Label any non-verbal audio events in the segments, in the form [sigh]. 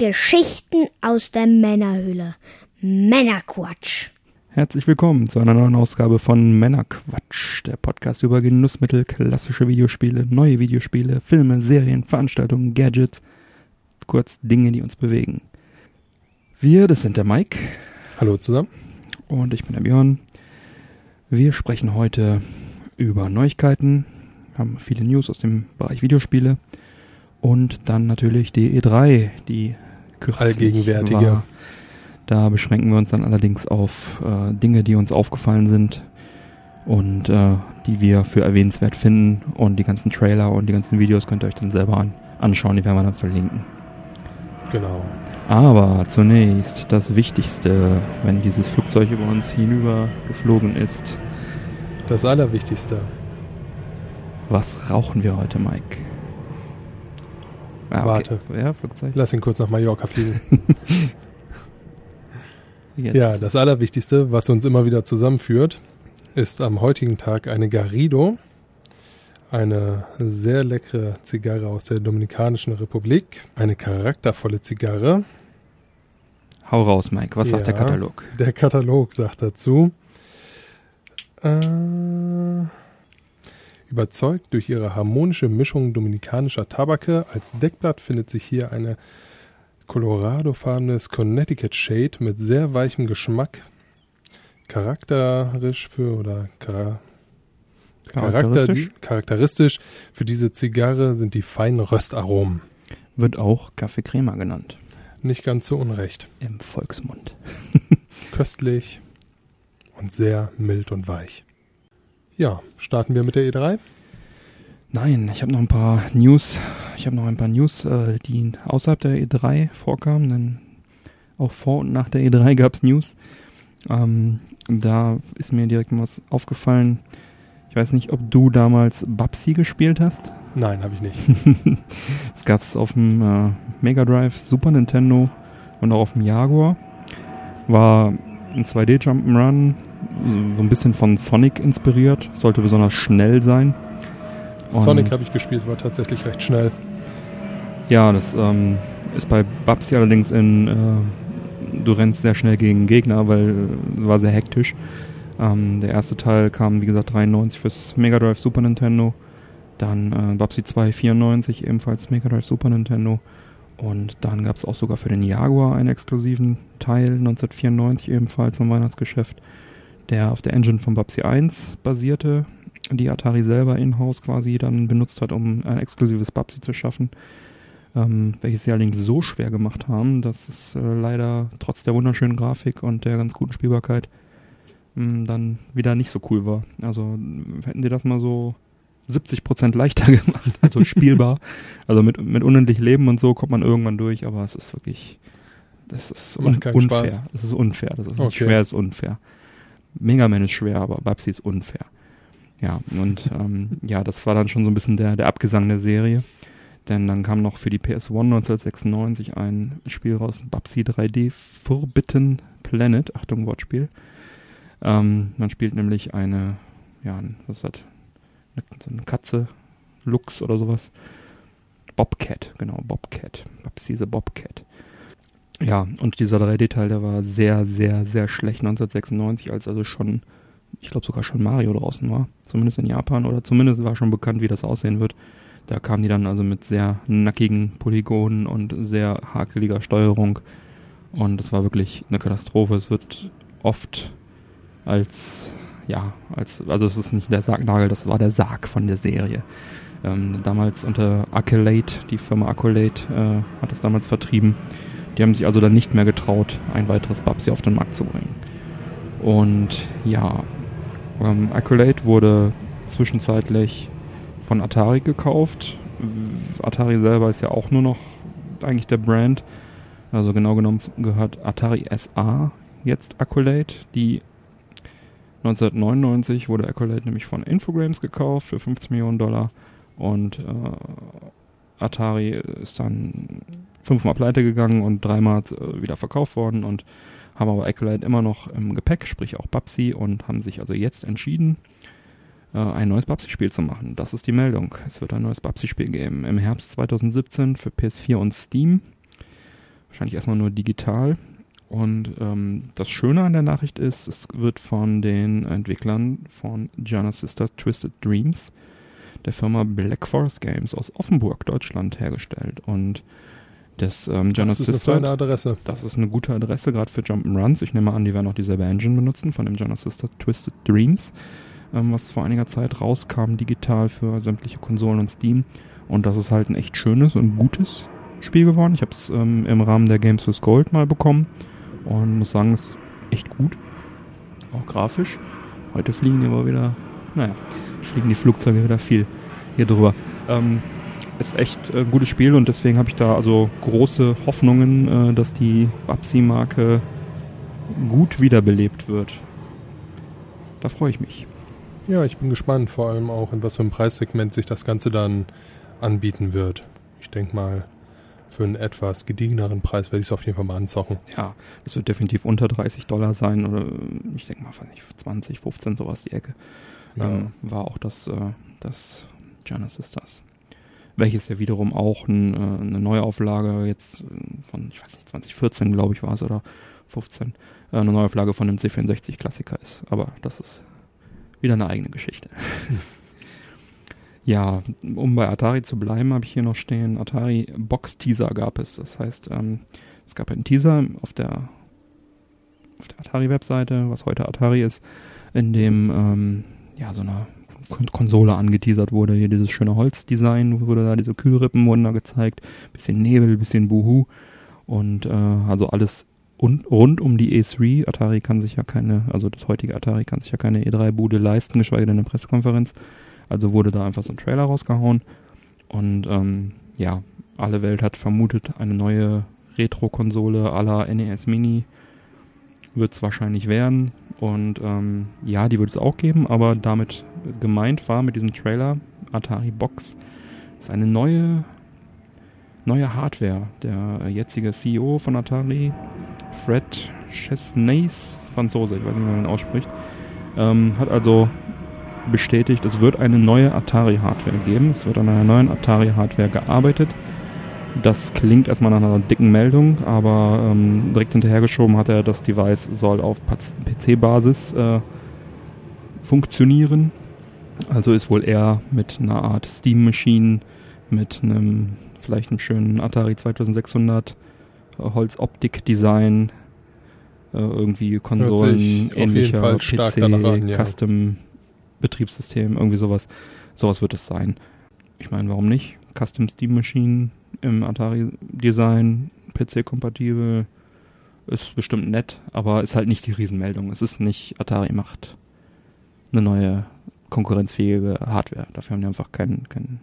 Geschichten aus der Männerhöhle. Männerquatsch. Herzlich willkommen zu einer neuen Ausgabe von Männerquatsch, der Podcast über Genussmittel, klassische Videospiele, neue Videospiele, Filme, Serien, Veranstaltungen, Gadgets, kurz Dinge, die uns bewegen. Wir, das sind der Mike. Hallo zusammen. Und ich bin der Björn. Wir sprechen heute über Neuigkeiten, haben viele News aus dem Bereich Videospiele und dann natürlich die E3, die allgegenwärtige. War. Da beschränken wir uns dann allerdings auf äh, Dinge, die uns aufgefallen sind und äh, die wir für erwähnenswert finden. Und die ganzen Trailer und die ganzen Videos könnt ihr euch dann selber an anschauen, die werden wir dann verlinken. Genau. Aber zunächst das Wichtigste, wenn dieses Flugzeug über uns hinüber geflogen ist. Das Allerwichtigste. Was rauchen wir heute, Mike? Ah, okay. Warte. Ja, Flugzeug. Lass ihn kurz nach Mallorca fliegen. [laughs] ja, das Allerwichtigste, was uns immer wieder zusammenführt, ist am heutigen Tag eine Garrido. Eine sehr leckere Zigarre aus der Dominikanischen Republik. Eine charaktervolle Zigarre. Hau raus, Mike. Was ja, sagt der Katalog? Der Katalog sagt dazu. Äh, Überzeugt durch ihre harmonische Mischung dominikanischer Tabake, als Deckblatt findet sich hier eine Colorado-farbenes Connecticut Shade mit sehr weichem Geschmack. Charakterisch für oder chara charakteristisch? charakteristisch für diese Zigarre sind die feinen Röstaromen. Wird auch Kaffeecrema genannt. Nicht ganz so unrecht. Im Volksmund. Köstlich und sehr mild und weich. Ja, starten wir mit der E3? Nein, ich habe noch ein paar News. Ich habe noch ein paar News, äh, die außerhalb der E3 vorkamen, denn auch vor und nach der E3 gab es News. Ähm, da ist mir direkt was aufgefallen. Ich weiß nicht, ob du damals Babsi gespielt hast. Nein, habe ich nicht. Es gab es auf dem äh, Mega Drive, Super Nintendo und auch auf dem Jaguar. War ein 2D Jump'n'Run so ein bisschen von Sonic inspiriert, sollte besonders schnell sein. Und Sonic habe ich gespielt, war tatsächlich recht schnell. Ja, das ähm, ist bei Babsi allerdings in, äh, du rennst sehr schnell gegen Gegner, weil äh, war sehr hektisch. Ähm, der erste Teil kam, wie gesagt, 93 fürs Mega Drive Super Nintendo. Dann äh, Babsi 2 94, ebenfalls Mega Drive Super Nintendo. Und dann gab es auch sogar für den Jaguar einen exklusiven Teil, 1994 ebenfalls im Weihnachtsgeschäft der auf der Engine von Babsy 1 basierte, die Atari selber in-house quasi dann benutzt hat, um ein exklusives Babsy zu schaffen. Ähm, welches sie allerdings so schwer gemacht haben, dass es äh, leider trotz der wunderschönen Grafik und der ganz guten Spielbarkeit mh, dann wieder nicht so cool war. Also hätten sie das mal so 70% leichter [laughs] gemacht, also spielbar. also mit, mit unendlich Leben und so kommt man irgendwann durch, aber es ist wirklich, das ist un unfair. Spaß. Das ist unfair, das ist okay. nicht schwer, es ist unfair. Mega Man ist schwer, aber Babsi ist unfair. Ja, und ähm, ja, das war dann schon so ein bisschen der, der Abgesang der Serie. Denn dann kam noch für die PS1 1996 ein Spiel raus, Babsi 3D Forbidden Planet. Achtung, Wortspiel. Ähm, man spielt nämlich eine, ja, was ist das? Eine, Katze, Lux oder sowas. Bobcat, genau, Bobcat. Babsi the Bobcat. Ja, und dieser 3D-Teil, der war sehr, sehr, sehr schlecht 1996, als also schon, ich glaube sogar schon Mario draußen war. Zumindest in Japan oder zumindest war schon bekannt, wie das aussehen wird. Da kamen die dann also mit sehr nackigen Polygonen und sehr hakeliger Steuerung. Und es war wirklich eine Katastrophe. Es wird oft als, ja, als, also es ist nicht der Sargnagel, das war der Sarg von der Serie. Ähm, damals unter Accolade, die Firma Accolade äh, hat das damals vertrieben. Die haben sich also dann nicht mehr getraut, ein weiteres Babsi auf den Markt zu bringen. Und ja, ähm, Accolade wurde zwischenzeitlich von Atari gekauft. Atari selber ist ja auch nur noch eigentlich der Brand. Also genau genommen gehört Atari SA jetzt Accolade. Die 1999 wurde Accolade nämlich von Infogrames gekauft für 50 Millionen Dollar und äh, Atari ist dann fünfmal pleite gegangen und dreimal äh, wieder verkauft worden und haben aber Accolade immer noch im Gepäck, sprich auch Babsi und haben sich also jetzt entschieden, äh, ein neues Babsi-Spiel zu machen. Das ist die Meldung. Es wird ein neues Babsi-Spiel geben im Herbst 2017 für PS4 und Steam. Wahrscheinlich erstmal nur digital. Und ähm, das Schöne an der Nachricht ist, es wird von den Entwicklern von Gianna Sisters Twisted Dreams, der Firma Black Forest Games aus Offenburg, Deutschland, hergestellt. Und das ähm, Gianna Das ist eine Sisters, feine Adresse. das ist eine gute Adresse, gerade für Jump'n'Runs. Ich nehme an, die werden auch dieselbe Engine benutzen von dem Gianna Sisters Twisted Dreams, ähm, was vor einiger Zeit rauskam, digital für sämtliche Konsolen und Steam. Und das ist halt ein echt schönes und gutes Spiel geworden. Ich habe es ähm, im Rahmen der Games with Gold mal bekommen und muss sagen, es ist echt gut. Auch grafisch. Heute fliegen die aber wieder, naja, fliegen die Flugzeuge wieder viel hier drüber. Ähm, ist echt ein gutes Spiel und deswegen habe ich da also große Hoffnungen, äh, dass die Babsi-Marke gut wiederbelebt wird. Da freue ich mich. Ja, ich bin gespannt, vor allem auch in was für einem Preissegment sich das Ganze dann anbieten wird. Ich denke mal, für einen etwas gediegeneren Preis werde ich es auf jeden Fall mal anzocken. Ja, das wird definitiv unter 30 Dollar sein oder äh, ich denke mal, weiß nicht, 20, 15 sowas die Ecke. Ähm, war auch das, äh, das Genesis das. Welches ja wiederum auch ein, äh, eine Neuauflage jetzt äh, von, ich weiß nicht, 2014 glaube ich war es oder 15, äh, eine Neuauflage von dem C64 Klassiker ist. Aber das ist wieder eine eigene Geschichte. [laughs] ja, um bei Atari zu bleiben, habe ich hier noch stehen, Atari Box Teaser gab es. Das heißt, ähm, es gab einen Teaser auf der, auf der Atari-Webseite, was heute Atari ist, in dem ähm, ja so eine Kon Konsole angeteasert wurde. Hier dieses schöne Holzdesign wurde da, diese Kühlrippen wurden da gezeigt, bisschen Nebel, bisschen Buhu und äh, also alles und rund um die E3. Atari kann sich ja keine, also das heutige Atari kann sich ja keine E3-Bude leisten, geschweige denn eine Pressekonferenz. Also wurde da einfach so ein Trailer rausgehauen und ähm, ja, alle Welt hat vermutet, eine neue Retro-Konsole à la NES Mini wird es wahrscheinlich werden. Und ähm, ja, die wird es auch geben, aber damit gemeint war mit diesem Trailer Atari Box ist eine neue neue Hardware. Der jetzige CEO von Atari, Fred Chesnays, Franzose, ich weiß nicht, wie man ihn ausspricht, ähm, hat also bestätigt, es wird eine neue Atari-Hardware geben. Es wird an einer neuen Atari-Hardware gearbeitet. Das klingt erstmal nach einer dicken Meldung, aber ähm, direkt hinterhergeschoben hat er, das Device soll auf PC-Basis äh, funktionieren. Also ist wohl eher mit einer Art Steam Machine, mit einem vielleicht einem schönen Atari 2600 äh, Holzoptik-Design, äh, irgendwie Konsolen ähnlicher Fall stark PC, danach an, ja. Custom Betriebssystem, irgendwie sowas. Sowas wird es sein. Ich meine, warum nicht? Custom Steam Machine im Atari Design, PC kompatibel, ist bestimmt nett, aber ist halt nicht die Riesenmeldung. Es ist nicht Atari macht eine neue konkurrenzfähige Hardware. Dafür haben die einfach kein, kein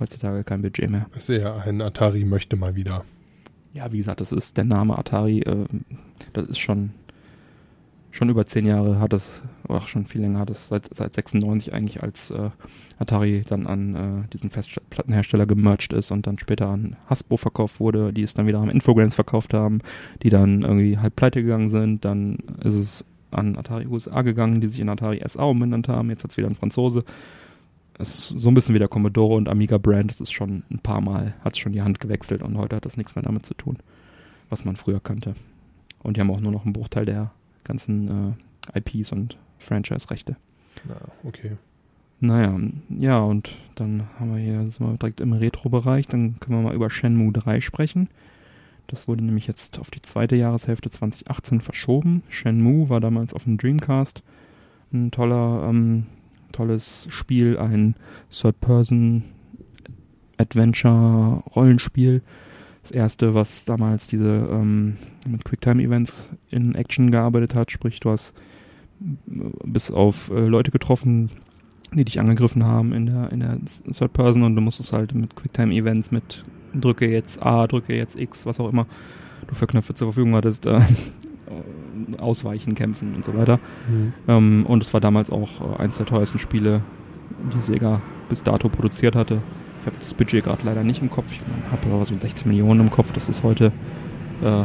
heutzutage kein Budget mehr. Ist eher ein Atari möchte mal wieder. Ja, wie gesagt, das ist der Name Atari, äh, das ist schon schon über zehn Jahre hat es, auch schon viel länger hat es seit, seit 96 eigentlich als äh, Atari dann an äh, diesen Festplattenhersteller gemerged ist und dann später an Hasbro verkauft wurde, die es dann wieder an Infogrames verkauft haben, die dann irgendwie halb pleite gegangen sind, dann ist es an Atari USA gegangen, die sich in Atari SA umbenannt haben, jetzt hat es wieder ein Franzose. Es ist so ein bisschen wie der Commodore und Amiga Brand, es ist schon ein paar Mal, hat es schon die Hand gewechselt und heute hat das nichts mehr damit zu tun, was man früher kannte. Und die haben auch nur noch einen Bruchteil der ganzen äh, IPs und Franchise-Rechte. Ja, okay. Naja, ja, und dann haben wir hier, sind wir direkt im Retro-Bereich, dann können wir mal über Shenmue 3 sprechen. Das wurde nämlich jetzt auf die zweite Jahreshälfte 2018 verschoben. Shenmue war damals auf dem Dreamcast ein toller, ähm, tolles Spiel, ein Third-Person-Adventure-Rollenspiel. Das erste, was damals diese ähm, mit Quicktime-Events in Action gearbeitet hat, sprich, du hast bis auf äh, Leute getroffen, die dich angegriffen haben in der, in der Third Person und du musstest halt mit Quicktime-Events mit drücke jetzt A, drücke jetzt X, was auch immer du für Knöpfe zur Verfügung hattest, äh, [laughs] ausweichen, kämpfen und so weiter. Mhm. Ähm, und es war damals auch äh, eins der teuersten Spiele, die Sega bis dato produziert hatte. Ich habe das Budget gerade leider nicht im Kopf. Ich habe aber so 16 Millionen im Kopf. Das ist heute, äh,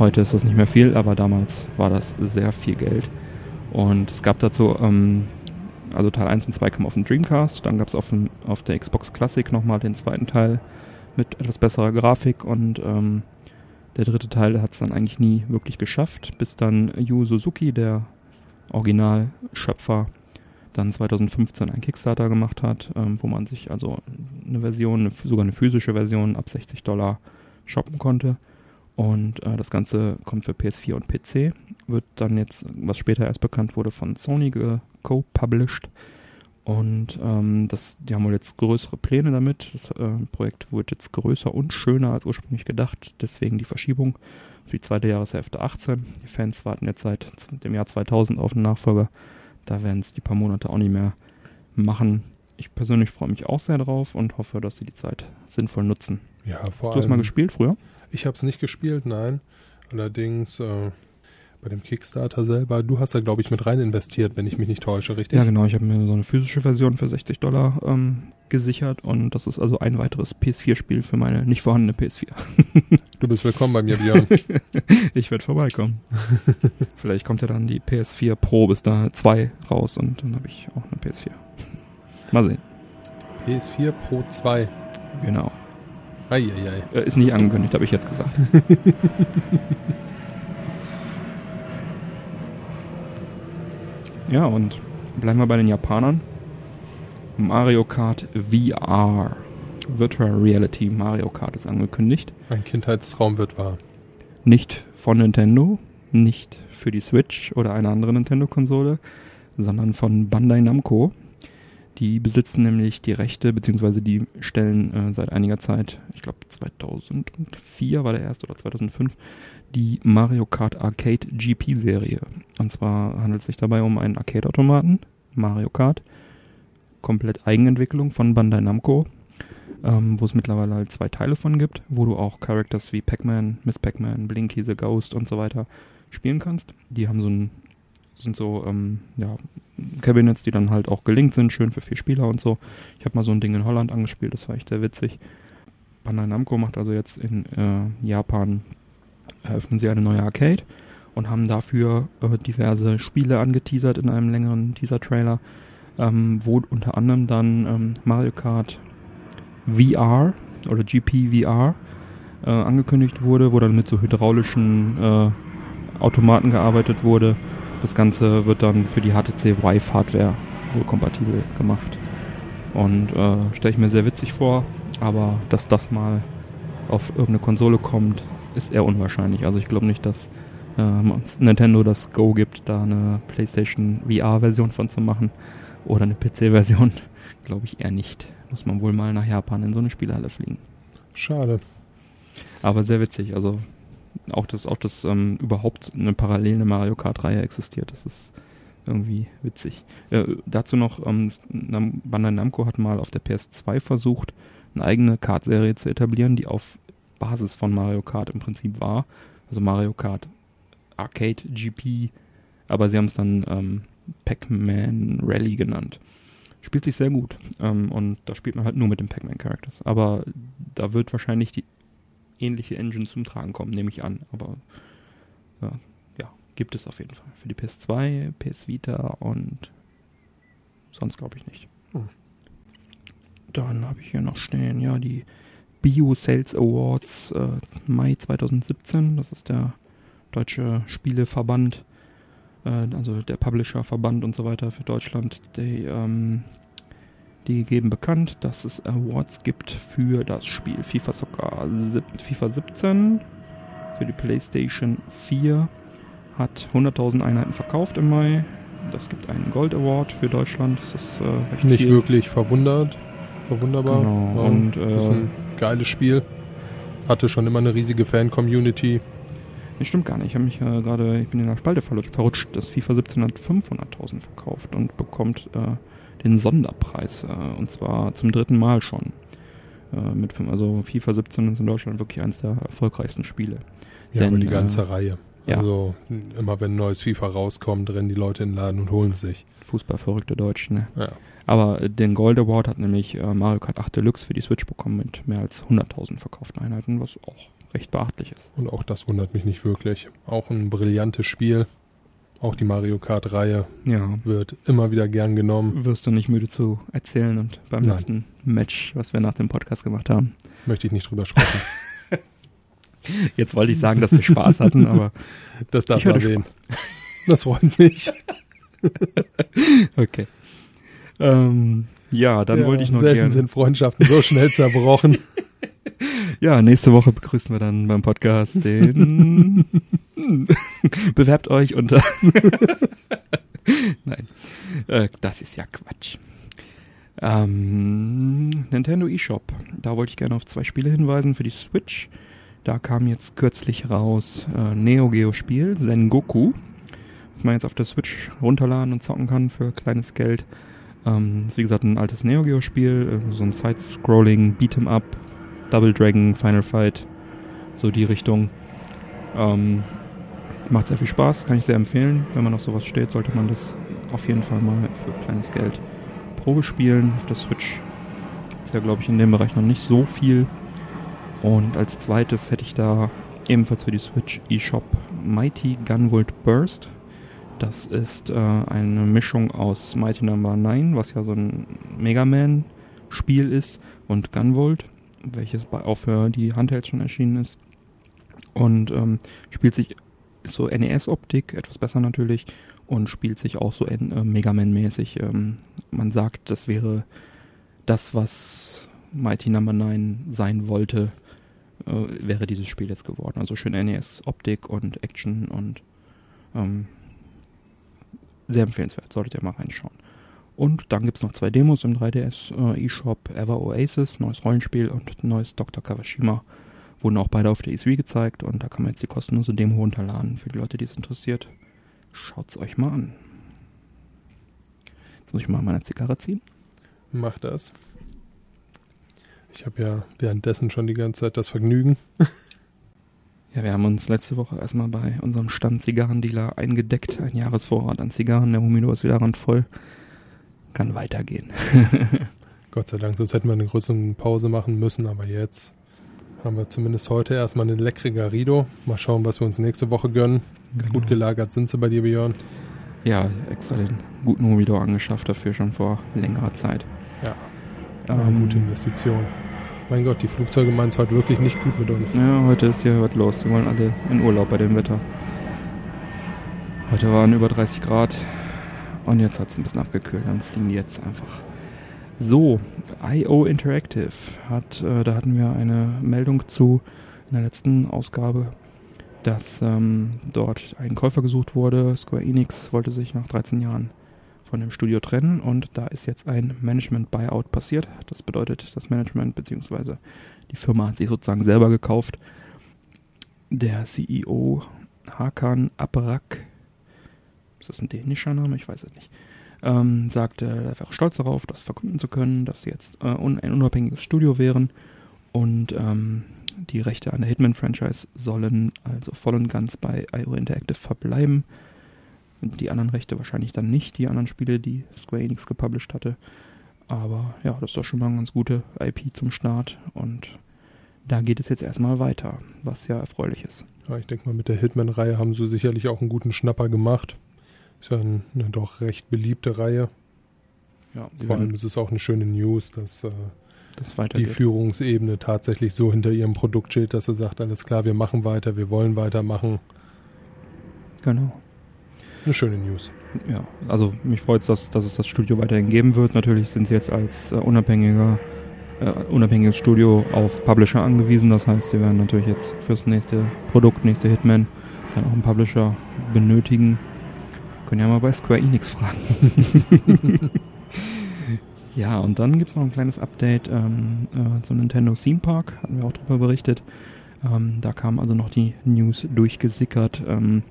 heute ist das nicht mehr viel, aber damals war das sehr viel Geld. Und es gab dazu, ähm, also Teil 1 und 2 kamen auf dem Dreamcast, dann gab es auf, auf der Xbox Classic nochmal den zweiten Teil mit etwas besserer Grafik und ähm, Der dritte Teil hat es dann eigentlich nie wirklich geschafft, bis dann Yu Suzuki, der Originalschöpfer, dann 2015 einen Kickstarter gemacht hat, ähm, wo man sich also eine Version, eine, sogar eine physische Version ab 60 Dollar shoppen konnte. Und äh, das Ganze kommt für PS4 und PC, wird dann jetzt, was später erst bekannt wurde, von Sony co-published. Und ähm, das, die haben wohl jetzt größere Pläne damit. Das äh, Projekt wird jetzt größer und schöner als ursprünglich gedacht. Deswegen die Verschiebung für die zweite Jahreshälfte 18. Die Fans warten jetzt seit dem Jahr 2000 auf einen Nachfolger. Da werden es die paar Monate auch nicht mehr machen. Ich persönlich freue mich auch sehr drauf und hoffe, dass sie die Zeit sinnvoll nutzen. Ja, vor Hast du es mal gespielt früher? Ich habe es nicht gespielt, nein. Allerdings äh, bei dem Kickstarter selber, du hast da glaube ich mit rein investiert, wenn ich mich nicht täusche, richtig? Ja, genau. Ich habe mir so eine physische Version für 60 Dollar ähm, gesichert und das ist also ein weiteres PS4-Spiel für meine nicht vorhandene PS4. du bist willkommen bei mir, [laughs] Björn. ich werde vorbeikommen. [laughs] Vielleicht kommt ja dann die PS4 Pro bis da 2 raus und dann habe ich auch eine PS4. Mal sehen. PS4 Pro 2. Genau. Eieiei. Äh, ist nicht angekündigt, habe ich jetzt gesagt. [laughs] ja, und bleiben wir bei den Japanern. Mario Kart VR. Virtual Reality Mario Kart ist angekündigt. Ein Kindheitstraum wird wahr. Nicht von Nintendo, nicht für die Switch oder eine andere Nintendo-Konsole, sondern von Bandai Namco. Die besitzen nämlich die Rechte, beziehungsweise die stellen äh, seit einiger Zeit, ich glaube 2004 war der erste oder 2005, die Mario Kart Arcade GP-Serie. Und zwar handelt es sich dabei um einen Arcade-Automaten, Mario Kart, komplett Eigenentwicklung von Bandai Namco, ähm, wo es mittlerweile halt zwei Teile von gibt, wo du auch Characters wie Pac-Man, Miss Pac-Man, Blinky the Ghost und so weiter spielen kannst. Die haben so ein, sind so, ähm, ja, Cabinets, die dann halt auch gelinkt sind, schön für vier Spieler und so. Ich habe mal so ein Ding in Holland angespielt, das war echt sehr witzig. Bandai Namco macht also jetzt in äh, Japan, eröffnen sie eine neue Arcade und haben dafür äh, diverse Spiele angeteasert in einem längeren Teaser-Trailer ähm, wo unter anderem dann ähm, Mario Kart VR oder GP VR äh, angekündigt wurde, wo dann mit so hydraulischen äh, Automaten gearbeitet wurde. Das Ganze wird dann für die HTC Vive Hardware wohl kompatibel gemacht. Und äh, stelle ich mir sehr witzig vor, aber dass das mal auf irgendeine Konsole kommt, ist eher unwahrscheinlich. Also ich glaube nicht, dass äh, Nintendo das Go gibt, da eine PlayStation VR-Version von zu machen. Oder eine PC-Version. [laughs] Glaube ich eher nicht. Muss man wohl mal nach Japan in so eine Spielhalle fliegen. Schade. Aber sehr witzig. Also auch dass auch das ähm, überhaupt eine parallele Mario Kart-Reihe existiert. Das ist irgendwie witzig. Äh, dazu noch, ähm, Bandai Namco hat mal auf der PS2 versucht, eine eigene Kart-Serie zu etablieren, die auf Basis von Mario Kart im Prinzip war. Also Mario Kart Arcade GP, aber sie haben es dann ähm, Pac-Man Rally genannt. Spielt sich sehr gut. Ähm, und da spielt man halt nur mit den Pac-Man-Characters. Aber da wird wahrscheinlich die ähnliche Engine zum Tragen kommen, nehme ich an. Aber ja, ja, gibt es auf jeden Fall. Für die PS2, PS Vita und sonst glaube ich nicht. Hm. Dann habe ich hier noch stehen, ja, die Bio Sales Awards äh, Mai 2017. Das ist der deutsche Spieleverband äh, also der Publisher-Verband und so weiter für Deutschland, die, ähm, die geben bekannt, dass es Awards gibt für das Spiel FIFA Soccer FIFA 17 für die PlayStation 4 hat 100.000 Einheiten verkauft im Mai. Das gibt einen Gold Award für Deutschland. Das ist äh, recht Nicht viel. wirklich verwundert, verwunderbar. Genau. Und, äh, geiles Spiel. Hatte schon immer eine riesige Fan-Community. Nee, stimmt gar nicht. Ich habe mich äh, gerade, ich bin in der Spalte verrutscht. Das FIFA 17 hat 500.000 verkauft und bekommt äh, den Sonderpreis. Äh, und zwar zum dritten Mal schon. Äh, mit, also FIFA 17 ist in Deutschland wirklich eines der erfolgreichsten Spiele. Ja, Denn, aber die ganze äh, Reihe. Ja. Also immer wenn ein neues FIFA rauskommt, rennen die Leute in den Laden und holen sich. Fußballverrückte Deutsche, ne? Ja. Aber den Gold Award hat nämlich äh, Mario Kart 8 Deluxe für die Switch bekommen mit mehr als 100.000 verkauften Einheiten, was auch recht beachtlich ist. Und auch das wundert mich nicht wirklich. Auch ein brillantes Spiel. Auch die Mario Kart-Reihe ja. wird immer wieder gern genommen. Wirst du nicht müde zu erzählen und beim Nein. letzten Match, was wir nach dem Podcast gemacht haben. Möchte ich nicht drüber sprechen. [laughs] Jetzt wollte ich sagen, dass wir Spaß [laughs] hatten, aber. Das darfst du erwähnen. Das freut mich. [laughs] okay. Ähm, ja, dann ja, wollte ich noch selten gern. sind Freundschaften so schnell zerbrochen. [laughs] ja, nächste Woche begrüßen wir dann beim Podcast den. [laughs] Bewerbt euch unter. [laughs] Nein, äh, das ist ja Quatsch. Ähm, Nintendo eShop. Da wollte ich gerne auf zwei Spiele hinweisen für die Switch. Da kam jetzt kürzlich raus äh, Neo Geo Spiel Sengoku, was man jetzt auf der Switch runterladen und zocken kann für kleines Geld. Ähm, ist wie gesagt ein altes Neo Geo Spiel, äh, so ein Side-Scrolling, Beat'em Up, Double Dragon, Final Fight, so die Richtung. Ähm, macht sehr viel Spaß, kann ich sehr empfehlen. Wenn man auf sowas steht, sollte man das auf jeden Fall mal für kleines Geld Probe spielen. Auf der Switch gibt es ja, glaube ich, in dem Bereich noch nicht so viel. Und als zweites hätte ich da ebenfalls für die Switch eShop Mighty Gunvolt Burst. Das ist äh, eine Mischung aus Mighty Number no. 9, was ja so ein Mega Man Spiel ist, und Gunvolt, welches bei, auch für die Handhelds schon erschienen ist. Und ähm, spielt sich so NES-Optik, etwas besser natürlich, und spielt sich auch so äh, Mega Man-mäßig. Ähm, man sagt, das wäre das, was Mighty Number no. 9 sein wollte äh, wäre dieses Spiel jetzt geworden. Also schön NES-Optik und Action und ähm, sehr empfehlenswert, solltet ihr mal reinschauen. Und dann gibt es noch zwei Demos im 3DS äh, eShop, Ever Oasis, neues Rollenspiel und neues Dr. Kawashima. Wurden auch beide auf der E3 gezeigt und da kann man jetzt die kostenlose Demo runterladen für die Leute, die es interessiert. Schaut es euch mal an. Jetzt muss ich mal meine Zigarre ziehen. Mach das. Ich habe ja währenddessen schon die ganze Zeit das Vergnügen. [laughs] Ja, wir haben uns letzte Woche erstmal bei unserem Stand Zigarrendealer eingedeckt. Ein Jahresvorrat an Zigarren. Der Humidor ist wieder randvoll. Kann weitergehen. [laughs] Gott sei Dank, sonst hätten wir eine größere Pause machen müssen. Aber jetzt haben wir zumindest heute erstmal eine leckere Garido. Mal schauen, was wir uns nächste Woche gönnen. Genau. Gut gelagert sind sie bei dir, Björn. Ja, extra den guten Humidor angeschafft dafür schon vor längerer Zeit. Ja, eine ähm, gute Investition. Mein Gott, die Flugzeuge meinen es heute wirklich nicht gut mit uns. Ja, heute ist hier was los. Wir wollen alle in Urlaub bei dem Wetter. Heute waren über 30 Grad und jetzt hat es ein bisschen abgekühlt. Dann fliegen die jetzt einfach. So, IO Interactive hat, äh, da hatten wir eine Meldung zu in der letzten Ausgabe, dass ähm, dort ein Käufer gesucht wurde. Square Enix wollte sich nach 13 Jahren von dem Studio trennen und da ist jetzt ein Management-Buyout passiert. Das bedeutet, das Management bzw. die Firma hat sich sozusagen selber gekauft. Der CEO Hakan Abrak, ist das ein dänischer Name? Ich weiß es nicht. Ähm, sagte, er wäre stolz darauf, das verkünden zu können, dass sie jetzt äh, un ein unabhängiges Studio wären und ähm, die Rechte an der Hitman-Franchise sollen also voll und ganz bei IO Interactive verbleiben. Die anderen Rechte wahrscheinlich dann nicht, die anderen Spiele, die Square Enix gepublished hatte. Aber ja, das ist doch schon mal eine ganz gute IP zum Start und da geht es jetzt erstmal weiter, was ja erfreulich ist. Ja, ich denke mal, mit der Hitman-Reihe haben sie sicherlich auch einen guten Schnapper gemacht. Ist ja eine, eine doch recht beliebte Reihe. Ja, Vor allem ist es auch eine schöne News, dass äh, das die Führungsebene tatsächlich so hinter ihrem Produkt steht, dass sie sagt, alles klar, wir machen weiter, wir wollen weitermachen. Genau. Eine schöne News. Ja, also mich freut es, dass, dass es das Studio weiterhin geben wird. Natürlich sind sie jetzt als äh, unabhängiger, äh, unabhängiges Studio auf Publisher angewiesen. Das heißt, sie werden natürlich jetzt fürs nächste Produkt, nächste Hitman, dann auch einen Publisher benötigen. Können ja mal bei Square Enix fragen. [laughs] ja, und dann gibt es noch ein kleines Update ähm, äh, zum Nintendo Theme Park. Hatten wir auch darüber berichtet. Ähm, da kam also noch die News durchgesickert. Ähm,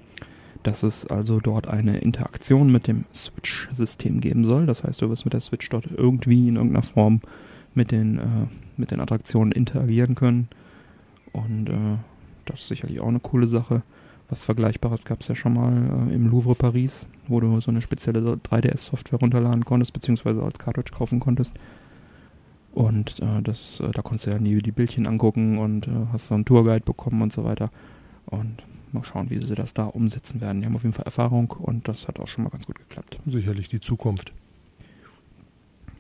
dass es also dort eine Interaktion mit dem Switch-System geben soll. Das heißt, du wirst mit der Switch dort irgendwie in irgendeiner Form mit den, äh, mit den Attraktionen interagieren können. Und äh, das ist sicherlich auch eine coole Sache. Was Vergleichbares gab es ja schon mal äh, im Louvre Paris, wo du so eine spezielle 3DS-Software runterladen konntest, beziehungsweise als Cartridge kaufen konntest. Und äh, das, äh, da konntest du ja die, die Bildchen angucken und äh, hast so einen Tourguide bekommen und so weiter. Und Mal schauen, wie sie das da umsetzen werden. Die haben auf jeden Fall Erfahrung und das hat auch schon mal ganz gut geklappt. Sicherlich die Zukunft.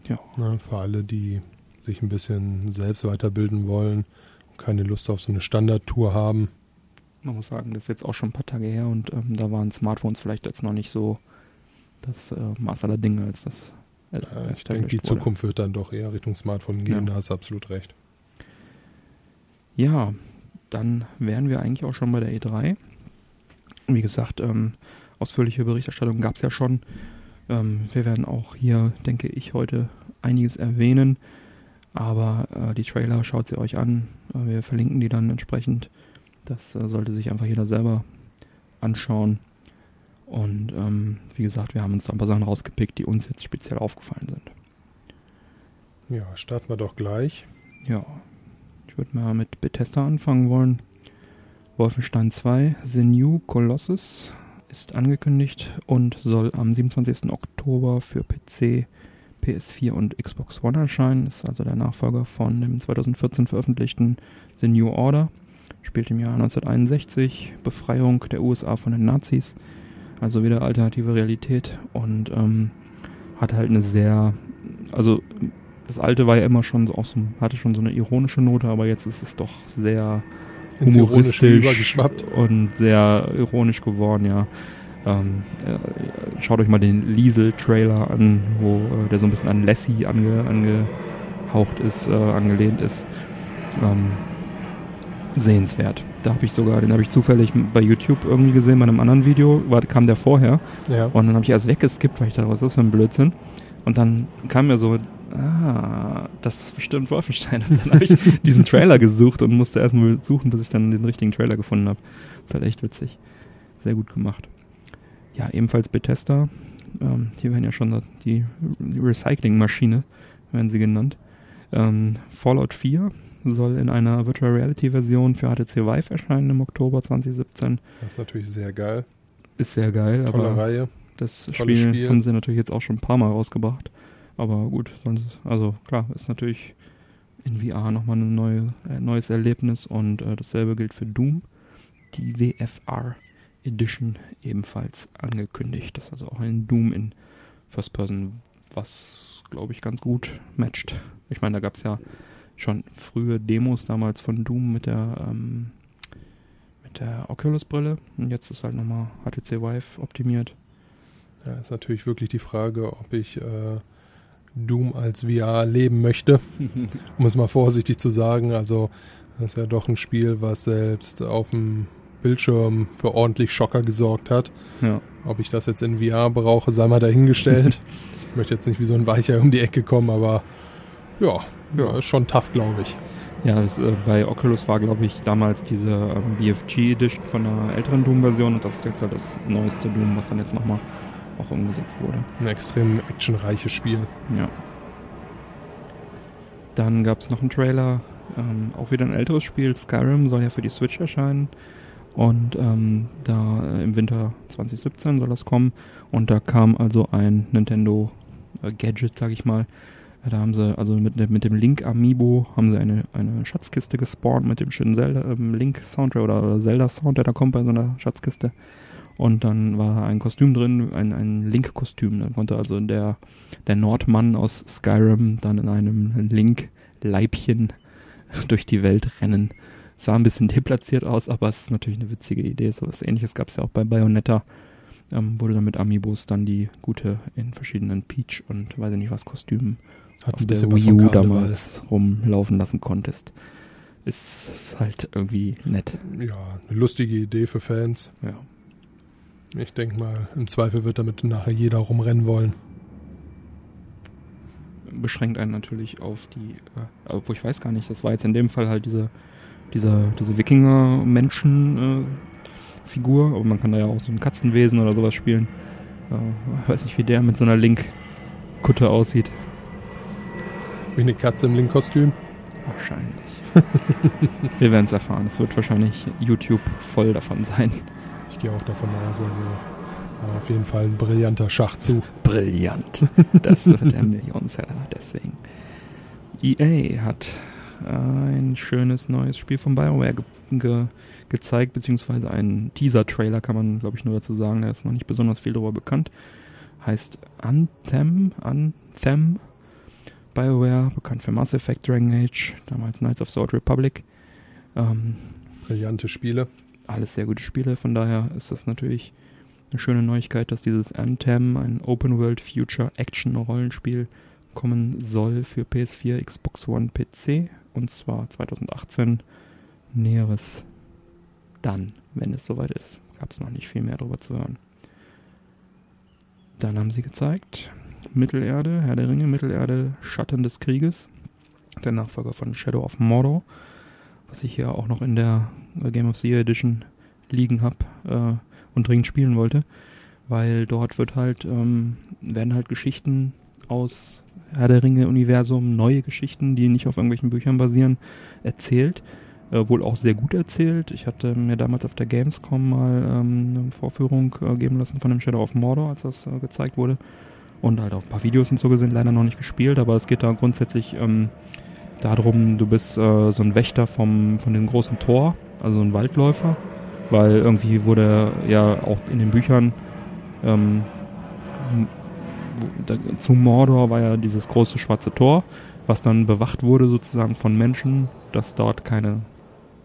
Ja. Na, für alle, die sich ein bisschen selbst weiterbilden wollen, keine Lust auf so eine Standardtour haben. Man muss sagen, das ist jetzt auch schon ein paar Tage her und ähm, da waren Smartphones vielleicht jetzt noch nicht so das äh, Maß aller Dinge als das. Äh, Äh, ich denke, die Zukunft wird dann doch eher Richtung Smartphone gehen, Ja. da hast du absolut recht. Ja, dann wären wir eigentlich auch schon bei der E3. Wie gesagt, ähm, ausführliche Berichterstattung gab es ja schon. Ähm, wir werden auch hier, denke ich, heute einiges erwähnen. Aber äh, die Trailer schaut sie euch an. Äh, wir verlinken die dann entsprechend. Das äh, sollte sich einfach jeder selber anschauen. Und ähm, wie gesagt, wir haben uns da ein paar Sachen rausgepickt, die uns jetzt speziell aufgefallen sind. Ja, starten wir doch gleich. Ja, ich würde mal mit Bethesda anfangen wollen. Wolfenstein 2, The New Colossus ist angekündigt und soll am 27. Oktober für PC, PS4 und Xbox One erscheinen. Ist also der Nachfolger von dem 2014 veröffentlichten The New Order. Spielt im Jahr 1961, Befreiung der USA von den Nazis. Also wieder alternative Realität und ähm, hat halt eine sehr, also das alte war ja immer schon so, auch so hatte schon so eine ironische Note, aber jetzt ist es doch sehr humoristisch und sehr ironisch geworden, ja. Ähm, äh, schaut euch mal den Liesel-Trailer an, wo äh, der so ein bisschen an Lassie ange, angehaucht ist, äh, angelehnt ist. Ähm, sehenswert. Da habe ich sogar, den habe ich zufällig bei YouTube irgendwie gesehen, bei einem anderen Video, war, kam der vorher. Ja, Und dann habe ich erst weggeskippt, weil ich dachte, was ist das für ein Blödsinn? Und dann kam mir so, ah, das ist bestimmt Wolfenstein. Und dann habe ich [laughs] diesen Trailer gesucht und musste erstmal suchen, bis ich dann den richtigen Trailer gefunden habe. Das ist halt echt witzig. Sehr gut gemacht. Ja, ebenfalls Bethesda. Ähm, hier werden ja schon die, Recycling-Maschine, werden sie genannt. Ähm, Fallout 4 soll in einer Virtual Reality Version für HTC Vive erscheinen im Oktober 2017. das ist natürlich sehr geil. Ist sehr geil, Tolle aber Reihe. das Spiel, Spiel. haben sie natürlich jetzt auch schon ein paar Mal rausgebracht. Aber gut, sonst, also klar, ist natürlich in VR nochmal ein neue, äh, neues Erlebnis und äh, dasselbe gilt für Doom. Die WFR Edition ebenfalls angekündigt. Das ist also auch ein Doom in First Person, was glaube ich ganz gut matcht. Ich meine, da gab es ja schon frühe Demos damals von Doom mit der ähm, mit der Oculus-Brille und jetzt ist halt nochmal HTC Vive optimiert. Ja, ist natürlich wirklich die Frage, ob ich äh, Doom als VR leben möchte. [laughs] Um es mal vorsichtig zu sagen. Also, das ist ja doch ein Spiel, was selbst auf dem Bildschirm für ordentlich Schocker gesorgt hat. Ja. Ob ich das jetzt in VR brauche, sei mal dahingestellt. [laughs] ich möchte jetzt nicht wie so ein Weicher um die Ecke kommen, aber ja, ja. ist schon tough, glaube ich. Ja, das, äh, bei Oculus war, glaube ich, damals diese ähm, BFG Edition von einer älteren Doom-Version und das ist jetzt halt das neueste Doom, was dann jetzt nochmal auch umgesetzt wurde. Ein extrem actionreiches Spiel. Ja. Dann gab es noch einen Trailer, ähm, auch wieder ein älteres Spiel, Skyrim soll ja für die Switch erscheinen. Und ähm, da äh, im Winter 2017 soll das kommen. Und da kam also ein Nintendo äh, Gadget, sag ich mal. Äh, Da haben sie, also mit, dem- mit dem Link Amiibo haben sie eine, eine Schatzkiste gespawnt mit dem schönen Zelda, ähm, Link Soundtrack oder Zelda Sound, der da kommt bei so einer Schatzkiste. Und dann war ein Kostüm drin, ein, ein Link-Kostüm. Dann konnte also der, der Nordmann aus Skyrim dann in einem Link-Leibchen [laughs] durch die Welt rennen. Sah ein bisschen deplatziert aus, aber es ist natürlich eine witzige Idee. So was ähnliches gab es ja auch bei Bayonetta. Ähm, wurde dann mit Amiibos dann die gute in verschiedenen Peach und weiß ich nicht was Kostümen Hat auf der Wii U damals rumlaufen lassen konntest. Ist, ist halt irgendwie nett. Ja, eine lustige Idee für Fans. Ja. Ich denke mal, im Zweifel wird damit nachher jeder rumrennen wollen. beschränkt einen natürlich auf die, äh, obwohl ich weiß gar nicht, das war jetzt in dem Fall halt diese, diese, diese Wikinger-Menschen-Figur, aber man kann da ja auch so ein Katzenwesen oder sowas spielen. Äh, ich weiß nicht, wie der mit so einer Link-Kutte aussieht. Wie eine Katze im Link-Kostüm. Wahrscheinlich. [laughs] Wir werden es erfahren. Es wird wahrscheinlich YouTube voll davon sein. Ich gehe auch davon aus, also ja, auf jeden Fall ein brillanter Schachzug. Brillant. Das wird der [laughs] Millionenseller, deswegen. EA hat ein schönes neues Spiel von BioWare ge ge gezeigt, beziehungsweise einen Teaser-Trailer kann man, glaube ich, nur dazu sagen. Da ist noch nicht besonders viel darüber bekannt. Heißt Anthem, Anthem. BioWare, bekannt für Mass Effect, Dragon Age, damals Knights of the Old Republic. Ähm, Brillante Spiele. Alles sehr gute Spiele, von daher ist das natürlich eine schöne Neuigkeit, dass dieses Anthem, ein Open World Future Action Rollenspiel, kommen soll für PS4, Xbox One, PC und zwar 2018. Näheres dann, wenn es soweit ist. Gab es noch nicht viel mehr darüber zu hören. Dann haben sie gezeigt Mittelerde, Herr der Ringe, Mittelerde, Schatten des Krieges, der Nachfolger von Shadow of Mordor, was ich hier auch noch in der Game of the Year Edition liegen habe äh, und dringend spielen wollte, weil dort wird halt ähm, werden halt Geschichten aus Herr der Ringe Universum, neue Geschichten, die nicht auf irgendwelchen Büchern basieren, erzählt. Äh, wohl auch sehr gut erzählt. Ich hatte mir damals auf der Gamescom mal ähm, eine Vorführung äh, geben lassen von dem Shadow of Mordor, als das äh, gezeigt wurde. Und halt auch ein paar Videos und so gesehen, leider noch nicht gespielt, aber es geht da grundsätzlich ähm, darum, du bist äh, so ein Wächter vom, von dem großen Tor, also ein Waldläufer, weil irgendwie wurde ja auch in den Büchern ähm, da, zu Mordor war ja dieses große schwarze Tor, was dann bewacht wurde sozusagen von Menschen, dass dort keine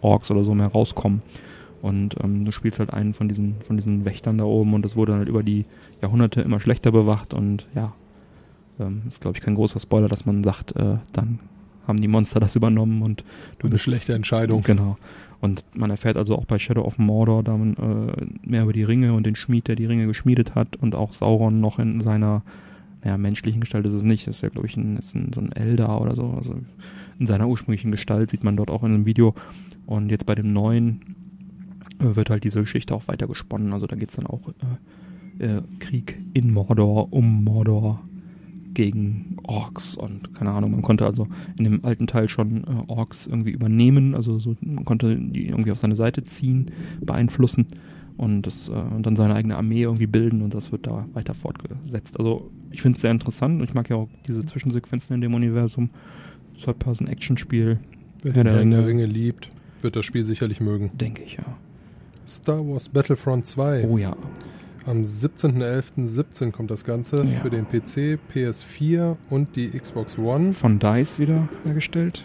Orks oder so mehr rauskommen. Und ähm, du spielst halt einen von diesen, von diesen Wächtern da oben und das wurde halt über die Jahrhunderte immer schlechter bewacht und ja, ähm, ist glaube ich kein großer Spoiler, dass man sagt, äh, dann haben die Monster das übernommen und du Eine bist schlechte Entscheidung. Genau. Und man erfährt also auch bei Shadow of Mordor da man, äh, mehr über die Ringe und den Schmied, der die Ringe geschmiedet hat und auch Sauron noch in seiner naja, menschlichen Gestalt ist es nicht, ist ja glaube ich ein, ein, so ein Eldar oder so, also in seiner ursprünglichen Gestalt sieht man dort auch in einem Video. Und jetzt bei dem neuen äh, wird halt diese Geschichte auch weiter gesponnen, also da geht es dann auch äh, äh, Krieg in Mordor, um Mordor gegen Orks und keine Ahnung, man konnte also in dem alten Teil schon äh, Orks irgendwie übernehmen, also so, man konnte die irgendwie auf seine Seite ziehen, beeinflussen und, das, äh, und dann seine eigene Armee irgendwie bilden und das wird da weiter fortgesetzt. Also ich finde es sehr interessant und ich mag ja auch diese Zwischensequenzen in dem Universum. Third-Person-Action-Spiel, Wer Herr der Herrn der Ringe. Ringe liebt, wird das Spiel sicherlich mögen. denke ich ja. Star Wars Battlefront 2. Oh ja. Am 17.11.17 kommt das Ganze Ja. für den PC, PS4 und die Xbox One. Von DICE wieder hergestellt.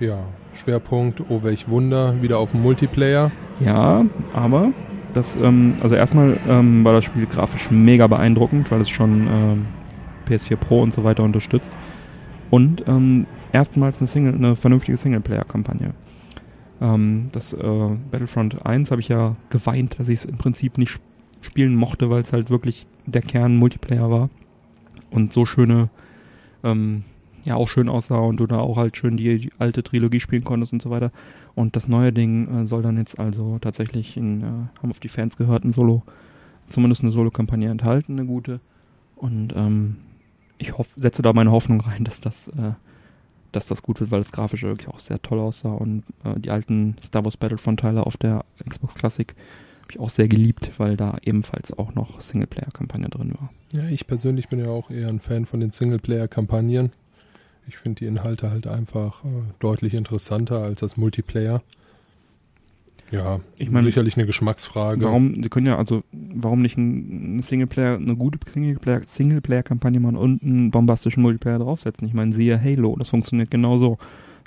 Ja, Schwerpunkt, oh welch Wunder, wieder auf Multiplayer. Ja, aber das, ähm, also erstmal ähm, war das Spiel grafisch mega beeindruckend, weil es schon ähm, PS4 Pro und so weiter unterstützt. Und ähm, erstmals eine, Single, eine vernünftige Singleplayer-Kampagne. Ähm, das äh, Battlefront 1 habe ich ja geweint, dass ich es im Prinzip nicht sp- spielen mochte, weil es halt wirklich der Kern Multiplayer war. Und so schöne, ähm, ja auch schön aussah und du da auch halt schön die, alte Trilogie spielen konntest und so weiter. Und das neue Ding äh, soll dann jetzt also tatsächlich in, äh, haben auf die Fans gehört, ein Solo, zumindest eine Solo-Kampagne enthalten, eine gute. Und ähm, ich hoff, setze da meine Hoffnung rein, dass das, äh, dass das gut wird, weil das grafisch wirklich auch sehr toll aussah. Und äh, die alten Star Wars Battlefront-Teile auf der Xbox Classic ich auch sehr geliebt, weil da ebenfalls auch noch Singleplayer-Kampagne drin war. Ja, ich persönlich bin ja auch eher ein Fan von den Singleplayer-Kampagnen. Ich finde die Inhalte halt einfach äh, deutlich interessanter als das Multiplayer. Ja, Ich meine, sicherlich eine Geschmacksfrage. Warum, die können ja, also, warum nicht ein, Singleplayer, eine gute Singleplayer- Singleplayer-Kampagne machen und einen bombastischen Multiplayer draufsetzen? Ich meine, siehe Halo, das funktioniert genauso.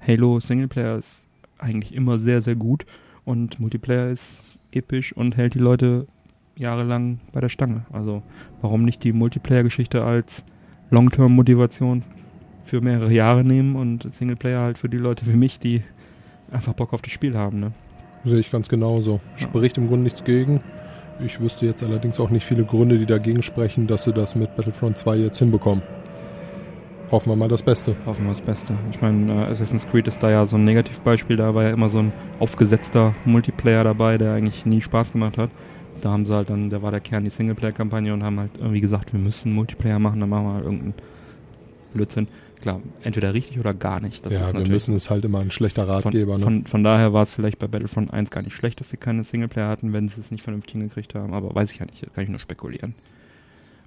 Halo Singleplayer ist eigentlich immer sehr, sehr gut und Multiplayer ist episch und hält die Leute jahrelang bei der Stange. Also, warum nicht die Multiplayer-Geschichte als Long-Term-Motivation für mehrere Jahre nehmen und Singleplayer halt für die Leute wie mich, die einfach Bock auf das Spiel haben, ne? Sehe ich ganz genauso. Ja. Spricht im Grunde nichts gegen. Ich wüsste jetzt allerdings auch nicht viele Gründe, die dagegen sprechen, dass sie das mit Battlefront 2 jetzt hinbekommen. Hoffen wir mal das Beste. Hoffen wir das Beste. Ich meine, äh, Assassin's Creed ist da ja so ein Negativbeispiel, da war ja immer so ein aufgesetzter Multiplayer dabei, der eigentlich nie Spaß gemacht hat. Da haben sie halt dann, da war der Kern die Singleplayer-Kampagne und haben halt irgendwie gesagt, wir müssen Multiplayer machen, dann machen wir halt irgendeinen Blödsinn. Klar, entweder richtig oder gar nicht. Das ja, ist wir müssen es halt immer ein schlechter Ratgeber. von, ne? von, von daher war es vielleicht bei Battlefront 1 gar nicht schlecht, dass sie keine Singleplayer hatten, wenn sie es nicht vernünftig hingekriegt haben, aber weiß ich ja nicht, das kann ich nur spekulieren.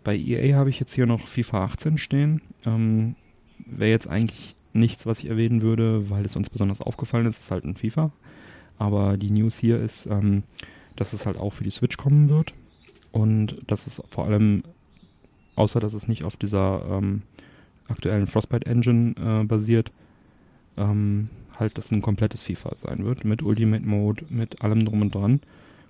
Bei EA habe ich jetzt hier noch FIFA 18 stehen. Ähm, Wäre jetzt eigentlich nichts, was ich erwähnen würde, weil es uns besonders aufgefallen ist. Es ist halt ein FIFA. Aber die News hier ist, ähm, dass es halt auch für die Switch kommen wird. Und dass es vor allem, außer dass es nicht auf dieser ähm, aktuellen Frostbite Engine äh, basiert, ähm, halt das ein komplettes FIFA sein wird, mit Ultimate Mode, mit allem drum und dran.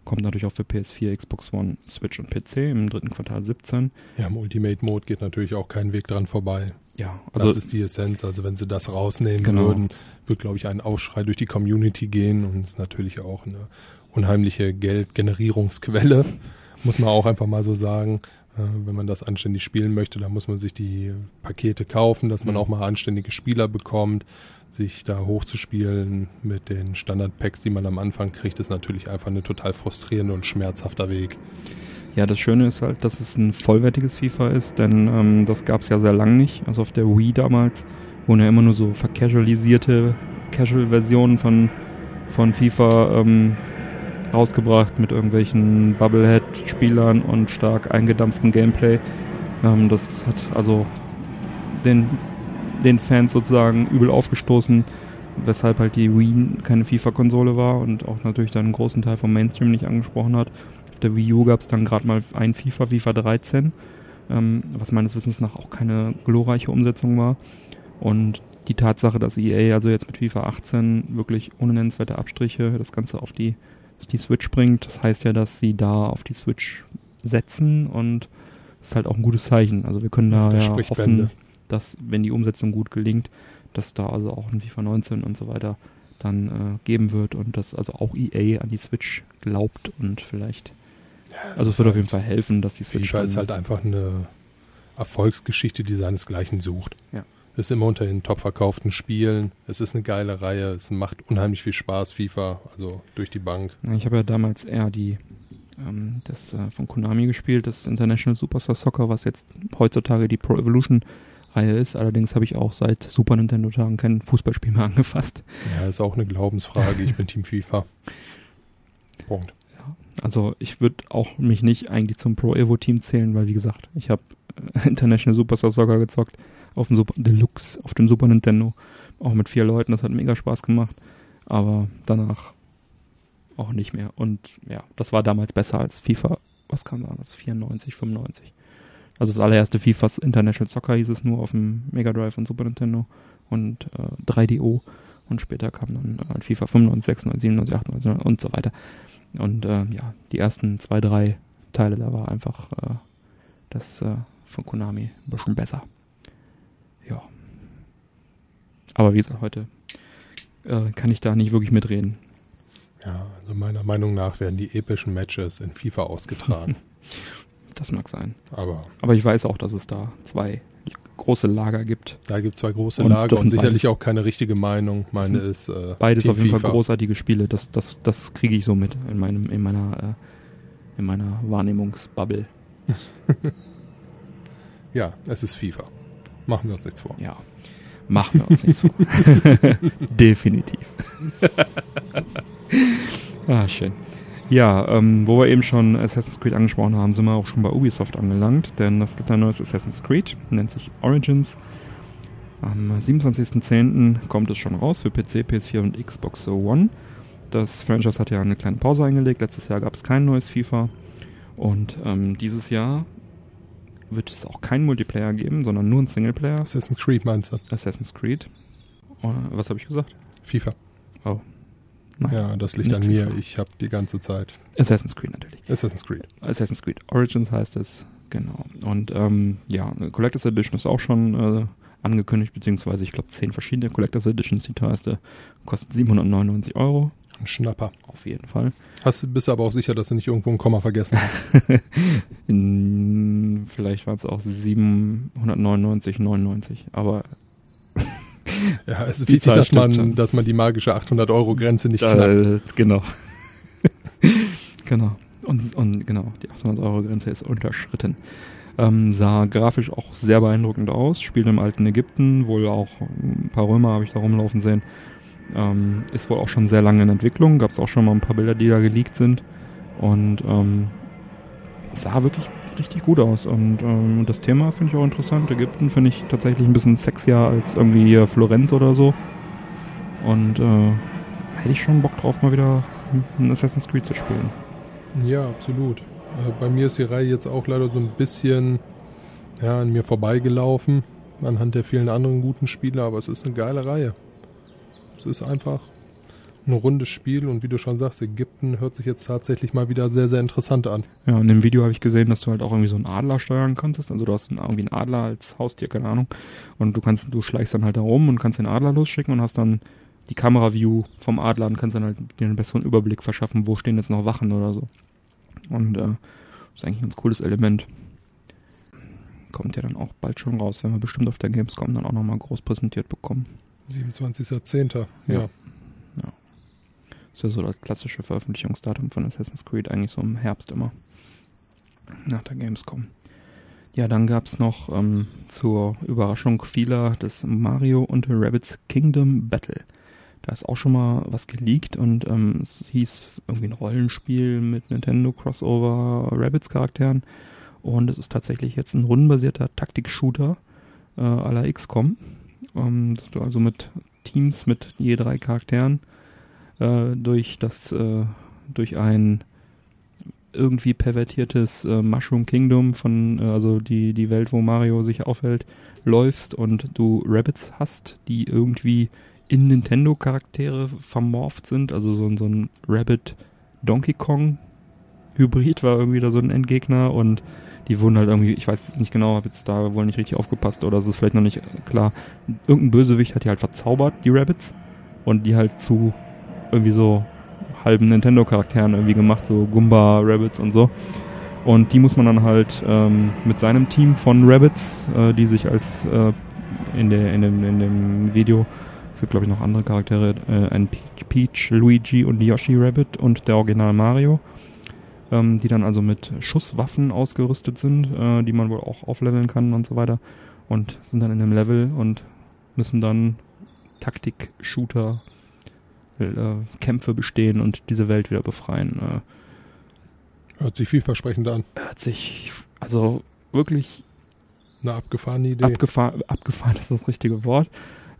Kommt natürlich auch für PS4, Xbox One, Switch und PC im dritten Quartal 17. Ja, im Ultimate Mode geht natürlich auch kein Weg dran vorbei. Ja, also das ist die Essenz. Also wenn sie das rausnehmen Genau. würden, wird, glaube ich, ein Aufschrei durch die Community gehen und ist natürlich auch eine unheimliche Geldgenerierungsquelle, [laughs] muss man auch einfach mal so sagen. Wenn man das anständig spielen möchte, dann muss man sich die Pakete kaufen, dass man Mhm. auch mal anständige Spieler bekommt. Sich da hochzuspielen mit den Standard-Packs, die man am Anfang kriegt, ist natürlich einfach ein total frustrierender und schmerzhafter Weg. Ja, das Schöne ist halt, dass es ein vollwertiges FIFA ist, denn ähm, das gab es ja sehr lang nicht. Also auf der Wii damals wurden ja immer nur so vercasualisierte Casual-Versionen von, von FIFA ähm, rausgebracht mit irgendwelchen Bubblehead-Spielern und stark eingedampftem Gameplay. Ähm, das hat also den, den Fans sozusagen übel aufgestoßen, weshalb halt die Wii keine FIFA-Konsole war und auch natürlich dann einen großen Teil vom Mainstream nicht angesprochen hat. Auf der Wii U gab es dann gerade mal ein FIFA, FIFA 13, ähm, was meines Wissens nach auch keine glorreiche Umsetzung war. Und die Tatsache, dass EA also jetzt mit FIFA 18 wirklich ohne nennenswerte Abstriche das Ganze auf die, die Switch bringt, das heißt ja, dass sie da auf die Switch setzen und das ist halt auch ein gutes Zeichen. Also wir können da Das ja hoffen, Bände. dass wenn die Umsetzung gut gelingt, dass da also auch ein FIFA 19 und so weiter dann äh, geben wird und dass also auch EA an die Switch glaubt und vielleicht also es wird auf jeden Fall helfen, dass die Switch FIFA ist halt einfach eine Erfolgsgeschichte, die seinesgleichen sucht. Ja. Ist immer unter den top verkauften Spielen. Es ist eine geile Reihe. Es macht unheimlich viel Spaß, FIFA, also durch die Bank. Ja, Ich habe ja damals eher die ähm, das äh, von Konami gespielt, das International Superstar Soccer, was jetzt heutzutage die Pro Evolution Reihe ist. Allerdings habe ich auch seit Super Nintendo Tagen kein Fußballspiel mehr [laughs] angefasst. Ja, ist auch eine Glaubensfrage. Ich bin Team FIFA. Punkt. Also ich würde auch mich nicht eigentlich zum Pro Evo Team zählen, weil wie gesagt, ich habe äh, [laughs] International Superstar Soccer gezockt auf dem Super Deluxe, auf dem Super Nintendo, auch mit vier Leuten, das hat mega Spaß gemacht, aber danach auch nicht mehr und ja, das war damals besser als FIFA, was kam da, das 94, 95. Also das allererste FIFAs International Soccer hieß es nur auf dem Mega Drive und Super Nintendo und äh, 3DO und später kam dann äh, FIFA 95, 96, 97, 98 und so weiter. Und äh, ja, die ersten zwei, drei Teile, da war einfach äh, das äh, von Konami ein bisschen besser. Ja. Aber wie gesagt, heute äh, kann ich da nicht wirklich mitreden. Ja, also meiner Meinung nach werden die epischen Matches in FIFA ausgetragen. [laughs] Das mag sein. Aber Aber ich weiß auch, dass es da zwei große Lager gibt. da gibt es zwei große Und Lager und sicherlich beides- auch keine richtige Meinung. Meine ist äh, Beides Team auf jeden FIFA. Fall großartige Spiele. Das, das, das kriege ich so mit in meinem, in meiner, äh, in meiner Wahrnehmungsbubble. [laughs] Ja, es ist FIFA. Machen wir uns nichts vor. Ja. Machen wir uns nichts vor. [laughs] Definitiv. [laughs] ah, schön. Ja, ähm, wo wir eben schon Assassin's Creed angesprochen haben, sind wir auch schon bei Ubisoft angelangt, denn es gibt ein neues Assassin's Creed, nennt sich Origins. Am 27.10. kommt es schon raus für PC, PS4 und Xbox One. Das Franchise hat ja eine kleine Pause eingelegt. Letztes Jahr gab es kein neues FIFA. Und ähm, dieses Jahr wird es auch keinen Multiplayer geben, sondern nur einen Singleplayer. Assassin's Creed meinst du? Assassin's Creed. Oder, was habe ich gesagt? FIFA. Oh. Nein. Ja, das liegt an mir. FIFA. Ich habe die ganze Zeit Assassin's Creed natürlich. Assassin's Creed. Assassin's Creed Origins heißt es. Genau. Und ähm, ja, Collectors Edition ist auch schon äh, angekündigt, beziehungsweise ich glaube zehn verschiedene Collectors Editions. Die teuerste kostet 799 Euro. Ein Schnapper. Auf jeden Fall. Hast, du- bist du aber auch sicher, dass du nicht irgendwo ein Komma vergessen hast. In, [laughs] vielleicht waren es auch 799,99. Aber Ja, es ist wichtig, dass man, schon. dass man die magische 800-Euro-Grenze nicht knackt. äh, genau. [laughs] genau. Und, und genau, die 800 Euro Grenze ist unterschritten. Ähm, sah grafisch auch sehr beeindruckend aus. Spielt im alten Ägypten, wohl auch ein paar Römer habe ich da rumlaufen sehen. Ähm, ist wohl auch schon sehr lange in Entwicklung. Gab es auch schon mal ein paar Bilder, die da geleakt sind. Und ähm, sah wirklich richtig gut aus. Und ähm, das Thema finde ich auch interessant. Ägypten finde ich tatsächlich ein bisschen sexier als irgendwie Florenz oder so. Und äh, hätte ich schon Bock drauf, mal wieder ein Assassin's Creed zu spielen. Ja, absolut. Äh, Bei mir ist die Reihe jetzt auch leider so ein bisschen ja, an mir vorbeigelaufen, anhand der vielen anderen guten Spiele, aber es ist eine geile Reihe. Es ist einfach ein rundes Spiel und wie du schon sagst, Ägypten hört sich jetzt tatsächlich mal wieder sehr, sehr interessant an. Ja, und im Video habe ich gesehen, dass du halt auch irgendwie so einen Adler steuern konntest. Also du hast irgendwie einen Adler als Haustier, keine Ahnung. Und du kannst, du schleichst dann halt da rum und kannst den Adler losschicken und hast dann die Kamera-View vom Adler und kannst dann halt dir einen besseren Überblick verschaffen, wo stehen jetzt noch Wachen oder so. Und äh, ist eigentlich ein ganz cooles Element. Kommt ja dann auch bald schon raus, wenn wir bestimmt auf der Gamescom dann auch nochmal groß präsentiert bekommen. 27.10. Ja. Ja. Das ist ja so das klassische Veröffentlichungsdatum von Assassin's Creed, eigentlich so im Herbst immer. Nach der Gamescom. Ja, dann gab es noch ähm, zur Überraschung vieler das Mario und Rabbits Kingdom Battle. Da ist auch schon mal was geleakt und ähm, es hieß irgendwie ein Rollenspiel mit Nintendo Crossover Rabbits Charakteren. Und es ist tatsächlich jetzt ein rundenbasierter Taktik-Shooter äh, la XCOM. Ähm, dass du also mit Teams mit je drei Charakteren äh, durch das, äh, durch ein irgendwie pervertiertes äh, Mushroom Kingdom von, äh, also die, die Welt, wo Mario sich aufhält, läufst und du Rabbits hast, die irgendwie in Nintendo-Charaktere vermorpht sind, also so, so ein Rabbit Donkey Kong Hybrid war irgendwie da so ein Endgegner und die wurden halt irgendwie, ich weiß nicht genau, habe jetzt da wohl nicht richtig aufgepasst oder es ist vielleicht noch nicht klar. Irgendein Bösewicht hat die halt verzaubert, die Rabbits, und die halt zu irgendwie so halben Nintendo-Charakteren irgendwie gemacht, so Goomba, Rabbits und so. Und die muss man dann halt ähm, mit seinem Team von Rabbits, äh, die sich als äh, in, der, in, dem, in dem Video, es gibt glaube ich noch andere Charaktere, äh, ein Peach, Peach, Luigi und Yoshi Rabbit und der Original Mario, ähm, die dann also mit Schusswaffen ausgerüstet sind, äh, die man wohl auch aufleveln kann und so weiter. Und sind dann in dem Level und müssen dann Taktik-Shooter äh, Kämpfe bestehen und diese Welt wieder befreien. Äh, Hört sich vielversprechend an. hört sich also wirklich Eine abgefahrene Idee. abgefahr abgefahren ist das richtige Wort.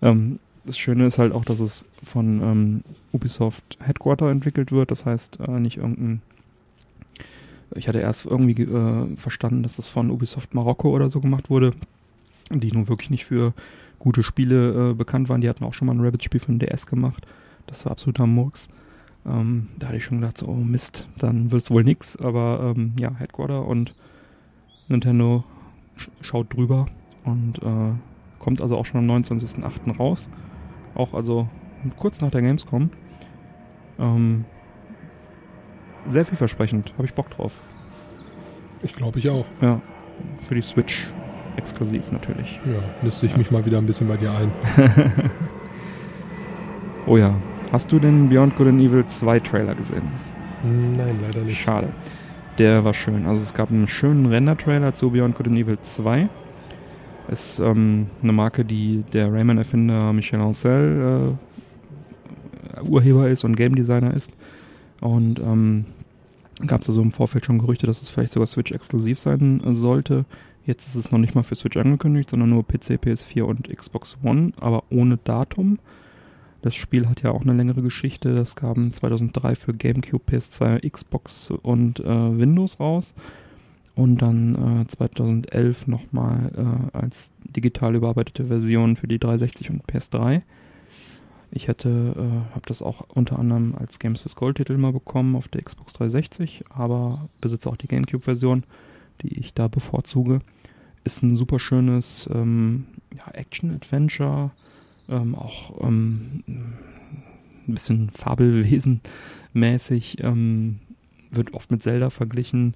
Ähm, das Schöne ist halt auch, dass es von ähm, Ubisoft Headquarter entwickelt wird. Das heißt äh, nicht irgendein. Ich hatte erst irgendwie äh, verstanden, dass das von Ubisoft Marokko oder so gemacht wurde, die nun wirklich nicht für gute Spiele äh, bekannt waren. Die hatten auch schon mal ein Rabbit-Spiel für den DS gemacht. Das war absoluter Murks. Ähm, da hatte ich schon gedacht, so, oh Mist, dann wird es wohl nix. Aber ähm, ja, Headquarter und Nintendo sch schaut drüber und äh, kommt also auch schon am 29.08. raus. Auch also kurz nach der Gamescom. Ähm, sehr vielversprechend, habe ich Bock drauf. Ich glaube, ich auch. Ja, für die Switch exklusiv natürlich. Ja, nüsste ich mich mal wieder ein bisschen bei dir ein. [laughs] Oh ja, hast du den Beyond Good and Evil 2 Trailer gesehen? Nein, leider nicht. Schade. Der war schön. Also es gab einen schönen Render-Trailer zu Beyond Good and Evil 2. Ist ähm, eine Marke, die der Rayman-Erfinder Michel Ancel äh, Urheber ist und Game Designer ist. Und ähm, gab es also im Vorfeld schon Gerüchte, dass es vielleicht sogar Switch-exklusiv sein äh, sollte. Jetzt ist es noch nicht mal für Switch angekündigt, sondern nur PC, PS4 und Xbox One, aber ohne Datum. Das Spiel hat ja auch eine längere Geschichte. Das kam 2003 für GameCube, PS2, Xbox und äh, Windows raus. Und dann äh, 2011 nochmal äh, als digital überarbeitete Version für die 360 und PS3. Ich hätte, äh, habe das auch unter anderem als Games with Gold Titel mal bekommen auf der Xbox 360, aber besitze auch die GameCube-Version, die ich da bevorzuge. Ist ein super schönes ähm, ja, Action-Adventure, ähm, auch ähm, ein bisschen Fabelwesen-mäßig, ähm, wird oft mit Zelda verglichen.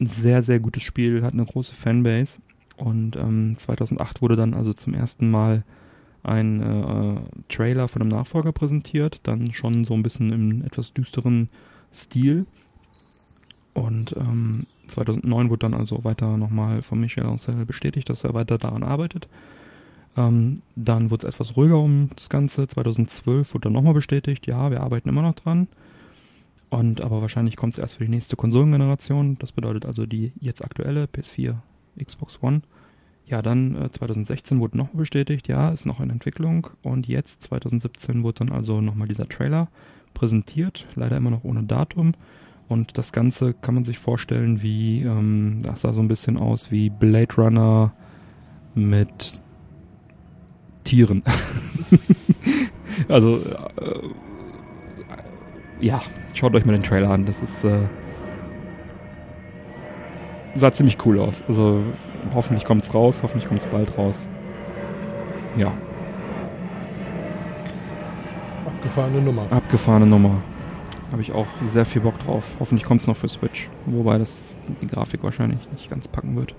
Ein sehr, sehr gutes Spiel, hat eine große Fanbase. Und ähm, 2008 wurde dann also zum ersten Mal ein äh, Trailer von einem Nachfolger präsentiert, dann schon so ein bisschen im etwas düsteren Stil. Und ähm, 2009 wurde dann also weiter nochmal von Michel Ancel bestätigt, dass er weiter daran arbeitet. Ähm, dann wurde es etwas ruhiger um das Ganze. 2012 wurde dann nochmal bestätigt, ja, wir arbeiten immer noch dran. Und aber wahrscheinlich kommt es erst für die nächste Konsolengeneration. Das bedeutet also die jetzt aktuelle PS4, Xbox One. Ja, dann äh, 2016 wurde noch bestätigt, ja, ist noch in Entwicklung. Und jetzt, 2017, wurde dann also nochmal dieser Trailer präsentiert. Leider immer noch ohne Datum. Und das Ganze kann man sich vorstellen wie, ähm, das sah so ein bisschen aus wie Blade Runner mit Tieren. [laughs] also, äh, ja, schaut euch mal den Trailer an. Das ist, äh, sah ziemlich cool aus. Also, hoffentlich kommt's raus, hoffentlich kommt's bald raus. Ja. Abgefahrene Nummer. Abgefahrene Nummer. Habe ich auch sehr viel Bock drauf. Hoffentlich kommt es noch für Switch. Wobei das die Grafik wahrscheinlich nicht ganz packen wird.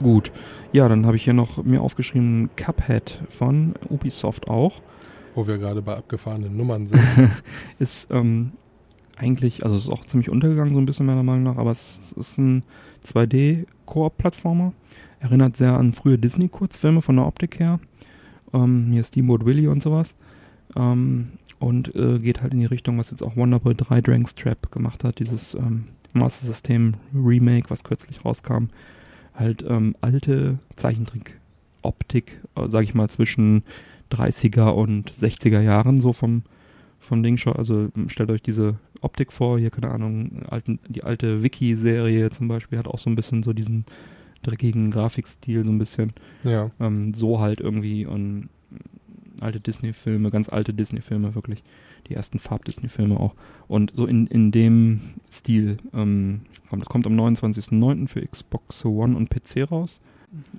Gut. Ja, dann habe ich hier noch mir aufgeschrieben Cuphead von Ubisoft auch. Wo wir gerade bei abgefahrenen Nummern sind. [laughs] ist ähm, eigentlich, also es ist auch ziemlich untergegangen, so ein bisschen meiner Meinung nach, aber es ist ein 2D-Koop-Plattformer. Erinnert sehr an frühe Disney-Kurzfilme von der Optik her. Ähm, hier Steamboat Willie und sowas. Ähm, und äh, geht halt in die Richtung, was jetzt auch Wonderboy 3 Drank's Trap gemacht hat, dieses ähm, Master System Remake, was kürzlich rauskam. Halt ähm, alte Zeichentrick-Optik, äh, sag ich mal, zwischen 30er und 60er Jahren, so vom, vom Ding schon. Also stellt euch diese Optik vor, hier, keine Ahnung, alten, die alte Wiki-Serie zum Beispiel hat auch so ein bisschen so diesen dreckigen Grafikstil, so ein bisschen. Ja. Ähm, so halt irgendwie und alte Disney-Filme, ganz alte Disney-Filme, wirklich. Die ersten Farb-Disney-Filme auch. Und so in, in dem Stil. Ähm, kommt, kommt am 29.09. für Xbox One und PC raus.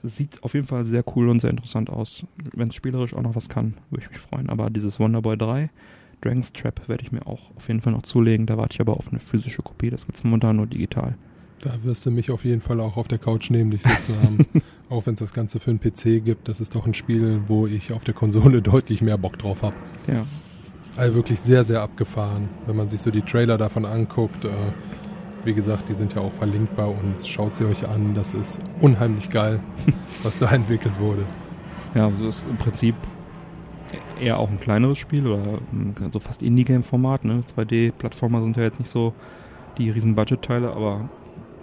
Sieht auf jeden Fall sehr cool und sehr interessant aus. Wenn es spielerisch auch noch was kann, würde ich mich freuen. Aber dieses Wonderboy 3, Dragon's Trap, werde ich mir auch auf jeden Fall noch zulegen. Da warte ich aber auf eine physische Kopie. Das gibt es momentan nur digital. Da wirst du mich auf jeden Fall auch auf der Couch neben dich sitzen haben. [laughs] auch wenn es das Ganze für einen PC gibt, das ist doch ein Spiel, wo ich auf der Konsole [laughs] deutlich mehr Bock drauf habe. Ja. Also wirklich sehr, sehr abgefahren. Wenn man sich so die Trailer davon anguckt, äh, wie gesagt, die sind ja auch verlinkt bei uns. Schaut sie euch an, das ist unheimlich geil, [laughs] was da entwickelt wurde. Ja, das ist im Prinzip eher auch ein kleineres Spiel oder so fast Indie-Game-Format. Ne? 2D-Plattformer sind ja jetzt nicht so die riesen Budget-Teile, aber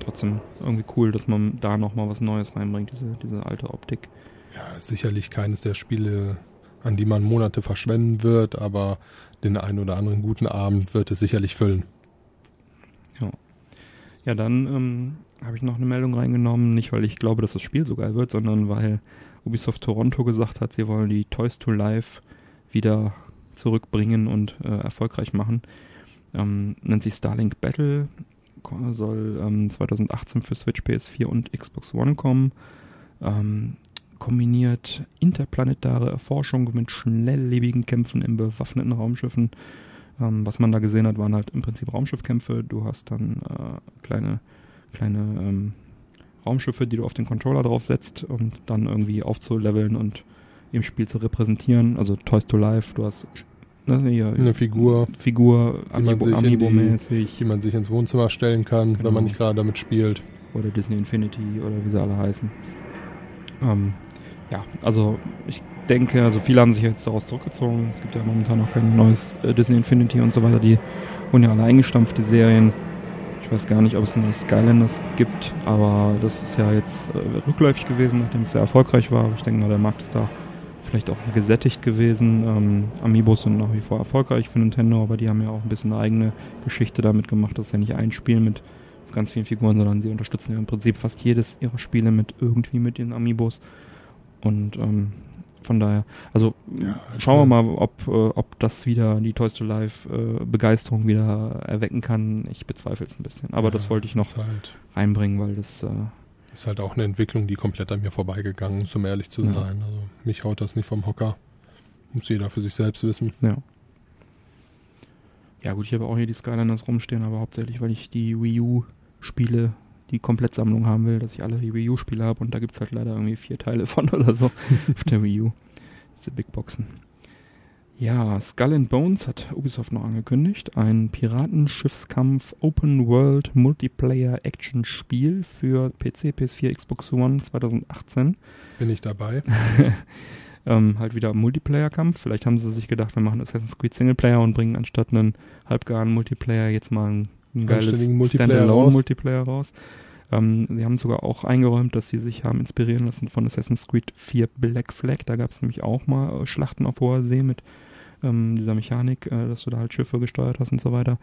trotzdem irgendwie cool, dass man da nochmal was Neues reinbringt, diese, diese alte Optik. Ja, sicherlich keines der Spiele, an die man Monate verschwenden wird, aber den einen oder anderen guten Abend wird es sicherlich füllen. Ja. Ja, dann ähm, habe ich noch eine Meldung reingenommen, nicht weil ich glaube, dass das Spiel so geil wird, sondern weil Ubisoft Toronto gesagt hat, sie wollen die Toys to Life wieder zurückbringen und äh, erfolgreich machen. Ähm, nennt sich Starlink Battle, soll ähm, 2018 für Switch, PS4 und Xbox One kommen. Ähm, kombiniert interplanetare Erforschung mit schnelllebigen Kämpfen in bewaffneten Raumschiffen. Ähm, was man da gesehen hat, waren halt im Prinzip Raumschiffkämpfe. Du hast dann äh, kleine, kleine ähm, Raumschiffe, die du auf den Controller draufsetzt und dann irgendwie aufzuleveln und im Spiel zu repräsentieren. Also Toys to Life, du hast ne, hier, eine Figur, Figur Amiibo, Amiibo-mäßig. Die, die, man sich ins Wohnzimmer stellen kann, genau. wenn man nicht gerade damit spielt. Oder Disney Infinity oder wie sie alle heißen. Ähm, ja, also ich denke, also viele haben sich jetzt daraus zurückgezogen. Es gibt ja momentan noch kein neues äh, Disney Infinity und so weiter. Die wurden ja alle eingestampft, die Serien. Ich weiß gar nicht, ob es eine Skylanders gibt, aber das ist ja jetzt äh, rückläufig gewesen, nachdem es sehr erfolgreich war. Ich denke mal, der Markt ist da vielleicht auch gesättigt gewesen. Ähm, Amiibos sind nach wie vor erfolgreich für Nintendo, aber die haben ja auch ein bisschen eine eigene Geschichte damit gemacht. Das ist ja nicht ein Spiel mit ganz vielen Figuren, sondern sie unterstützen ja im Prinzip fast jedes ihrer Spiele mit irgendwie mit den Amiibos. Und ähm, von daher, also ja, schauen wir mal, ob, äh, ob das wieder die Toys to Life äh, Begeisterung wieder erwecken kann. Ich bezweifle es ein bisschen. Aber ja, das wollte ich noch halt reinbringen, weil das äh, ist halt auch eine Entwicklung, die komplett an mir vorbeigegangen ist, um ehrlich zu ja. sein. Also mich haut das nicht vom Hocker. Muss jeder für sich selbst wissen. Ja. Ja gut, ich habe auch hier die Skylanders rumstehen, aber hauptsächlich, weil ich die Wii U-Spiele, die Komplettsammlung haben will, dass ich alle Wii U-Spiele habe und da gibt es halt leider irgendwie vier Teile von [laughs] oder so auf der Wii U. Das sind Big Boxen. Ja, Skull and Bones hat Ubisoft noch angekündigt. Ein Piratenschiffskampf Open World Multiplayer Action Spiel für PC, PS4, Xbox One 2018. Bin ich dabei. [laughs] ähm, halt wieder Multiplayer-Kampf. Vielleicht haben sie sich gedacht, wir machen Assassin's Creed Singleplayer und bringen anstatt einen halbgaren Multiplayer jetzt mal ein, ein geiles Standalone-Multiplayer raus. Ähm, sie haben sogar auch eingeräumt, dass sie sich haben inspirieren lassen von Assassin's Creed 4 Black Flag. Da gab es nämlich auch mal äh, Schlachten auf hoher See mit ähm, dieser Mechanik, äh, dass du da halt Schiffe gesteuert hast und so weiter.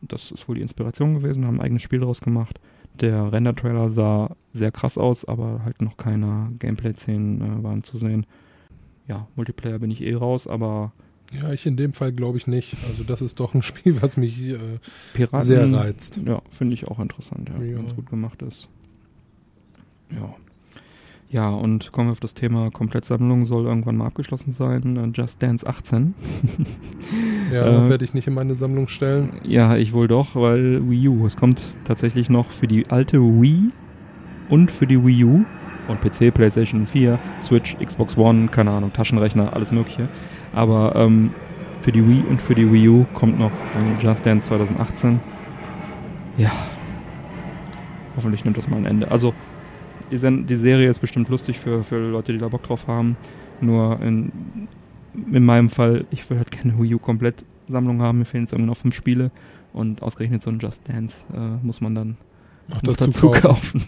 Das ist wohl die Inspiration gewesen, haben ein eigenes Spiel daraus gemacht. Der Render-Trailer sah sehr krass aus, aber halt noch keine Gameplay-Szenen äh, waren zu sehen. ja, Multiplayer bin ich eh raus, aber Ja, ich in dem Fall glaube ich nicht. Also das ist doch ein [laughs] Spiel, was mich äh, Piraten sehr reizt. Ja, finde ich auch interessant, ja, Ja. wenn es gut gemacht ist. Ja. Ja, und kommen wir auf das Thema Komplettsammlung, soll irgendwann mal abgeschlossen sein. Äh, Just Dance 18. Ja, [laughs] Äh, werde ich nicht in meine Sammlung stellen. Ja, ich wohl doch, weil Wii U. Es kommt tatsächlich noch für die alte Wii und für die Wii U und PC, PlayStation 4, Switch, Xbox One, keine Ahnung, Taschenrechner, alles Mögliche. Aber ähm, für die Wii und für die Wii U kommt noch Just Dance 2018. Ja. Hoffentlich nimmt das mal ein Ende. Also, die, Sen die Serie ist bestimmt lustig für, für Leute, die da Bock drauf haben. Nur in, in meinem Fall, ich will halt keine Wii U komplett Sammlung haben. Mir fehlen jetzt irgendwie noch fünf Spiele. Und ausgerechnet so ein Just Dance äh, muss man dann Noch noch dazu, kaufen.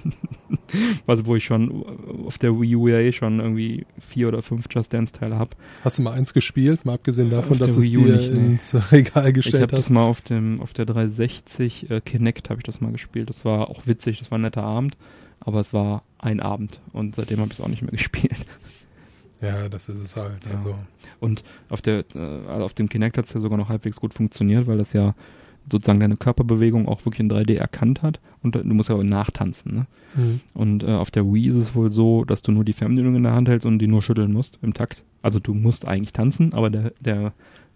[laughs] also wo ich schon auf der Wii U ja eh schon irgendwie vier oder fünf Just Dance Teile habe. Hast du mal eins gespielt, mal abgesehen davon, dass du es dir nicht, nee. ins [laughs] Regal Ich habe gestellt das hast? mal auf dem auf der 360 äh, Kinect habe ich das mal gespielt. Das war auch witzig, das war ein netter Abend, aber es war ein Abend und seitdem habe ich es auch nicht mehr [laughs] gespielt. Ja, das ist es halt. Ja. Also, Und auf der äh, also auf dem Kinect hat es ja sogar noch halbwegs gut funktioniert, weil das ja sozusagen deine Körperbewegung auch wirklich in 3D erkannt hat und du musst ja aber nachtanzen, ne? hm. Und äh, auf der Wii ist es wohl so, dass du nur die Fernbedienung in der Hand hältst und die nur schütteln musst im Takt. Also du musst eigentlich tanzen, aber der, der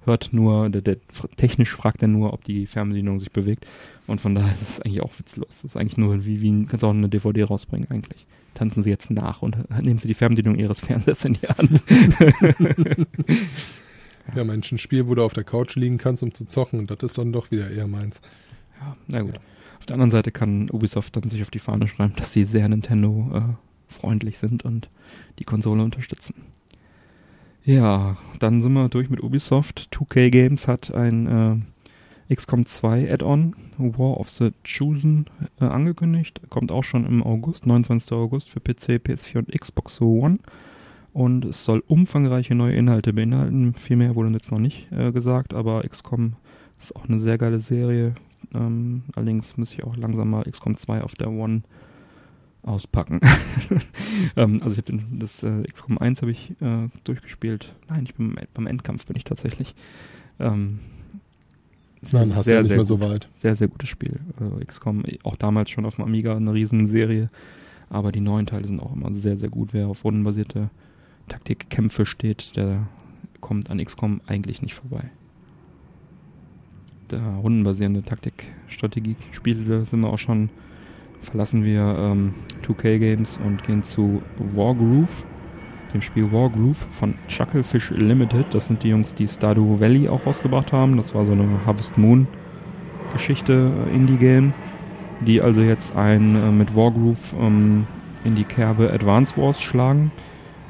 hört nur, der, der technisch fragt er nur, ob die Fernbedienung sich bewegt. Und von daher ist es eigentlich auch witzlos. Das ist eigentlich nur wie, wie kannst auch eine DVD rausbringen eigentlich. Tanzen sie jetzt nach und äh, [laughs] nehmen sie die Fernbedienung ihres Fernsehers in die Hand. [laughs] ja, Mensch, ein Spiel, wo du auf der Couch liegen kannst, um zu zocken, das ist dann doch wieder eher meins. Ja, na gut. Auf der anderen Seite kann Ubisoft dann sich auf die Fahne schreiben, dass sie sehr Nintendo-freundlich sind und die Konsole unterstützen. Ja, dann sind wir durch mit Ubisoft. 2K Games hat ein äh, XCOM 2 Add-on, War of the Chosen, äh, angekündigt. Kommt auch schon im August, 29. August für PC, PS4 und Xbox One. Und es soll umfangreiche neue Inhalte beinhalten. Viel mehr wurde jetzt noch nicht äh, gesagt, aber XCOM ist auch eine sehr geile Serie. Ähm, allerdings muss ich auch langsam mal XCOM 2 auf der One auspacken. [laughs] ähm, also ich habe das äh, XCOM 1 habe ich äh, durchgespielt. Nein, ich bin beim, Endkampf bin ich tatsächlich. Ähm, Nein, hast du ja nicht mehr so weit. Sehr, sehr gutes Spiel. Äh, XCOM, auch damals schon auf dem Amiga eine Riesenserie. Aber die neuen Teile sind auch immer sehr, sehr gut. Wer auf rundenbasierte Taktikkämpfe steht, der kommt an XCOM eigentlich nicht vorbei. Der rundenbasierende Taktikstrategiespiele sind wir auch schon. Verlassen wir ähm, 2K Games und gehen zu Wargroove, dem Spiel Wargroove von Chucklefish Limited. Das sind die Jungs, die Stardew Valley auch rausgebracht haben. Das war so eine Harvest Moon Geschichte, äh, Indie-Game, die also jetzt ein äh, mit Wargroove ähm, in die Kerbe Advance Wars schlagen.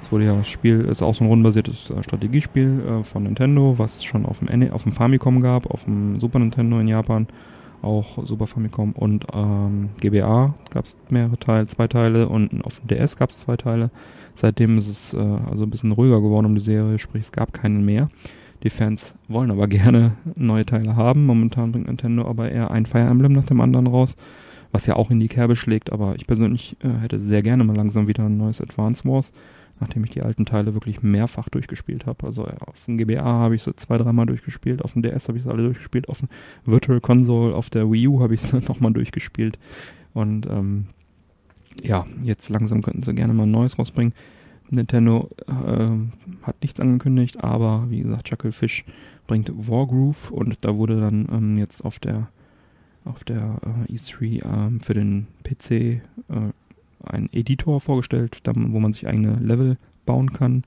Es wurde ja das Spiel, ist auch so ein rundenbasiertes äh, Strategiespiel äh, von Nintendo, was schon auf dem, auf dem Famicom gab, auf dem Super Nintendo in Japan, auch Super Famicom und ähm, GBA gab es mehrere Teile, zwei Teile und auf dem DS gab es zwei Teile. Seitdem ist es äh, also ein bisschen ruhiger geworden um die Serie, sprich es gab keinen mehr. Die Fans wollen aber [laughs] gerne neue Teile haben. Momentan bringt Nintendo aber eher ein Fire Emblem nach dem anderen raus, was ja auch in die Kerbe schlägt. Aber ich persönlich äh, hätte sehr gerne mal langsam wieder ein neues Advance Wars, nachdem ich die alten Teile wirklich mehrfach durchgespielt habe. Also auf dem GBA habe ich sie zwei, dreimal durchgespielt, auf dem DS habe ich sie alle durchgespielt, auf dem Virtual Console, auf der Wii U habe ich sie [laughs] nochmal durchgespielt. Und ähm, ja, jetzt langsam könnten sie gerne mal ein neues rausbringen. Nintendo äh, hat nichts angekündigt, aber wie gesagt, Chucklefish bringt Wargroove und da wurde dann ähm, jetzt auf der auf der äh, E3 ähm, für den PC äh, ein Editor vorgestellt, wo man sich eigene Level bauen kann.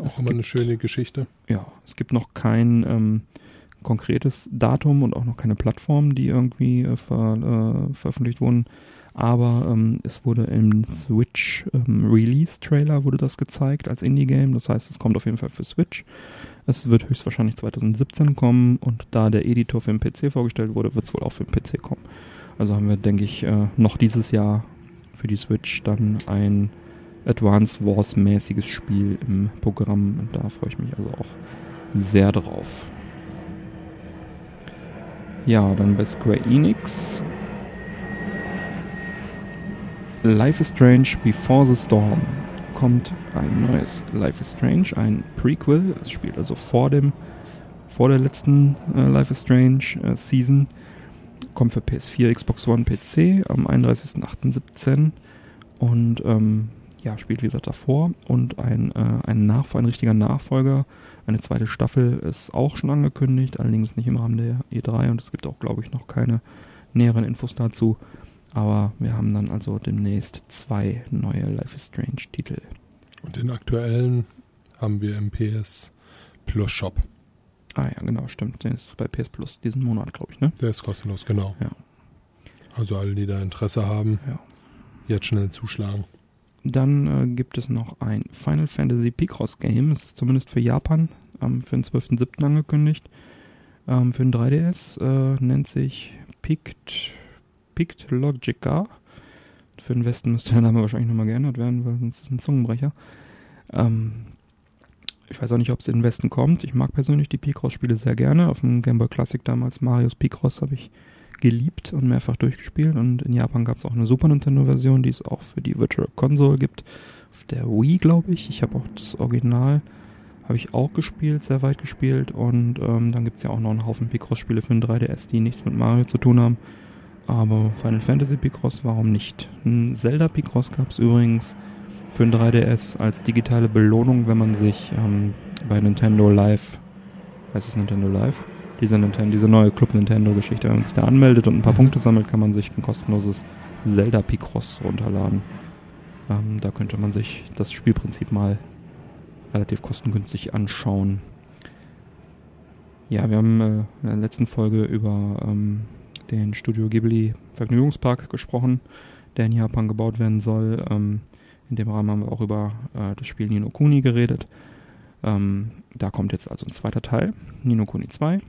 Auch Es immer eine gibt- schöne Geschichte. ja, es gibt noch kein ähm, konkretes Datum und auch noch keine Plattform, die irgendwie äh, ver, äh, veröffentlicht wurden. Aber ähm, es wurde im Switch ähm, Release Trailer wurde das gezeigt als Indie-Game. Das heißt, es kommt auf jeden Fall für Switch. Es wird höchstwahrscheinlich 2017 kommen und da der Editor für den PC vorgestellt wurde, wird es wohl auch für den PC kommen. Also haben wir, denke ich, äh, noch dieses Jahr für die Switch dann ein Advanced Wars mäßiges Spiel im Programm und da freue ich mich also auch sehr drauf. Ja, dann bei Square Enix. Life is Strange Before the Storm. kommt ein neues Life is Strange, ein Prequel. Es spielt also vor dem, vor der letzten äh, Life is Strange äh, Season. Kommt für PS4, Xbox One, PC am 31.08.17 und ähm, ja, spielt wie gesagt davor und ein, äh, ein, Nachfolger, ein richtiger Nachfolger. Eine zweite Staffel ist auch schon angekündigt, allerdings nicht im Rahmen der E3 und es gibt auch, glaube ich, noch keine näheren Infos dazu. Aber wir haben dann also demnächst zwei neue Life is Strange Titel. Und den aktuellen haben wir im PS Plus Shop. Ah ja, genau, stimmt. Der ist bei PS Plus diesen Monat, glaube ich, ne? Der ist kostenlos, genau. Ja. Also alle, die da Interesse haben, Ja. jetzt schnell zuschlagen. Dann äh, gibt es noch ein Final Fantasy Picross Game. Es ist zumindest für Japan ähm, für den 12.07. angekündigt. Ähm, für den 3DS äh, nennt sich Pict, Pict Logica. Für den Westen müsste der Name wahrscheinlich nochmal geändert werden, weil sonst ist es ein Zungenbrecher. Ähm, ich weiß auch nicht, ob es in den Westen kommt. Ich mag persönlich die Picross-Spiele sehr gerne. Auf dem Game Boy Classic damals, Marius Picross, habe ich geliebt und mehrfach durchgespielt. Und in Japan gab es auch eine Super Nintendo-Version, die es auch für die Virtual Console gibt. Auf der Wii, glaube ich. Ich habe auch das Original, habe ich auch gespielt, sehr weit gespielt. Und ähm, dann gibt es ja auch noch einen Haufen Picross-Spiele für den 3DS, die nichts mit Mario zu tun haben. Aber Final Fantasy Picross, warum nicht? Ein Zelda Picross gab es übrigens für den 3DS als digitale Belohnung, wenn man sich ähm, bei Nintendo Live, heißt es Nintendo Live? Diese, Nintendo, diese neue Club Nintendo-Geschichte, wenn man sich da anmeldet und ein paar Mhm. Punkte sammelt, kann man sich ein kostenloses Zelda Picross runterladen. Ähm, da könnte man sich das Spielprinzip mal relativ kostengünstig anschauen. Ja, wir haben äh, in der letzten Folge über ähm, den Studio Ghibli Vergnügungspark gesprochen, der in Japan gebaut werden soll. Ähm, in dem Rahmen haben wir auch über äh, das Spiel Nino Kuni geredet. Ähm, da kommt jetzt also ein zweiter Teil, Nino Kuni 2,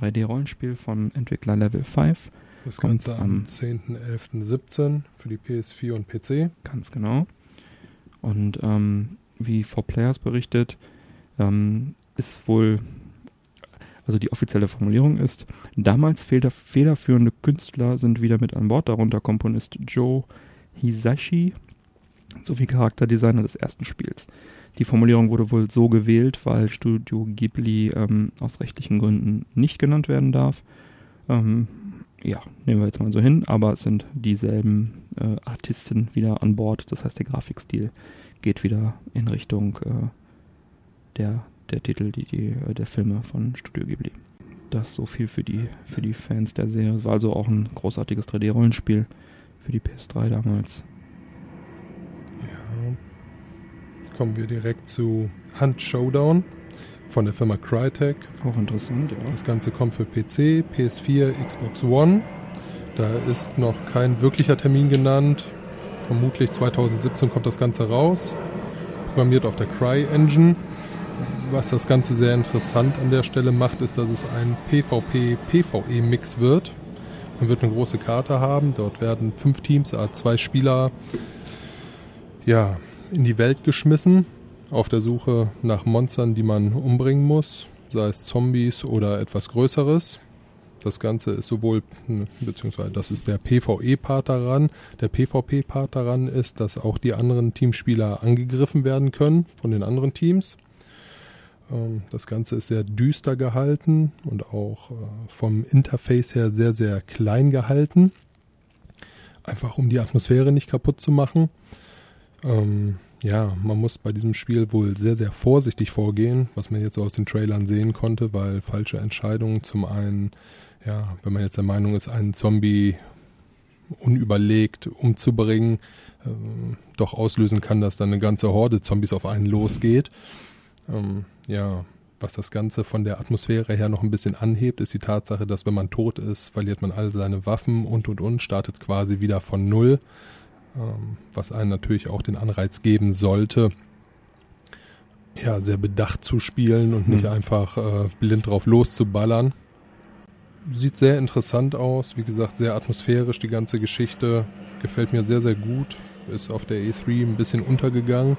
3D-Rollenspiel vom Entwickler Level 5, Das Kommt Ganze am am 10.11.17 für die PS4 und PC. ganz genau. Und ähm, wie 4Players berichtet, ähm, ist wohl, also die offizielle Formulierung ist, damals feder- federführende Künstler sind wieder mit an Bord, darunter Komponist Joe Hisashi sowie Charakterdesigner des ersten Spiels. Die Formulierung wurde wohl so gewählt, weil Studio Ghibli ähm, aus rechtlichen Gründen nicht genannt werden darf. Ähm, ja, nehmen wir jetzt mal so hin, aber es sind dieselben äh, Artisten wieder an Bord. Das heißt, der Grafikstil geht wieder in Richtung äh, der, der Titel, die, die, äh, der Filme von Studio Ghibli. Das so viel für die, für die Fans der Serie. Es war also auch ein großartiges 3D-Rollenspiel für die PS3 damals. Ja. Kommen wir direkt zu Hunt Showdown von der Firma Crytek. Auch interessant, ja. Das Ganze kommt für PC, PS4, Xbox One. Da ist noch kein wirklicher Termin genannt. Vermutlich 2017 kommt das Ganze raus. Programmiert auf der Cry-Engine. Was das Ganze sehr interessant an der Stelle macht, ist, dass es ein PvP-PvE-Mix wird. Man wird eine große Karte haben. Dort werden fünf Teams, a zwei Spieler, ja, in die Welt geschmissen. Auf der Suche nach Monstern, die man umbringen muss. Sei es Zombies oder etwas Größeres. Das Ganze ist sowohl, beziehungsweise das ist der PvE-Part daran. Der PvP-Part daran ist, dass auch die anderen Teamspieler angegriffen werden können von den anderen Teams. Ähm, Das Ganze ist sehr düster gehalten und auch äh, vom Interface her sehr, sehr klein gehalten. Einfach um die Atmosphäre nicht kaputt zu machen. Ähm, ja, man muss bei diesem Spiel wohl sehr, sehr vorsichtig vorgehen, was man jetzt so aus den Trailern sehen konnte, weil falsche Entscheidungen zum einen, ja, wenn man jetzt der Meinung ist, einen Zombie unüberlegt umzubringen, ähm, doch auslösen kann, dass dann eine ganze Horde Zombies auf einen losgeht. Ähm, ja, was das Ganze von der Atmosphäre her noch ein bisschen anhebt, ist die Tatsache, dass wenn man tot ist, verliert man all seine Waffen und und und, startet quasi wieder von Null, was einen natürlich auch den Anreiz geben sollte, ja, sehr bedacht zu spielen und nicht Hm. einfach äh, blind drauf loszuballern. Sieht sehr interessant aus, wie gesagt, sehr atmosphärisch, die ganze Geschichte. Gefällt mir sehr, sehr gut. Ist auf der E3 ein bisschen untergegangen.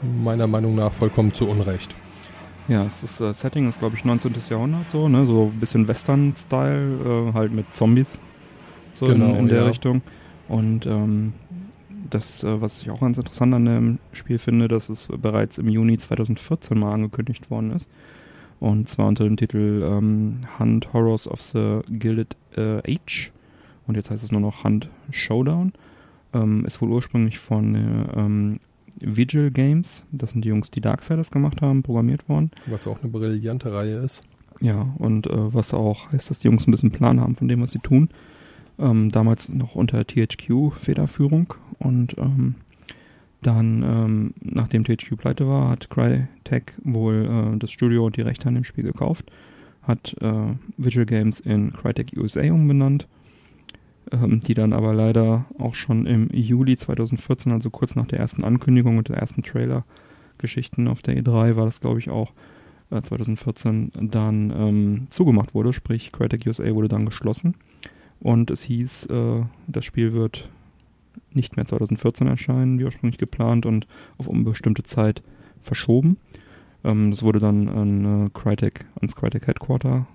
Meiner Meinung nach vollkommen zu Unrecht. Ja, es ist, äh, Setting ist, glaube ich, 19. Jahrhundert so, ne? So ein bisschen Western-Style, äh, halt mit Zombies. So Genau, in, in der ja. Richtung. Und ähm, das, äh, was ich auch ganz interessant an dem Spiel finde, dass es bereits im Juni 2014 mal angekündigt worden ist. Und zwar unter dem Titel ähm, Hunt Horrors of the Gilded äh, Age. Und jetzt heißt es nur noch Hunt Showdown. Ähm, ist wohl ursprünglich von äh, ähm, Vigil Games. Das sind die Jungs, die Darksiders gemacht haben, programmiert worden. Was auch eine brillante Reihe ist. Ja, und äh, was auch heißt, dass die Jungs ein bisschen Plan haben von dem, was sie tun. Ähm, damals noch unter THQ-Federführung. Und ähm, dann, ähm, nachdem THQ pleite war, hat Crytek wohl äh, das Studio und die Rechte an dem Spiel gekauft, hat äh, Visual Games in Crytek USA umbenannt, ähm, die dann aber leider auch schon im Juli 2014, also kurz nach der ersten Ankündigung und der ersten Trailer-Geschichten auf der E3, war das glaube ich auch, 2014 äh, dann ähm, zugemacht wurde, sprich Crytek USA wurde dann geschlossen und es hieß, äh, das Spiel wird nicht mehr 2014 erscheinen, wie ursprünglich geplant und auf unbestimmte Zeit verschoben. Ähm, das wurde dann an äh, Crytek, ans Crytek Headquarter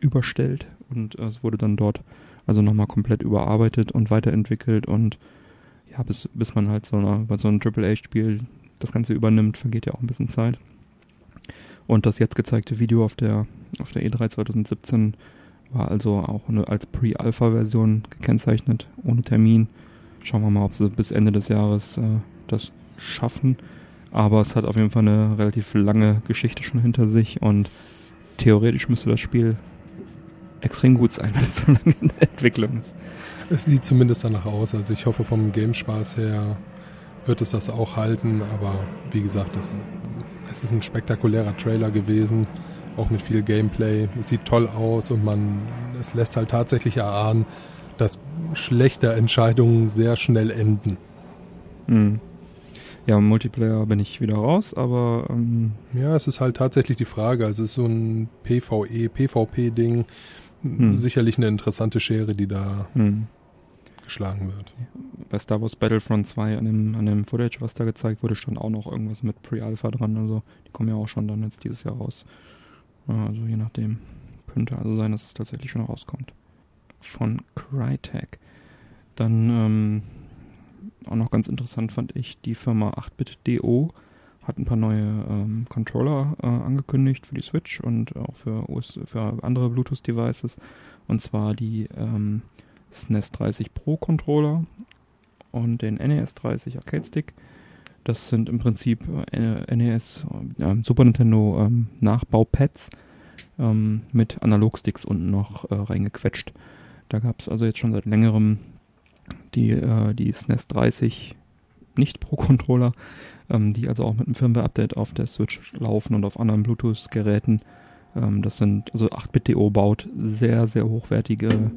überstellt und äh, es wurde dann dort also nochmal komplett überarbeitet und weiterentwickelt und ja, bis, bis man halt so, eine, bei so einem AAA-Spiel das Ganze übernimmt, vergeht ja auch ein bisschen Zeit. Und das jetzt gezeigte Video auf der, auf der E3 2017 war also auch eine, als Pre-Alpha-Version gekennzeichnet, ohne Termin. Schauen wir mal, ob sie bis Ende des Jahres äh, das schaffen. Aber es hat auf jeden Fall eine relativ lange Geschichte schon hinter sich und theoretisch müsste das Spiel extrem gut sein, [laughs] wenn es so lange in der Entwicklung ist. Es sieht zumindest danach aus. Also ich hoffe vom Gamespaß her wird es das auch halten. Aber wie gesagt, das, es ist ein spektakulärer Trailer gewesen, auch mit viel Gameplay. Es sieht toll aus und man, es lässt halt tatsächlich erahnen, dass schlechte Entscheidungen sehr schnell enden. Hm. Ja, Multiplayer bin ich wieder raus, aber. Ähm ja, es ist halt tatsächlich die Frage. Also es ist so ein PvE, PvP-Ding. Hm. Sicherlich eine interessante Schere, die da hm. geschlagen wird. Bei Star Wars Battlefront 2 an dem, an dem Footage, was da gezeigt wurde, stand auch noch irgendwas mit Pre-Alpha dran. Also die kommen ja auch schon dann jetzt dieses Jahr raus. Also je nachdem. Könnte also sein, dass es tatsächlich schon rauskommt. Von Crytek. Dann ähm, auch noch ganz interessant fand ich, die Firma 8-Bit.do hat ein paar neue ähm, Controller äh, angekündigt für die Switch und auch für, US, für andere Bluetooth-Devices. Und zwar die ähm, SNES 30 Pro Controller und den NES 30 Arcade Stick. Das sind im Prinzip NES, äh, Super Nintendo ähm, Nachbaupads ähm, mit Analogsticks unten noch äh, reingequetscht. Da gab es also jetzt schon seit längerem die, äh, die SNES 30 nicht Pro Controller, ähm, die also auch mit einem Firmware-Update auf der Switch laufen und auf anderen Bluetooth-Geräten. Ähm, das sind, also 8-Bit.do baut sehr, sehr hochwertige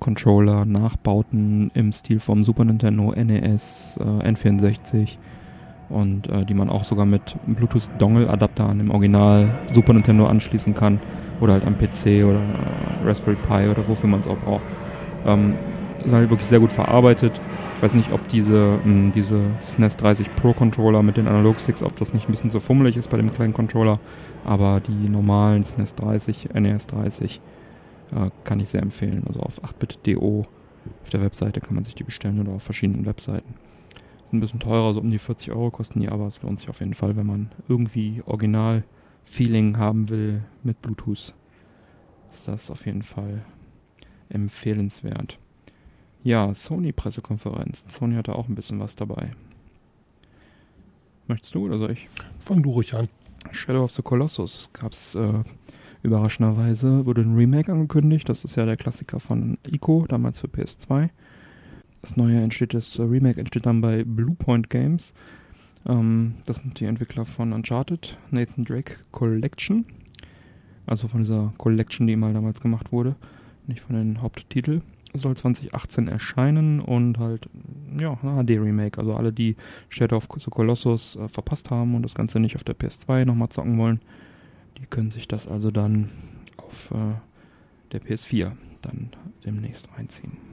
Controller, Nachbauten im Stil vom Super Nintendo, NES, äh, N64 und äh, die man auch sogar mit Bluetooth-Dongle-Adapter an dem Original Super Nintendo anschließen kann oder halt am PC oder äh, Raspberry Pi oder wofür man es auch braucht. Ähm, ist halt wirklich sehr gut verarbeitet. Ich weiß nicht, ob diese, mh, hm, diese SNES 30 Pro Controller mit den Analogsticks, ob das nicht ein bisschen so fummelig ist bei dem kleinen Controller, aber die normalen SNES 30, NES 30 äh, kann ich sehr empfehlen. Also auf 8bit.do auf der Webseite kann man sich die bestellen oder auf verschiedenen Webseiten. Ein bisschen teurer, so um die 40 Euro kosten die, aber es lohnt sich auf jeden Fall, wenn man irgendwie Original-Feeling haben will mit Bluetooth. Ist das auf jeden Fall empfehlenswert. Ja, Sony-Pressekonferenz. Sony hatte auch ein bisschen was dabei. Möchtest du oder soll ich? Fang du ruhig an. Shadow of the Colossus gab es äh, überraschenderweise, wurde ein Remake angekündigt. Das ist ja der Klassiker von Ico, damals für PS2. Das neue entsteht, das Remake entsteht dann bei Bluepoint Games. Ähm, das sind die Entwickler von Uncharted, Nathan Drake Collection. Also von dieser Collection, die mal damals gemacht wurde. Nicht von den Haupttiteln soll 2018 erscheinen und halt, ja, ein HD-Remake. Also alle, die Shadow of the Colossus äh, verpasst haben und das Ganze nicht auf der PS2 nochmal zocken wollen, die können sich das also dann auf äh, der PS4 dann demnächst reinziehen.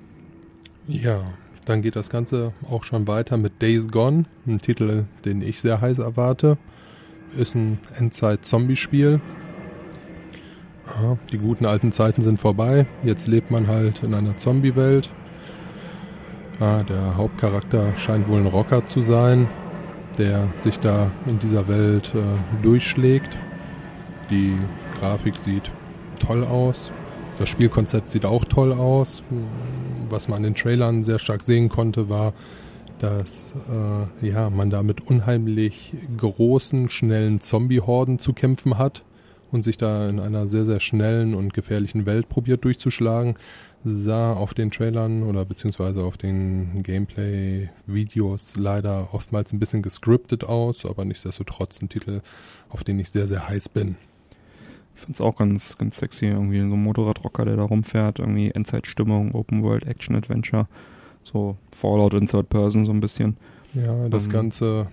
Ja, dann geht das Ganze auch schon weiter mit Days Gone, ein Titel, den ich sehr heiß erwarte. Ist ein Endzeit-Zombie-Spiel, ja, die guten alten Zeiten sind vorbei. Jetzt lebt man halt in einer Zombie-Welt. Ah, der Hauptcharakter scheint wohl ein Rocker zu sein, der sich da in dieser Welt äh, durchschlägt. Die Grafik sieht toll aus. Das Spielkonzept sieht auch toll aus. Was man in den Trailern sehr stark sehen konnte, war, dass äh, ja, man da mit unheimlich großen, schnellen Zombie-Horden zu kämpfen hat und sich da in einer sehr, sehr schnellen und gefährlichen Welt probiert durchzuschlagen. Sah auf den Trailern oder beziehungsweise auf den Gameplay-Videos leider oftmals ein bisschen gescriptet aus, aber nichtsdestotrotz ein Titel, auf den ich sehr, sehr heiß bin. Ich finde es auch ganz, ganz sexy, irgendwie so ein Motorradrocker, der da rumfährt, irgendwie Endzeitstimmung, Open World Action Adventure, so Fallout in Third Person so ein bisschen. Ja, das ähm, Ganze,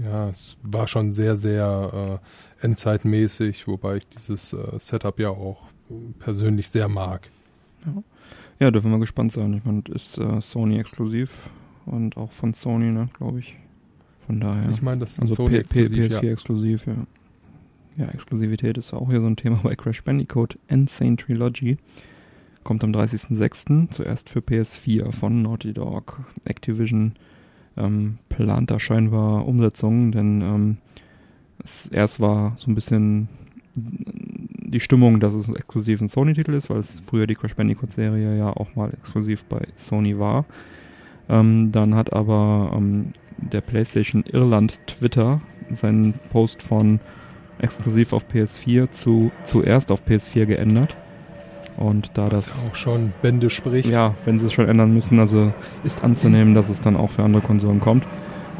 ja, es war schon sehr, sehr äh, endzeitmäßig, wobei ich dieses äh, Setup ja auch persönlich sehr mag. Ja. ja, dürfen wir gespannt sein. Ich meine, ist äh, Sony exklusiv und auch von Sony, ne, glaube ich. Von daher. Ich meine, das ist also Sony exklusiv, PS4 ja. exklusiv, ja. Ja, Exklusivität ist auch hier so ein Thema bei Crash Bandicoot. Insane Trilogy kommt am 30.06. zuerst für PS4 von Naughty Dog. Activision ähm, plant da scheinbar Umsetzungen, denn ähm, es erst war so ein bisschen die Stimmung, dass es exklusiv ein Sony-Titel ist, weil es früher die Crash Bandicoot-Serie ja auch mal exklusiv bei Sony war. Ähm, dann hat aber ähm, der PlayStation Irland Twitter seinen Post von exklusiv auf PS4 zu zuerst auf PS4 geändert. Und da Was das auch schon Bände spricht. Ja, wenn sie es schon ändern müssen, also ist anzunehmen, dass es dann auch für andere Konsolen kommt.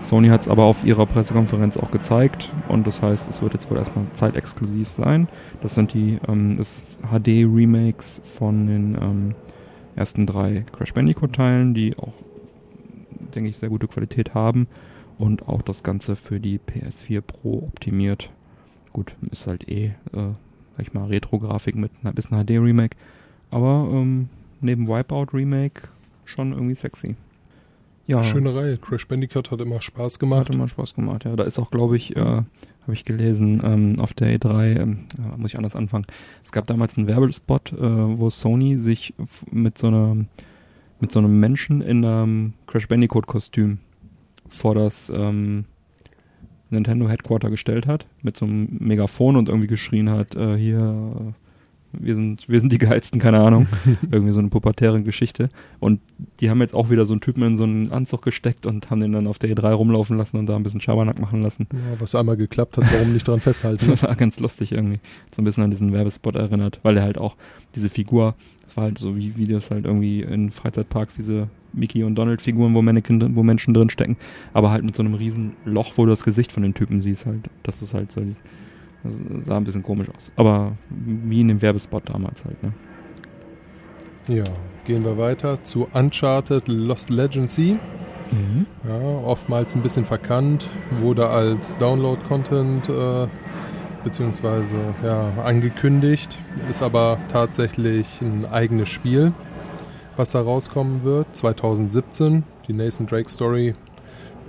Sony hat es aber auf ihrer Pressekonferenz auch gezeigt und das heißt, es wird jetzt wohl erstmal zeitexklusiv sein. Das sind die ähm, HD-Remakes von den ähm, ersten drei Crash Bandicoot-Teilen, die auch, denke ich, sehr gute Qualität haben und auch das Ganze für die PS4 Pro optimiert. Gut, ist halt eh, äh, sag ich mal, Retro-Grafik mit ein bisschen HD-Remake. Aber ähm, neben Wipeout-Remake schon irgendwie sexy. Ja. Schöne Reihe. Crash Bandicoot hat immer Spaß gemacht. Hat immer Spaß gemacht, ja. Da ist auch, glaube ich, äh, habe ich gelesen, ähm, auf der E3, ähm, ja, muss ich anders anfangen. Es gab damals einen Werbespot, äh, wo Sony sich mit so einer mit so einem Menschen in einem Crash Bandicoot Kostüm vor das ähm, Nintendo Headquarter gestellt hat, mit so einem Megafon und irgendwie geschrien hat, äh, hier, wir sind, wir sind die Geilsten, keine Ahnung. [laughs] irgendwie so eine pubertäre Geschichte. Und die haben jetzt auch wieder so einen Typen in so einen Anzug gesteckt und haben den dann auf der E3 rumlaufen lassen und da ein bisschen Schabernack machen lassen. Ja, was einmal geklappt hat, warum nicht dran festhalten? [laughs] das war ganz lustig irgendwie. So ein bisschen an diesen Werbespot erinnert, weil er halt auch diese Figur, das war halt so wie, wie das halt irgendwie in Freizeitparks diese Mickey und Donald Figuren, wo, Mannequin, wo Menschen drin stecken, aber halt mit so einem riesen Loch, wo du das Gesicht von den Typen siehst halt. Das ist halt so, das sah ein bisschen komisch aus. Aber wie in dem Werbespot damals halt, ne? Ja, gehen wir weiter zu Uncharted Lost Legacy. Mhm. Ja, oftmals ein bisschen verkannt, wurde als Download-Content äh, beziehungsweise ja, angekündigt, ist aber tatsächlich ein eigenes Spiel was da rauskommen wird. 2017, die Nathan Drake Story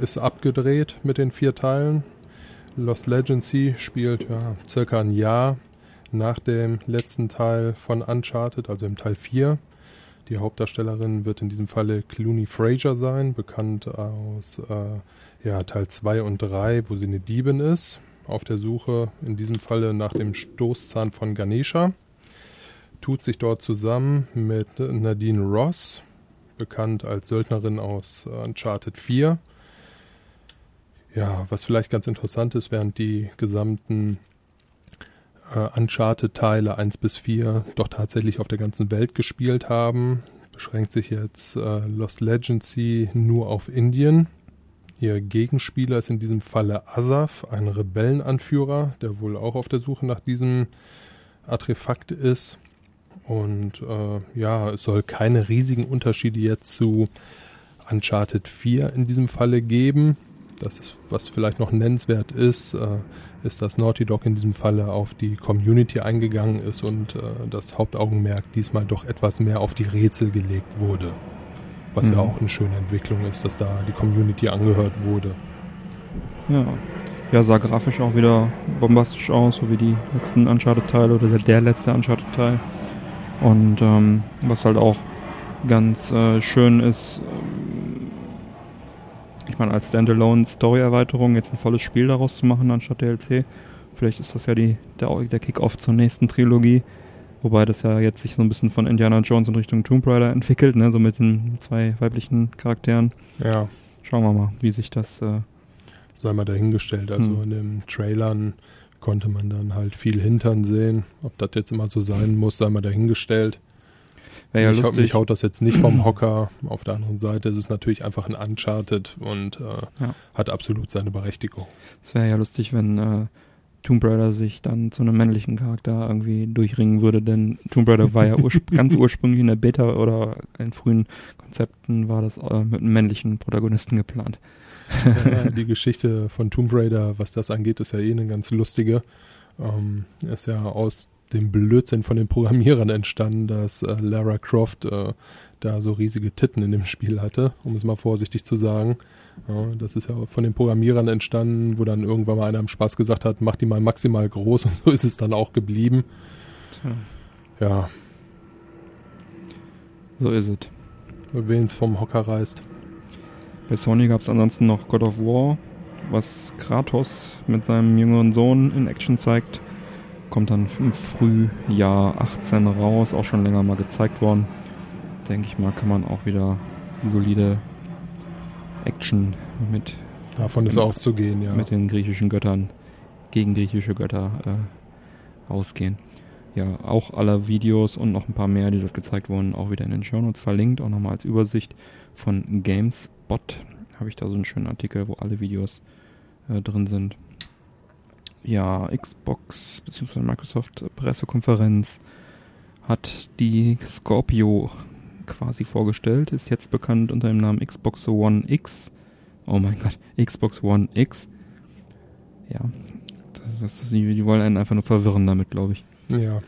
ist abgedreht mit den vier Teilen. Lost Legacy spielt ja circa ein Jahr nach dem letzten Teil von Uncharted, also im Teil 4. Die Hauptdarstellerin wird in diesem Falle Clooney Fraser sein, bekannt aus äh, ja, Teil 2 und 3, wo sie eine Diebin ist, auf der Suche in diesem Falle nach dem Stoßzahn von Ganesha tut sich dort zusammen mit Nadine Ross, bekannt als Söldnerin aus Uncharted 4. Ja, was vielleicht ganz interessant ist, während die gesamten äh, Uncharted-Teile 1 bis 4 doch tatsächlich auf der ganzen Welt gespielt haben, beschränkt sich jetzt äh, Lost Legacy nur auf Indien. Ihr Gegenspieler ist in diesem Falle Asaf, ein Rebellenanführer, der wohl auch auf der Suche nach diesem Artefakt ist. Und äh, ja, es soll keine riesigen Unterschiede jetzt zu Uncharted 4 in diesem Falle geben. Das was vielleicht noch nennenswert ist, äh, ist, dass Naughty Dog in diesem Falle auf die Community eingegangen ist und äh, das Hauptaugenmerk diesmal doch etwas mehr auf die Rätsel gelegt wurde. Was mhm. ja auch eine schöne Entwicklung ist, dass da die Community angehört wurde. Ja. Ja, sah grafisch auch wieder bombastisch aus, so wie die letzten Uncharted-Teile oder der, der letzte Uncharted-Teil. Und ähm, was halt auch ganz äh, schön ist, ich meine, als Standalone-Story-Erweiterung jetzt ein volles Spiel daraus zu machen anstatt DLC. Vielleicht ist das ja die, der, der Kick-Off zur nächsten Trilogie. Wobei das ja jetzt sich so ein bisschen von Indiana Jones in Richtung Tomb Raider entwickelt, ne? so mit den zwei weiblichen Charakteren. Ja. Schauen wir mal, wie sich das. Äh Sei mal dahingestellt. Also hm. in den Trailern konnte man dann halt viel Hintern sehen. Ob das jetzt immer so sein muss, sei mal dahingestellt. Wäre ja mich, lustig. mich haut das jetzt nicht vom Hocker. Auf der anderen Seite ist es natürlich einfach ein Uncharted und äh, ja. hat absolut seine Berechtigung. Es wäre ja lustig, wenn äh, Tomb Raider sich dann zu einem männlichen Charakter irgendwie durchringen würde, denn Tomb Raider war ja urspr [laughs] ganz ursprünglich in der Beta oder in frühen Konzepten war das äh, mit einem männlichen Protagonisten geplant. Ja, [laughs] die Geschichte von Tomb Raider, was das angeht, ist ja eh eine ganz lustige. Ähm, ist ja aus dem Blödsinn von den Programmierern entstanden, dass äh, Lara Croft äh, da so riesige Titten in dem Spiel hatte, um es mal vorsichtig zu sagen. Ja, das ist ja von den Programmierern entstanden, wo dann irgendwann mal einer im Spaß gesagt hat, mach die mal maximal groß [laughs] und so ist es dann auch geblieben. Tja. Ja. So ist es. Wen vom Hocker reißt. Bei Sony gab es ansonsten noch God of War, was Kratos mit seinem jüngeren Sohn in Action zeigt. Kommt dann im Frühjahr 18 raus, auch schon länger mal gezeigt worden. Denke ich mal, kann man auch wieder solide Action mit. Davon ist auszugehen, ja. Mit den griechischen Göttern, gegen griechische Götter äh, ausgehen. Ja, auch alle Videos und noch ein paar mehr, die dort gezeigt wurden, auch wieder in den Show Notes verlinkt. Auch nochmal als Übersicht von GameSpot habe ich da so einen schönen Artikel, wo alle Videos äh, drin sind ja, Xbox bzw. Microsoft Pressekonferenz hat die Scorpio quasi vorgestellt, ist jetzt bekannt unter dem Namen Xbox One X. Oh mein Gott, Xbox One X. Ja, das, das die, die wollen einen einfach nur verwirren damit, glaube ich. Ja.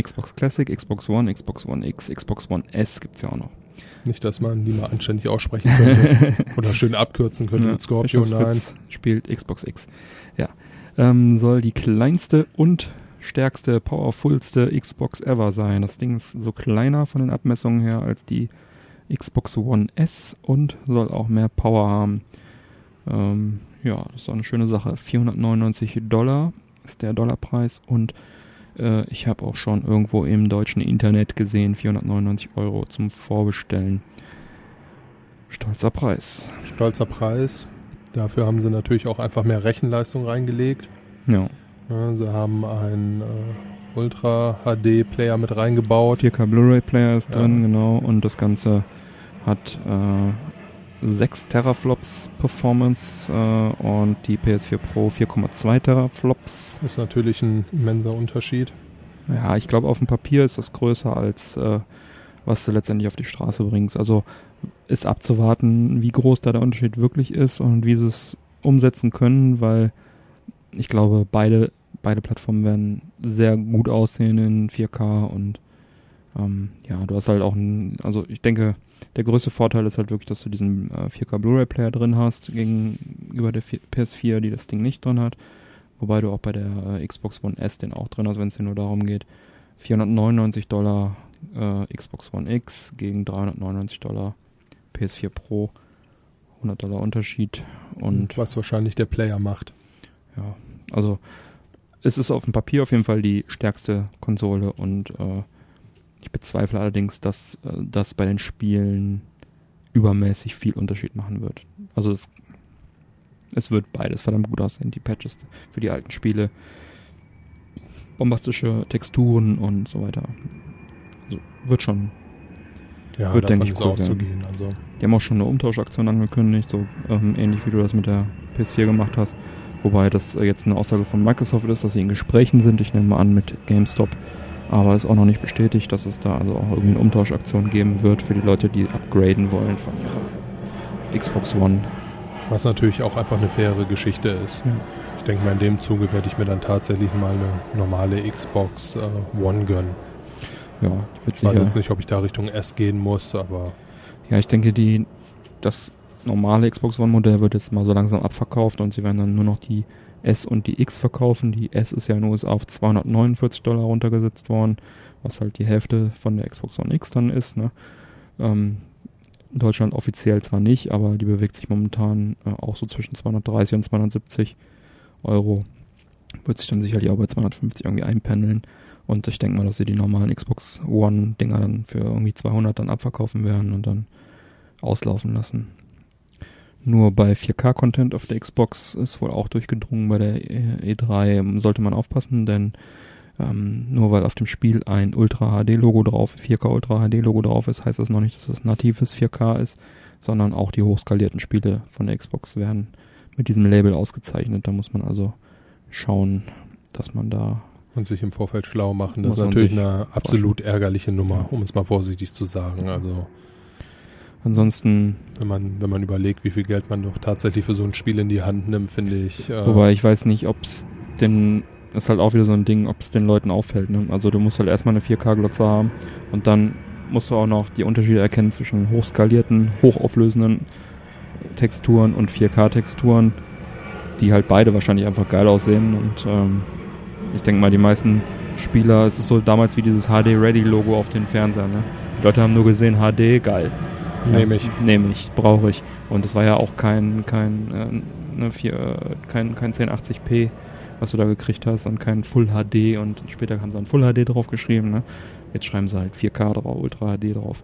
Xbox Classic, Xbox One, Xbox One X, Xbox One S gibt es ja auch noch. Nicht, dass man die mal anständig aussprechen könnte [laughs] oder schön abkürzen könnte ja, mit Scorpio, nein. Spielt Xbox X. Ja ähm, soll die kleinste und stärkste, powerfulste Xbox ever sein. Das Ding ist so kleiner von den Abmessungen her als die Xbox One S und soll auch mehr Power haben. Ähm, ja, das ist auch eine schöne Sache. 499 Dollar ist der Dollarpreis und äh, ich habe auch schon irgendwo im deutschen Internet gesehen, 499 Euro zum Vorbestellen. Stolzer Preis. Stolzer Preis. Dafür haben sie natürlich auch einfach mehr Rechenleistung reingelegt. Ja. ja sie haben einen äh, Ultra HD Player mit reingebaut. 4K Blu-ray Player ist ja. drin, genau. Und das Ganze hat äh, 6 Teraflops Performance äh, und die PS4 Pro 4,2 Teraflops. Ist natürlich ein immenser Unterschied. Ja, ich glaube, auf dem Papier ist das größer als äh, was du letztendlich auf die Straße bringst. Also ist abzuwarten, wie groß da der Unterschied wirklich ist und wie sie es umsetzen können, weil ich glaube, beide, beide Plattformen werden sehr gut aussehen in 4K und ähm, ja, du hast halt auch ein, also ich denke, der größte Vorteil ist halt wirklich, dass du diesen äh, 4K Blu-ray Player drin hast, gegenüber der PS4, die das Ding nicht drin hat. Wobei du auch bei der äh, Xbox One S den auch drin hast, wenn es dir nur darum geht. 499 Dollar äh, Xbox One X gegen 399 Dollar PS4 Pro. 100 Dollar Unterschied. Und Was wahrscheinlich der Player macht. Ja, also es ist auf dem Papier auf jeden Fall die stärkste Konsole und äh, ich bezweifle allerdings, dass äh, das bei den Spielen übermäßig viel Unterschied machen wird. Also es, es wird beides verdammt gut aussehen, die Patches für die alten Spiele. Bombastische Texturen und so weiter. Also wird schon. Ja, wird, denke ich, cool auszugehen. Also. Die haben auch schon eine Umtauschaktion angekündigt, so ähm, ähnlich wie du das mit der PS4 gemacht hast. Wobei das äh, jetzt eine Aussage von Microsoft ist, dass sie in Gesprächen sind. Ich nehme mal an mit GameStop. Aber ist auch noch nicht bestätigt, dass es da also auch irgendwie eine Umtauschaktion geben wird für die Leute, die upgraden wollen von ihrer Xbox One. Was natürlich auch einfach eine faire Geschichte ist. Ja. Ich denke mal, in dem Zuge werde ich mir dann tatsächlich mal eine normale Xbox äh, One gönnen. Ja, wird ich weiß jetzt nicht, ob ich da Richtung S gehen muss, aber. Ja, ich denke, die, das normale Xbox One Modell wird jetzt mal so langsam abverkauft und sie werden dann nur noch die S und die X verkaufen. Die S ist ja in den USA auf 249 Dollar runtergesetzt worden, was halt die Hälfte von der Xbox One X dann ist. Ne? Ähm, in Deutschland offiziell zwar nicht, aber die bewegt sich momentan äh, auch so zwischen 230 und 270 Euro. Wird sich dann sicherlich auch bei 250 irgendwie einpendeln. Und ich denke mal, dass sie die normalen Xbox One-Dinger dann für irgendwie 200 dann abverkaufen werden und dann auslaufen lassen. Nur bei 4K-Content auf der Xbox ist wohl auch durchgedrungen. Bei der E3 sollte man aufpassen, denn ähm, nur weil auf dem Spiel ein Ultra HD-Logo drauf, 4K Ultra HD-Logo drauf ist, heißt das noch nicht, dass es natives 4K ist, sondern auch die hochskalierten Spiele von der Xbox werden mit diesem Label ausgezeichnet. Da muss man also schauen, dass man da und sich im Vorfeld schlau machen. Das ist natürlich eine absolut ärgerliche Nummer, um es mal vorsichtig zu sagen. Also Ansonsten. Wenn man, wenn man überlegt, wie viel Geld man doch tatsächlich für so ein Spiel in die Hand nimmt, finde ich. Äh wobei ich weiß nicht, ob es den. Das ist halt auch wieder so ein Ding, ob es den Leuten auffällt. Ne? Also du musst halt erstmal eine 4K-Glotze haben und dann musst du auch noch die Unterschiede erkennen zwischen hochskalierten, hochauflösenden Texturen und 4K-Texturen, die halt beide wahrscheinlich einfach geil aussehen. Und ähm, ich denke mal, die meisten Spieler, es ist so damals wie dieses HD-Ready-Logo auf den Fernsehern. Ne? Die Leute haben nur gesehen, HD, geil. Nehme ich. Nehme ich, brauche ich. Und es war ja auch kein, kein, äh, ne, vier, äh, kein, kein 1080p, was du da gekriegt hast und kein Full HD und später haben sie ein Full HD drauf geschrieben. Ne? Jetzt schreiben sie halt 4K drauf, Ultra HD drauf.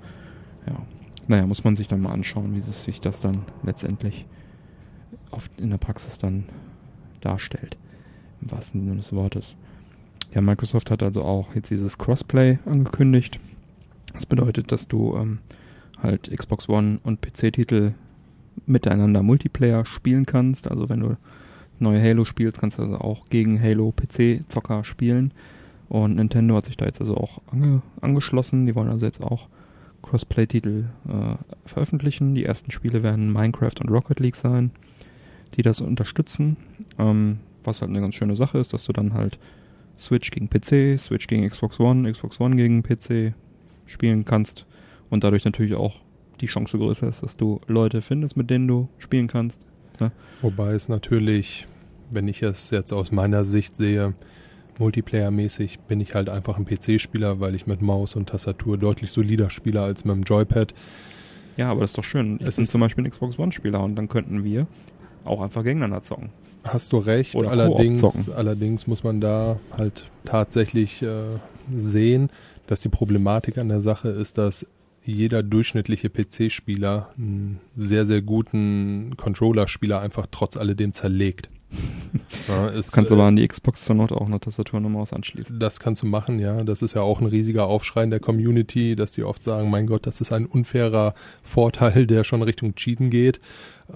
Ja. Naja, muss man sich dann mal anschauen, wie sich das dann letztendlich in der Praxis dann darstellt. Im wahrsten Sinne des Wortes. Ja, Microsoft hat also auch jetzt dieses Crossplay angekündigt. Das bedeutet, dass du ähm, halt Xbox One und PC-Titel miteinander Multiplayer spielen kannst. Also wenn du neue Halo spielst, kannst du also auch gegen Halo PC-Zocker spielen. Und Nintendo hat sich da jetzt also auch ange angeschlossen. Die wollen also jetzt auch Crossplay-Titel äh, veröffentlichen. Die ersten Spiele werden Minecraft und Rocket League sein, die das unterstützen. Ähm, was halt eine ganz schöne Sache ist, dass du dann halt Switch gegen PC, Switch gegen Xbox One, Xbox One gegen PC spielen kannst und dadurch natürlich auch die Chance größer ist, dass du Leute findest, mit denen du spielen kannst. Ne? Wobei es natürlich, wenn ich es jetzt aus meiner Sicht sehe, Multiplayer-mäßig bin ich halt einfach ein PC-Spieler, weil ich mit Maus und Tastatur deutlich solider spiele als mit dem Joypad. Ja, aber das ist doch schön. Ich bin zum Beispiel ein Xbox One-Spieler und dann könnten wir auch einfach gegeneinander zocken. Hast du recht. Oder allerdings, allerdings muss man da halt tatsächlich äh, sehen, dass die Problematik an der Sache ist, dass jeder durchschnittliche PC-Spieler einen sehr, sehr guten Controller-Spieler einfach trotz alledem zerlegt. [laughs] Ja, ist, kannst du aber an die Xbox zur Not auch eine Tastatur und eine Maus anschließen. Das kannst du machen, ja. Das ist ja auch ein riesiger Aufschrei in der Community, dass die oft sagen, mein Gott, das ist ein unfairer Vorteil, der schon Richtung Cheaten geht.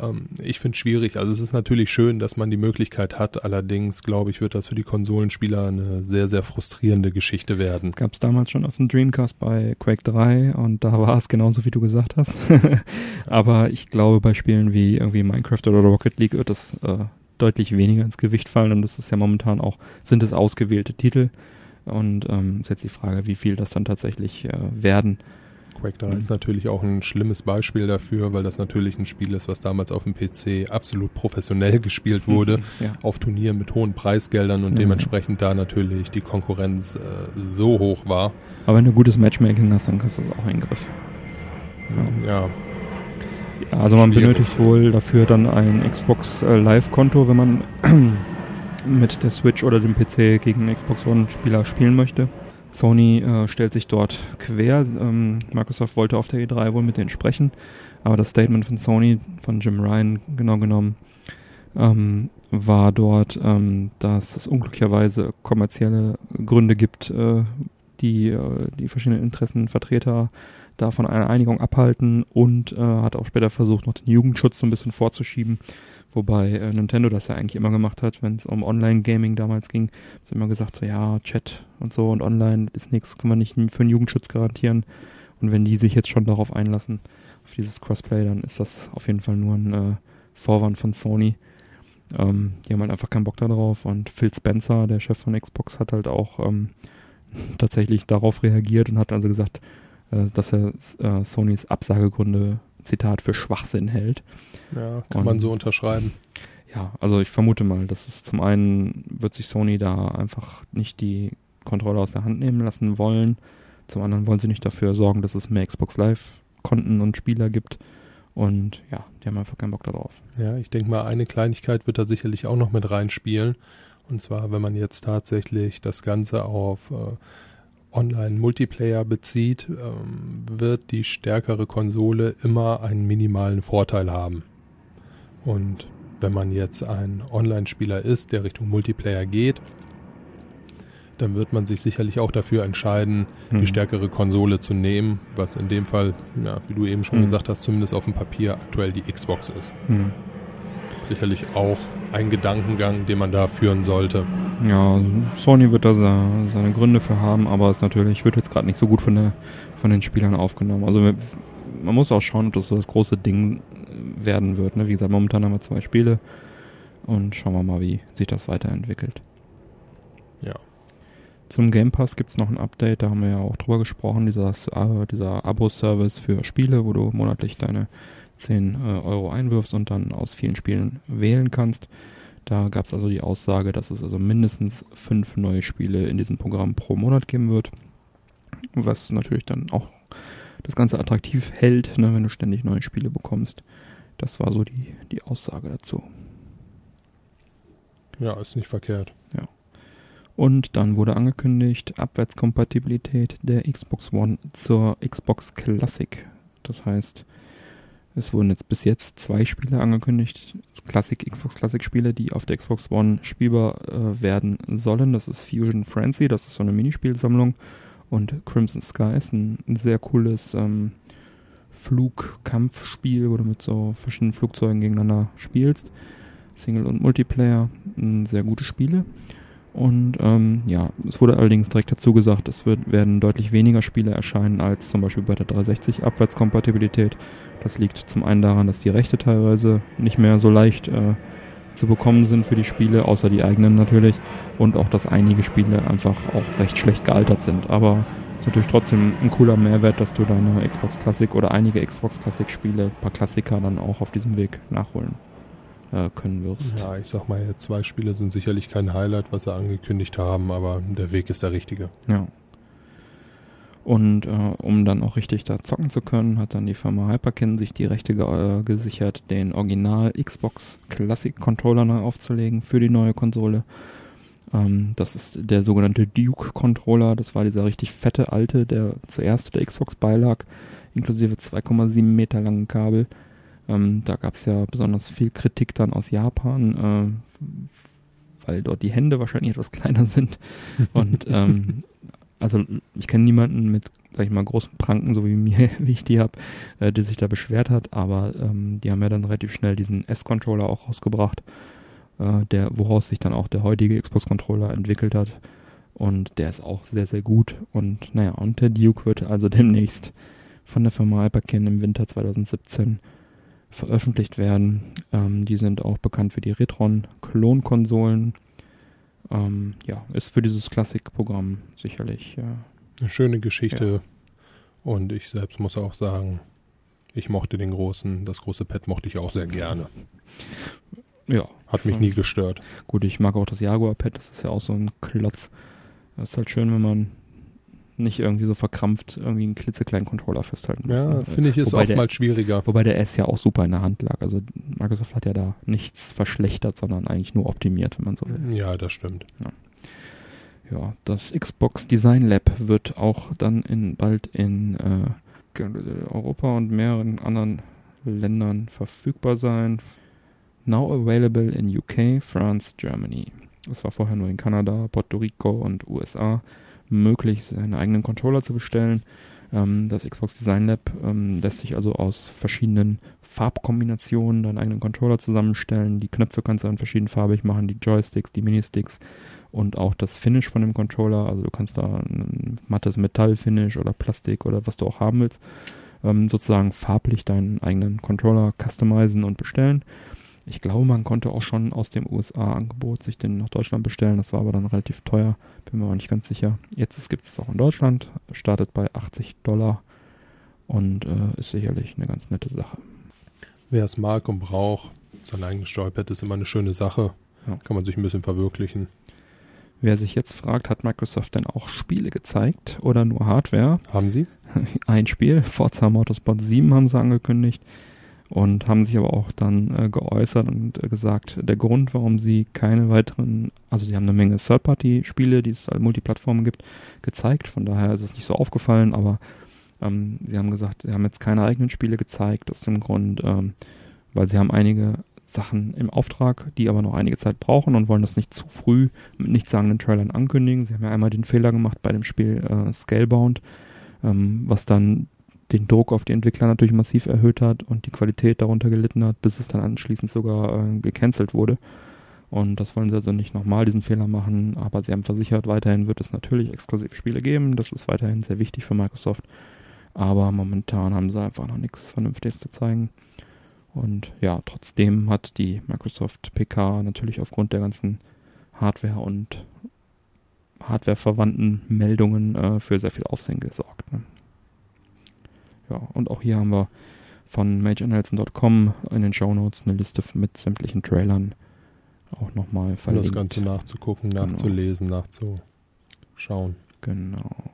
Ähm, ich finde es schwierig. Also es ist natürlich schön, dass man die Möglichkeit hat. Allerdings, glaube ich, wird das für die Konsolenspieler eine sehr, sehr frustrierende Geschichte werden. Gab es damals schon auf dem Dreamcast bei Quake 3 und da war es genauso, wie du gesagt hast. [laughs] Aber ich glaube, bei Spielen wie irgendwie Minecraft oder Rocket League wird das äh, deutlich weniger ins Gewicht fallen und das ist ja momentan auch, sind es ausgewählte Titel. Und ähm, ist jetzt die Frage, wie viel das dann tatsächlich äh, werden. Quake 3 mhm. ist natürlich auch ein schlimmes Beispiel dafür, weil das natürlich ein Spiel ist, was damals auf dem PC absolut professionell [laughs] gespielt wurde, ja. auf Turnieren mit hohen Preisgeldern und mhm. dementsprechend da natürlich die Konkurrenz äh, so hoch war. Aber wenn du gutes Matchmaking hast, dann kannst du das auch in den Griff. Ja. ja. Ja also man Schwierig. benötigt wohl dafür dann ein Xbox äh, Live-Konto, wenn man [clears throat] mit der Switch oder dem PC gegen einen Xbox One-Spieler spielen möchte. Sony äh, stellt sich dort quer. Ähm, Microsoft wollte auf der E3 wohl mit denen sprechen, aber das Statement von Sony, von Jim Ryan genau genommen, ähm, war dort, ähm, dass es unglücklicherweise kommerzielle Gründe gibt, äh, die äh, die verschiedenen Interessenvertreter da von einer Einigung abhalten und äh, hat auch später versucht, noch den Jugendschutz so ein bisschen vorzuschieben. Wobei äh, Nintendo das ja eigentlich immer gemacht hat, wenn es um Online-Gaming damals ging. Ist immer gesagt, so ja, Chat und so und online ist nichts, kann man nicht für den Jugendschutz garantieren. Und wenn die sich jetzt schon darauf einlassen, auf dieses Crossplay, dann ist das auf jeden Fall nur ein äh, Vorwand von Sony. Ähm, die haben halt einfach keinen Bock darauf. Und Phil Spencer, der Chef von Xbox, hat halt auch ähm, [laughs] tatsächlich darauf reagiert und hat also gesagt, dass er äh, Sonys Absagegründe Zitat, für Schwachsinn hält. Ja, kann Und, man so unterschreiben. Ja, also ich vermute mal, dass es zum einen wird sich Sony da einfach nicht die Kontrolle aus der Hand nehmen lassen wollen. Zum anderen wollen sie nicht dafür sorgen, dass es mehr Xbox Live Konten und Spieler gibt. Und ja, die haben einfach keinen Bock darauf. Ja, ich denke mal, eine Kleinigkeit wird da sicherlich auch noch mit reinspielen. Und zwar, wenn man jetzt tatsächlich das Ganze auf äh, Online-Multiplayer bezieht, ähm, wird die stärkere Konsole immer einen minimalen Vorteil haben. Und wenn man jetzt ein Online-Spieler ist, der Richtung Multiplayer geht, dann wird man sich sicherlich auch dafür entscheiden, Mhm. die stärkere Konsole zu nehmen, was in dem Fall, ja, wie du eben schon Mhm. gesagt hast, zumindest auf dem Papier aktuell die Xbox ist. Hm. Sicherlich auch ein Gedankengang, den man da führen sollte. Ja, Sony wird da se- seine Gründe für haben, aber es natürlich wird jetzt gerade nicht so gut von, der, von den Spielern aufgenommen. Also man muss auch schauen, ob das so das große Ding werden wird. Ne? Wie gesagt, momentan haben wir zwei Spiele und schauen wir mal, wie sich das weiterentwickelt. Ja. Zum Game Pass gibt es noch ein Update, da haben wir ja auch drüber gesprochen, dieser, äh, dieser Abo-Service für Spiele, wo du monatlich deine 10 äh, Euro einwirfst und dann aus vielen Spielen wählen kannst. Da gab es also die Aussage, dass es also mindestens fünf neue Spiele in diesem Programm pro Monat geben wird. Was natürlich dann auch das Ganze attraktiv hält, ne, wenn du ständig neue Spiele bekommst. Das war so die, die Aussage dazu. Ja, ist nicht verkehrt. Und dann wurde angekündigt, Abwärtskompatibilität der Xbox One zur Xbox Classic. Das heißt, es wurden jetzt bis jetzt zwei Spiele angekündigt, Classic, Xbox Classic Spiele, die auf der Xbox One spielbar äh, werden sollen. Das ist Fusion Frenzy, das ist so eine Minispielsammlung. Und Crimson Sky ist ein, sehr cooles ähm, Flugkampfspiel, wo du mit so verschiedenen Flugzeugen gegeneinander spielst. Single und Multiplayer, sehr gute Spiele. Und ähm, ja, es wurde allerdings direkt dazu gesagt, es wird, werden deutlich weniger Spiele erscheinen als zum Beispiel bei der 360 Abwärtskompatibilität. Das liegt zum einen daran, dass die Rechte teilweise nicht mehr so leicht äh, zu bekommen sind für die Spiele, außer die eigenen natürlich. Und auch, dass einige Spiele einfach auch recht schlecht gealtert sind. Aber es ist natürlich trotzdem ein cooler Mehrwert, dass du deine Xbox Classic oder einige Xbox Classic Spiele, ein paar Klassiker dann auch auf diesem Weg nachholen äh, können wirst. Ja, ich sag mal, zwei Spiele sind sicherlich kein Highlight, was sie angekündigt haben, aber der Weg ist der richtige. Ja. Und äh, um dann auch richtig da zocken zu können, hat dann die Firma Hyperkin sich die Rechte ge äh, gesichert, den Original Xbox Classic Controller neu aufzulegen für die neue Konsole. Ähm, das ist der sogenannte Duke Controller. Das war dieser richtig fette alte, der zuerst der Xbox beilag, inklusive 2,7 Meter langen Kabel. Ähm, da gab es ja besonders viel Kritik dann aus Japan, äh, weil dort die Hände wahrscheinlich etwas kleiner sind. Und [laughs] ähm, also ich kenne niemanden mit, sag ich mal, großen Pranken, so wie mir, [laughs] wie ich die habe, äh, der sich da beschwert hat, aber ähm, die haben ja dann relativ schnell diesen S-Controller auch rausgebracht, äh, der, woraus sich dann auch der heutige Xbox-Controller entwickelt hat. Und der ist auch sehr, sehr gut. Und naja, und der Duke wird also [laughs] demnächst von der Firma Hyperkin im Winter 2017 veröffentlicht werden. Ähm, die sind auch bekannt für die Retron-Klonkonsolen. Ähm, ja, ist für dieses Klassikprogramm sicherlich. Ja. Eine schöne Geschichte. Und ich selbst muss auch sagen, ich mochte den großen, das große Pad mochte ich auch sehr gerne. ja, Hat mich schon. nie gestört. Gut, ich mag auch das Jaguar-Pad, das ist ja auch so ein Klotz. Das ist halt schön, wenn man nicht irgendwie so verkrampft irgendwie einen klitzekleinen Controller festhalten muss. Ja, ne? finde ich, ist Wobei der- oftmals schwieriger. Wobei der S ja auch super in der Hand lag. Also Microsoft hat ja da nichts verschlechtert, sondern eigentlich nur optimiert, wenn man so will. Ja, das stimmt. Ja, das Xbox Design Lab wird auch dann in, bald in äh, Europa und mehreren anderen Ländern verfügbar sein. Now available in UK, France, Germany. Es war vorher nur in Kanada, Puerto Rico und USA möglich, seine eigenen Controller zu bestellen. Ähm, das Xbox Design Lab ähm, lässt sich also aus verschiedenen Farbkombinationen deinen eigenen Controller zusammenstellen. Die Knöpfe kannst du dann verschiedenfarbig machen, die Joysticks, die Ministicks und auch das Finish von dem Controller. Also du kannst da ein mattes Metallfinish oder Plastik oder was du auch haben willst, ähm, sozusagen farblich deinen eigenen Controller customizen und bestellen. Ich glaube, man konnte auch schon aus dem USA-Angebot sich den nach Deutschland bestellen. Das war aber dann relativ teuer. Bin mir aber nicht ganz sicher. Jetzt gibt es auch in Deutschland. Startet bei 80 Dollar und äh, ist sicherlich eine ganz nette Sache. Wer es mag und braucht, sein eigenes Joypad ist immer eine schöne Sache. Ja. Kann man sich ein bisschen verwirklichen. Wer sich jetzt fragt, hat Microsoft denn auch Spiele gezeigt oder nur Hardware? Haben sie? [laughs] Ein Spiel, Forza Motorsport 7 haben sie angekündigt und haben sich aber auch dann äh, geäußert und äh, gesagt, der Grund, warum sie keine weiteren, also sie haben eine Menge Third-Party-Spiele, die es als Multiplattformen gibt, gezeigt. Von daher ist es nicht so aufgefallen, aber ähm, sie haben gesagt, sie haben jetzt keine eigenen Spiele gezeigt, aus dem Grund, ähm, weil sie haben einige Sachen im Auftrag, die aber noch einige Zeit brauchen und wollen das nicht zu früh mit nichtssagenden Trailern ankündigen. Sie haben ja einmal den Fehler gemacht bei dem Spiel äh, Scalebound, ähm, was dann den Druck auf die Entwickler natürlich massiv erhöht hat und die Qualität darunter gelitten hat, bis es dann anschließend sogar äh, gecancelt wurde. Und das wollen sie also nicht nochmal diesen Fehler machen, aber sie haben versichert, weiterhin wird es natürlich exklusiv Spiele geben. Das ist weiterhin sehr wichtig für Microsoft. Aber momentan haben sie einfach noch nichts Vernünftiges zu zeigen. Und ja, trotzdem hat die Microsoft PK natürlich aufgrund der ganzen Hardware und Hardware-verwandten Meldungen äh, für sehr viel Aufsehen gesorgt. Ne? Ja, und auch hier haben wir von MajorNelson.com in den Show Notes eine Liste mit sämtlichen Trailern auch nochmal verlinkt. Um das Ganze nachzugucken, genau. nachzulesen, genau. nachzuschauen. Genau.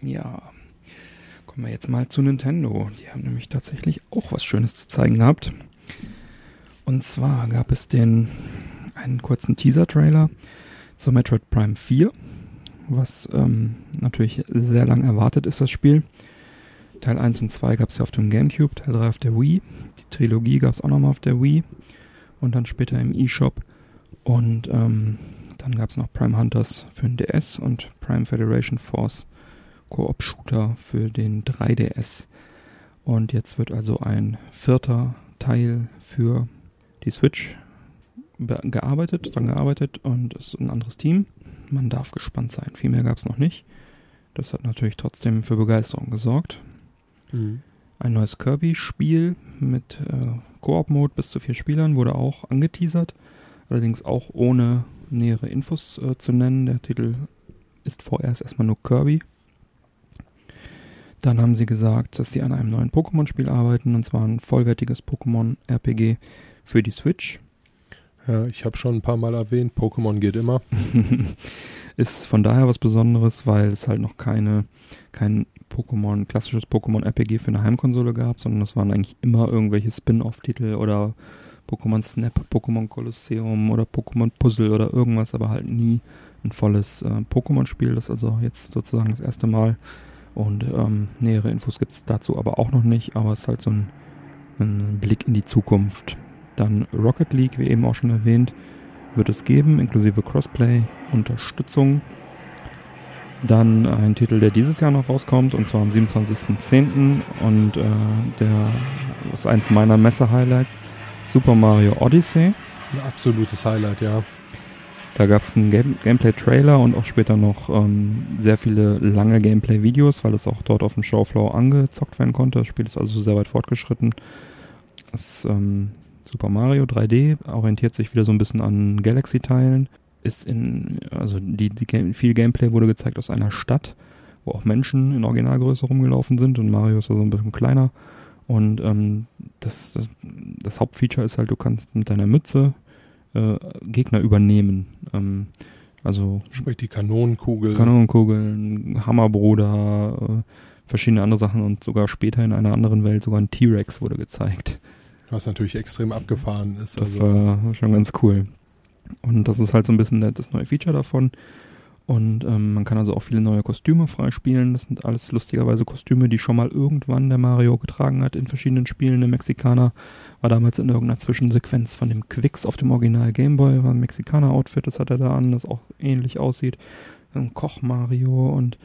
Ja, Kommen wir jetzt mal zu Nintendo. Die haben nämlich tatsächlich auch was Schönes zu zeigen gehabt. Und zwar gab es den einen kurzen Teaser-Trailer zu Metroid Prime 4, was ähm, natürlich sehr lang erwartet ist, das Spiel. Teil 1 und 2 gab es ja auf dem GameCube, Teil 3 auf der Wii. Die Trilogie gab es auch nochmal auf der Wii und dann später im eShop. Und ähm, dann gab es noch Prime Hunters für den DS und Prime Federation Force Koop-Shooter für den 3DS. Und jetzt wird also ein vierter Teil für die Switch gearbeitet, dran gearbeitet und es ist ein anderes Team. Man darf gespannt sein. Viel mehr gab es noch nicht. Das hat natürlich trotzdem für Begeisterung gesorgt. Mhm. Ein neues Kirby-Spiel mit äh, Koop-Mode bis zu vier Spielern wurde auch angeteasert. Allerdings auch ohne nähere Infos äh, zu nennen. Der Titel ist vorerst erstmal nur Kirby. Dann haben sie gesagt, dass sie an einem neuen Pokémon-Spiel arbeiten, und zwar ein vollwertiges Pokémon-RPG für die Switch. Ja, ich habe schon ein paar Mal erwähnt, Pokémon geht immer. [laughs] ist von daher was Besonderes, weil es halt noch keine, kein Pokémon, klassisches Pokémon-RPG für eine Heimkonsole gab, sondern es waren eigentlich immer irgendwelche Spin-off-Titel oder Pokémon Snap, Pokémon Colosseum oder Pokémon Puzzle oder irgendwas, aber halt nie ein volles äh, Pokémon-Spiel. Das ist also jetzt sozusagen das erste Mal und ähm, nähere Infos gibt es dazu aber auch noch nicht, aber es ist halt so ein, ein, Blick in die Zukunft. Dann Rocket League, wie eben auch schon erwähnt, wird es geben, inklusive Crossplay, Unterstützung. Dann ein Titel, der dieses Jahr noch rauskommt, und zwar am 27.10. Und äh, der ist eins meiner Messe-Highlights, Super Mario Odyssey. Ein absolutes Highlight, ja. Da gab es einen Game Gameplay-Trailer und auch später noch ähm, sehr viele lange Gameplay-Videos, weil es auch dort auf dem Showfloor angezockt werden konnte. Das Spiel ist also sehr weit fortgeschritten. Das ähm, Super Mario 3D orientiert sich wieder so ein bisschen an Galaxy-Teilen. Ist in, also die, die Game, viel Gameplay wurde gezeigt aus einer Stadt, wo auch Menschen in Originalgröße rumgelaufen sind und Mario ist also ein bisschen kleiner. Und ähm, das, das, das Hauptfeature ist halt, du kannst mit deiner Mütze äh, Gegner übernehmen. Ähm, also sprich die Kanonenkugel. Kanonenkugeln, Hammerbruder, äh, verschiedene andere Sachen und sogar später in einer anderen Welt sogar ein T-Rex wurde gezeigt. Was natürlich extrem abgefahren ist. Das also. war schon ganz cool. Und das ist halt so ein bisschen das neue Feature davon. Und ähm, man kann also auch viele neue Kostüme freispielen. Das sind alles lustigerweise Kostüme, die schon mal irgendwann der Mario getragen hat in verschiedenen Spielen. Der Mexikaner war damals in irgendeiner Zwischensequenz von dem Quicks auf dem Original Gameboy. War ein Mexikaner-Outfit, das hat er da an, das auch ähnlich aussieht. Ein Koch-Mario und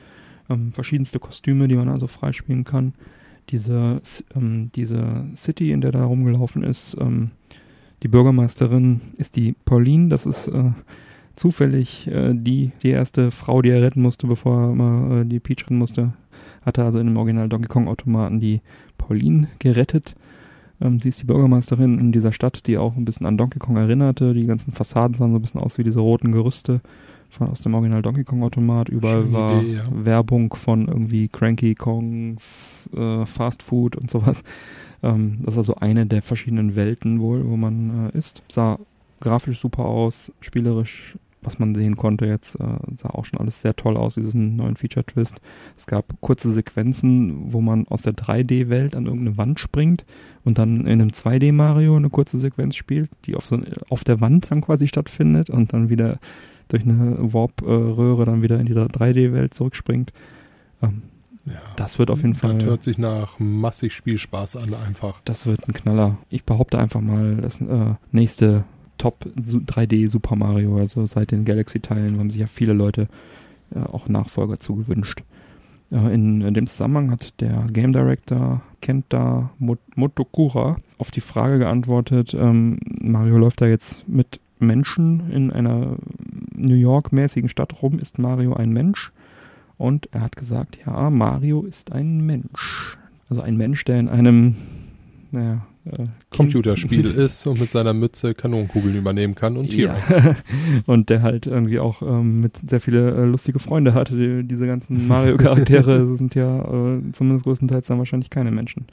ähm, verschiedenste Kostüme, die man also freispielen kann. Diese, ähm, diese City, in der da rumgelaufen ist, ähm, die Bürgermeisterin ist die Pauline. Das ist... Äh, zufällig äh, die, die erste Frau, die er retten musste, bevor er mal äh, die Peach retten musste, hatte also in dem Original Donkey Kong Automaten die Pauline gerettet. Ähm, sie ist die Bürgermeisterin in dieser Stadt, die auch ein bisschen an Donkey Kong erinnerte. Die ganzen Fassaden sahen so ein bisschen aus wie diese roten Gerüste von aus dem Original Donkey Kong Automat. Überall Schöne war Idee, ja. Werbung von irgendwie Cranky Kongs, äh, Fast Food und sowas. Ähm, das ist also eine der verschiedenen Welten wohl, wo man äh, ist. Sah grafisch super aus, spielerisch was man sehen konnte jetzt, äh, sah auch schon alles sehr toll aus, diesen neuen Feature-Twist. Es gab kurze Sequenzen, wo man aus der 3D-Welt an irgendeine Wand springt und dann in einem 2D-Mario eine kurze Sequenz spielt, die auf, so, auf der Wand dann quasi stattfindet und dann wieder durch eine Warp-Röhre dann wieder in die 3D-Welt zurückspringt. Ähm, ja, das wird auf jeden Fall. Das hört sich nach massig Spielspaß an, einfach. Das wird ein Knaller. Ich behaupte einfach mal, das äh, nächste Top 3D Super Mario, also seit den Galaxy-Teilen haben sich ja viele Leute äh, auch Nachfolger zugewünscht. Äh, in, in, dem Zusammenhang hat der Game Director Kenta Motokura auf die Frage geantwortet, ähm, Mario läuft da jetzt mit Menschen in einer New York-mäßigen Stadt rum. Ist Mario ein Mensch? Und er hat gesagt, ja, Mario ist ein Mensch. Also ein Mensch, der in einem naja, äh, Computerspiel [laughs] ist und mit seiner Mütze Kanonenkugeln übernehmen kann und T-Rex. Ja. [laughs] und der halt irgendwie auch ähm, mit sehr viele äh, lustige Freunde hatte. Die, diese ganzen Mario-Charaktere [laughs] sind ja äh, zumindest größtenteils dann wahrscheinlich keine Menschen.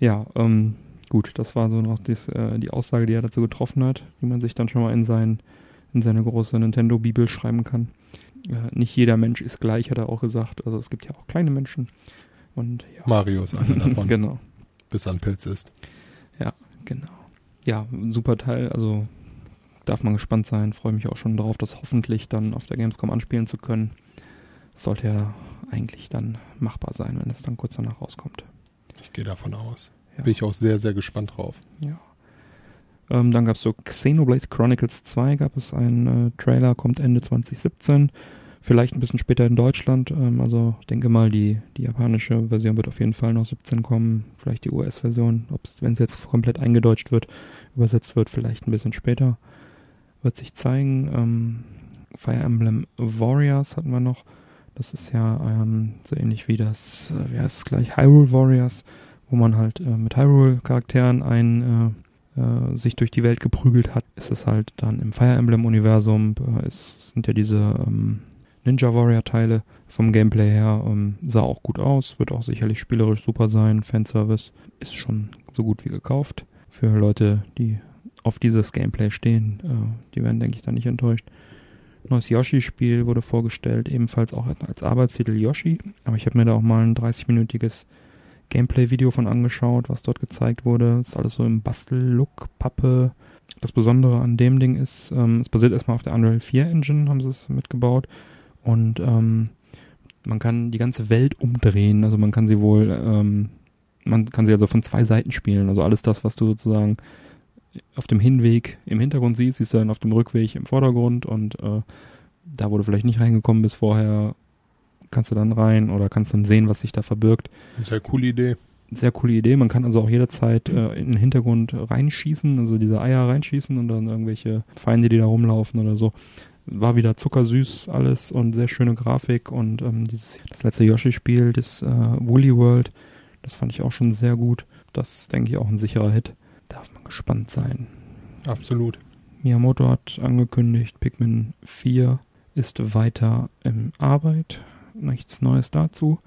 Ja, ähm, gut, das war so noch dies, äh, die Aussage, die er dazu getroffen hat, die man sich dann schon mal in, sein, in seine große Nintendo-Bibel schreiben kann. Äh, nicht jeder Mensch ist gleich, hat er auch gesagt. Also es gibt ja auch kleine Menschen. Und, ja. Mario ist einer [laughs] davon. genau. Bis er ein Pilz ist. Ja, genau. Ja, super Teil. Also darf man gespannt sein. Freue mich auch schon darauf, das hoffentlich dann auf der Gamescom anspielen zu können. Sollte ja eigentlich dann machbar sein, wenn es dann kurz danach rauskommt. Ich gehe davon aus. Ja. Bin ich auch sehr, sehr gespannt drauf. Ja. Ähm, dann gab es so Xenoblade Chronicles 2, gab es einen äh, Trailer, kommt Ende 2017. Vielleicht ein bisschen später in Deutschland. Ähm, also ich denke mal, die, die japanische Version wird auf jeden Fall noch 17 kommen. Vielleicht die US-Version, wenn es jetzt komplett eingedeutscht wird, übersetzt wird, vielleicht ein bisschen später. Wird sich zeigen. Ähm, Fire Emblem Warriors hatten wir noch. Das ist ja ähm, so ähnlich wie das, äh, wie heißt es gleich, Hyrule Warriors, wo man halt äh, mit Hyrule-Charakteren ein äh, sich durch die Welt geprügelt hat, ist es halt dann im Fire Emblem-Universum, äh, es sind ja diese ähm, Ninja Warrior-Teile vom Gameplay her, ähm, sah auch gut aus, wird auch sicherlich spielerisch super sein, Fanservice ist schon so gut wie gekauft. Für Leute, die auf dieses Gameplay stehen, äh, die werden, denke ich, da nicht enttäuscht. Neues Yoshi-Spiel wurde vorgestellt, ebenfalls auch als Arbeitstitel Yoshi, aber ich habe mir da auch mal ein 30-minütiges Gameplay-Video von angeschaut, was dort gezeigt wurde. Ist alles so im Bastel-Look, Pappe. Das Besondere an dem Ding ist, ähm, es basiert erstmal auf der Unreal 4 Engine, haben sie es mitgebaut. Und ähm, man kann die ganze Welt umdrehen. Also man kann sie wohl, ähm, man kann sie also von zwei Seiten spielen. Also alles das, was du sozusagen auf dem Hinweg im Hintergrund siehst, siehst du dann auf dem Rückweg im Vordergrund und äh, da, wo du vielleicht nicht reingekommen bist vorher, kannst du dann rein oder kannst dann sehen, was sich da verbirgt. Sehr coole Idee. Sehr coole Idee. Man kann also auch jederzeit äh, in den Hintergrund reinschießen, also diese Eier reinschießen und dann irgendwelche Feinde, die da rumlaufen oder so. War wieder zuckersüß alles und sehr schöne Grafik und ähm, dieses, das letzte Yoshi-Spiel, das äh, Woolly World, das fand ich auch schon sehr gut. Das ist, denke ich, auch ein sicherer Hit. Darf man gespannt sein. Absolut. Miyamoto hat angekündigt, Pikmin 4 ist weiter in Arbeit nichts Neues dazu.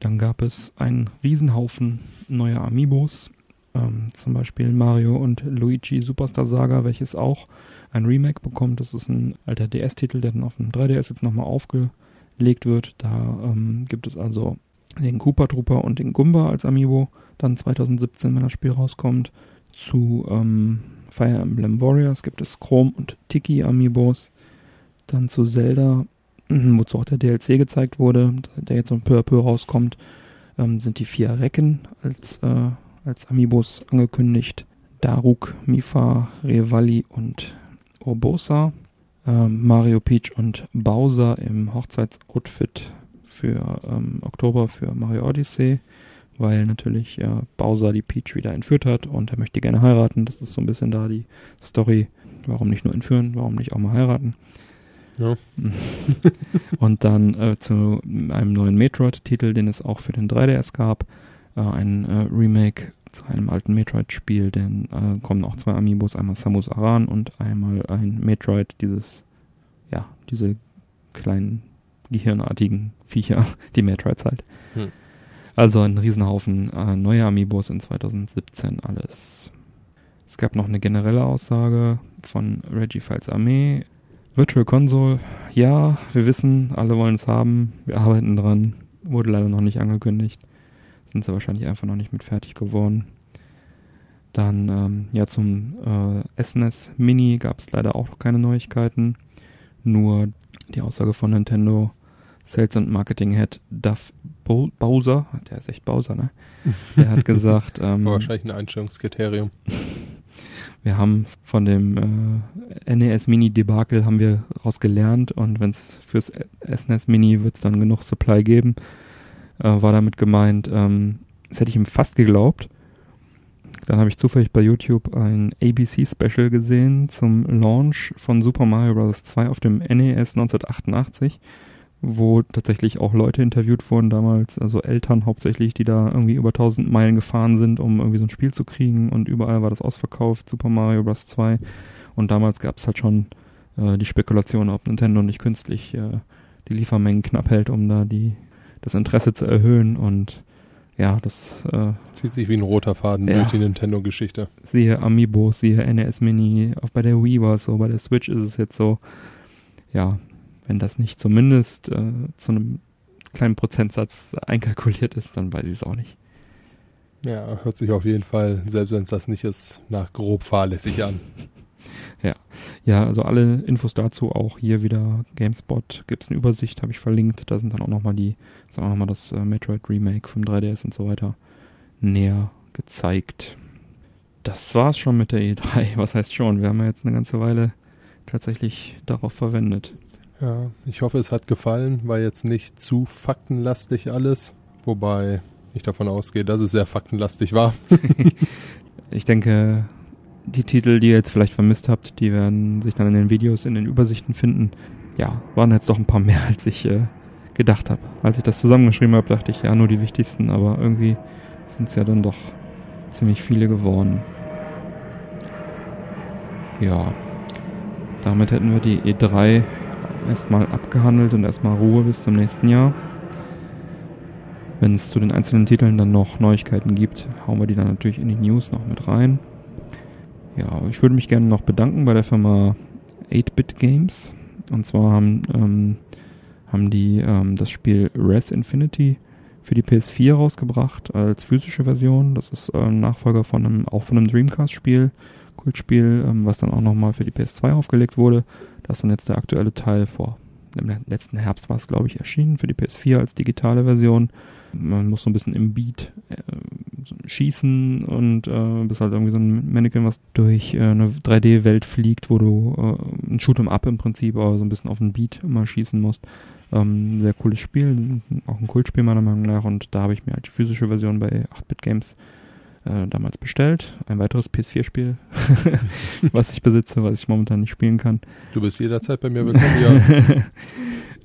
Dann gab es einen Riesenhaufen neuer Amiibos, ähm, zum Beispiel Mario und Luigi Superstar Saga, welches auch ein Remake bekommt. Das ist ein alter DS-Titel, der dann auf dem 3DS jetzt nochmal aufgelegt wird. Da ähm, gibt es also den Koopa Trooper und den Goomba als Amiibo, dann 2017, wenn das Spiel rauskommt. Zu ähm, Fire Emblem Warriors gibt es Chrome und Tiki Amiibos. Dann zu Zelda wozu auch der DLC gezeigt wurde, der jetzt so peu à peu rauskommt, ähm, sind die vier Recken als, äh, als Amiibos angekündigt. Daruk, Mifa, Revali und Urbosa. Ähm, Mario, Peach und Bowser im Hochzeitsoutfit für ähm, Oktober für Mario Odyssey, weil natürlich äh, Bowser die Peach wieder entführt hat und er möchte gerne heiraten. Das ist so ein bisschen da die Story. Warum nicht nur entführen, warum nicht auch mal heiraten? Ja. [laughs] und dann äh, zu einem neuen Metroid-Titel, den es auch für den 3DS gab. Äh, ein äh, Remake zu einem alten Metroid-Spiel, denn äh, kommen auch zwei Amiibos, einmal Samus Aran und einmal ein Metroid, dieses, ja, diese kleinen gehirnartigen Viecher, [laughs] die Metroids halt. Hm. Also ein Riesenhaufen äh, neuer Amiibos in 2017 alles. Es gab noch eine generelle Aussage von Reggie Files Armee Virtual Console, ja, wir wissen, alle wollen es haben, wir arbeiten dran, wurde leider noch nicht angekündigt, sind sie wahrscheinlich einfach noch nicht mit fertig geworden. Dann, ähm, ja, zum äh, SNES Mini gab es leider auch noch keine Neuigkeiten, nur die Aussage von Nintendo, Sales and Marketing Head Duff Bowser, der ist echt Bowser, ne? Der hat [laughs] gesagt, ähm, wahrscheinlich ein Einstellungskriterium. Wir haben von dem äh, NES Mini Debakel haben wir raus gelernt und wenn es fürs SNES Mini wird es dann genug Supply geben, äh, war damit gemeint. Ähm, das hätte ich ihm fast geglaubt. Dann habe ich zufällig bei YouTube ein ABC Special gesehen zum Launch von Super Mario Bros. 2 auf dem NES 1988 wo tatsächlich auch Leute interviewt wurden damals, also Eltern hauptsächlich, die da irgendwie über 1000 Meilen gefahren sind, um irgendwie so ein Spiel zu kriegen und überall war das ausverkauft, Super Mario Bros. 2 und damals gab es halt schon äh, die Spekulation, ob Nintendo nicht künstlich äh, die Liefermengen knapp hält, um da die das Interesse zu erhöhen. Und ja, das äh, zieht sich wie ein roter Faden ja, durch die Nintendo-Geschichte. Siehe Amiibo, siehe NES Mini, auch bei der Wii war es so, bei der Switch ist es jetzt so, ja, wenn das nicht zumindest äh, zu einem kleinen Prozentsatz einkalkuliert ist, dann weiß ich es auch nicht. Ja, hört sich auf jeden Fall, selbst wenn es das nicht ist, nach grob fahrlässig an. [laughs] ja. Ja, also alle Infos dazu auch hier wieder GameSpot gibt es eine Übersicht, habe ich verlinkt. Da sind dann auch nochmal die, ist auch nochmal das äh, Metroid Remake vom 3DS und so weiter näher gezeigt. Das war's schon mit der E3. [laughs] Was heißt schon? Wir haben ja jetzt eine ganze Weile tatsächlich darauf verwendet. Ja, ich hoffe, es hat gefallen. War jetzt nicht zu faktenlastig alles, wobei ich davon ausgehe, dass es sehr faktenlastig war. [laughs] ich denke, die Titel, die ihr jetzt vielleicht vermisst habt, die werden sich dann in den Videos, in den Übersichten finden. Ja, waren jetzt doch ein paar mehr, [laughs] als ich äh, gedacht habe. Als ich das zusammengeschrieben habe, dachte ich, ja, nur die wichtigsten, aber irgendwie sind es ja dann doch ziemlich viele geworden. Ja, damit hätten wir die E3 erstmal abgehandelt und erstmal Ruhe bis zum nächsten Jahr. Wenn es zu den einzelnen Titeln dann noch Neuigkeiten gibt, hauen wir die dann natürlich in die News noch mit rein. Ja, ich würde mich gerne noch bedanken bei der Firma 8-Bit Games. Und zwar haben, ähm, haben die ähm, das Spiel Res Infinity für die PS4 rausgebracht als physische Version. Das ist ein ähm, Nachfolger von einem, auch von einem Dreamcast-Spiel, Kultspiel, ähm, was dann auch nochmal für die PS2 aufgelegt wurde. Das ist dann jetzt der aktuelle Teil vor. Im letzten Herbst war es, glaube ich, erschienen für die PS4 als digitale Version. Man muss so ein bisschen im Beat äh, schießen und äh, bist halt irgendwie so ein Mannequin, was durch äh, eine 3D-Welt fliegt, wo du äh, ein Shoot'em Up im Prinzip, aber so ein bisschen auf den Beat immer schießen musst. Ähm, sehr cooles Spiel, auch ein Kultspiel meiner Meinung nach und da habe ich mir halt die physische Version bei 8-Bit Games äh, damals bestellt. Ein weiteres PS4-Spiel, [laughs] was ich besitze, was ich momentan nicht spielen kann. Du bist jederzeit bei mir willkommen, ja.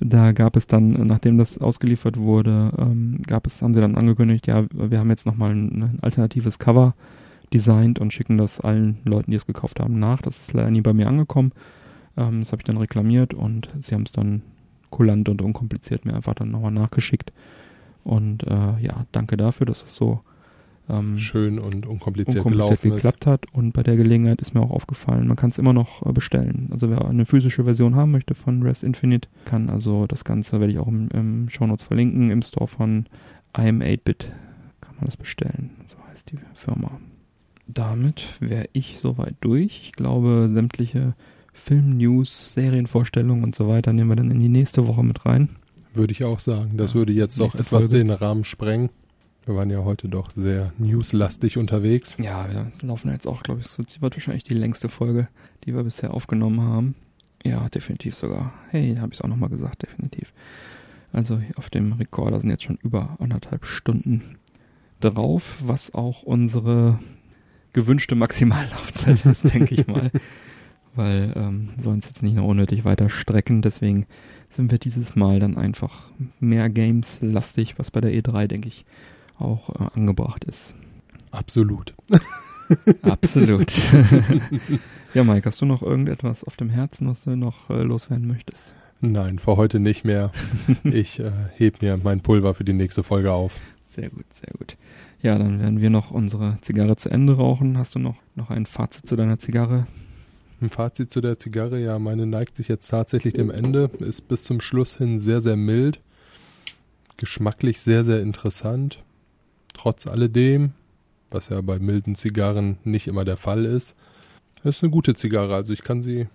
[laughs] da gab es dann, nachdem das ausgeliefert wurde, ähm, gab es, haben sie dann angekündigt, ja, wir haben jetzt nochmal ein, ein alternatives Cover designt und schicken das allen Leuten, die es gekauft haben, nach. Das ist leider nie bei mir angekommen. Ähm, das habe ich dann reklamiert und sie haben es dann kulant und unkompliziert mir einfach dann nochmal nachgeschickt. Und äh, ja, danke dafür, dass es so ähm, schön und unkompliziert, unkompliziert geklappt ist. hat. Und bei der Gelegenheit ist mir auch aufgefallen, man kann es immer noch äh, bestellen. Also wer eine physische Version haben möchte von Rest Infinite, kann also das Ganze, werde ich auch im, im Shownotes verlinken, im Store von IM8-Bit kann man das bestellen. So heißt die Firma. Damit wäre ich soweit durch. Ich glaube, sämtliche Film-News, Serienvorstellungen und so weiter nehmen wir dann in die nächste Woche mit rein. Würde ich auch sagen. Das ja, würde jetzt doch etwas Folge. den Rahmen sprengen. Wir waren ja heute doch sehr newslastig unterwegs. Ja, wir laufen jetzt auch, glaube ich, so, das wird wahrscheinlich die längste Folge, die wir bisher aufgenommen haben. Ja, definitiv sogar. Hey, habe ich es auch nochmal gesagt, definitiv. Also auf dem Rekorder sind jetzt schon über anderthalb Stunden drauf, was auch unsere gewünschte Maximallaufzeit ist, denke ich mal. [laughs] Weil ähm, wir uns jetzt nicht noch unnötig weiter strecken. Deswegen sind wir dieses Mal dann einfach mehr Games lastig, was bei der E3, denke ich, auch äh, angebracht ist. Absolut. Absolut. [laughs] ja, Mike, hast du noch irgendetwas auf dem Herzen, was du noch äh, loswerden möchtest? Nein, für heute nicht mehr. [laughs] Ich äh, heb mir mein Pulver für die nächste Folge auf. Sehr gut, sehr gut. Ja, dann werden wir noch unsere Zigarre zu Ende rauchen. Hast du noch, noch ein Fazit zu deiner Zigarre? Ein Fazit zu der Zigarre, ja, meine neigt sich jetzt tatsächlich dem Ende, ist bis zum Schluss hin sehr, sehr mild, geschmacklich sehr, sehr interessant. Trotz alledem, was ja bei milden Zigarren nicht immer der Fall ist, ist eine gute Zigarre, also ich kann sie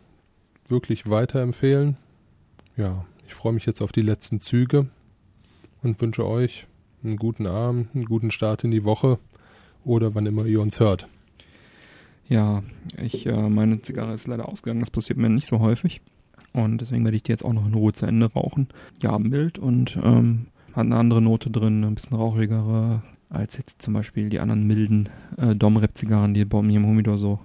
wirklich weiterempfehlen. Ja, ich freue mich jetzt auf die letzten Züge und wünsche euch einen guten Abend, einen guten Start in die Woche oder wann immer ihr uns hört. Ja, ich, äh, meine Zigarre ist leider ausgegangen. Das passiert mir nicht so häufig. Und deswegen werde ich die jetzt auch noch in Ruhe zu Ende rauchen. Ja, mild und ähm, hat eine andere Note drin, ein bisschen rauchigere als jetzt zum Beispiel die anderen milden äh, Domrep-Zigarren, die bei mir im Humidor so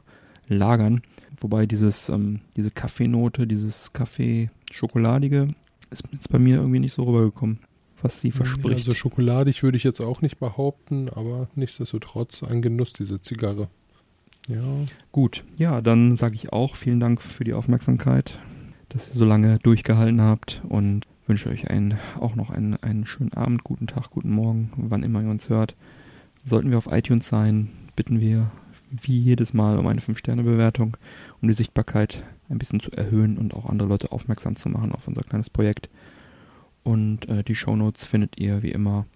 lagern. Wobei dieses, ähm, diese Kaffeenote, dieses Kaffee-Schokoladige ist jetzt bei mir irgendwie nicht so rübergekommen, was sie verspricht. Also schokoladig würde ich jetzt auch nicht behaupten, aber nichtsdestotrotz ein Genuss, diese Zigarre. Ja. Gut, ja, dann sage ich auch vielen Dank für die Aufmerksamkeit, dass ihr so lange durchgehalten habt und wünsche euch einen, auch noch einen, einen schönen Abend, guten Tag, guten Morgen, wann immer ihr uns hört. Sollten wir auf iTunes sein, bitten wir wie jedes Mal um eine 5-Sterne-Bewertung, um die Sichtbarkeit ein bisschen zu erhöhen und auch andere Leute aufmerksam zu machen auf unser kleines Projekt. Und äh, die Shownotes findet ihr wie immer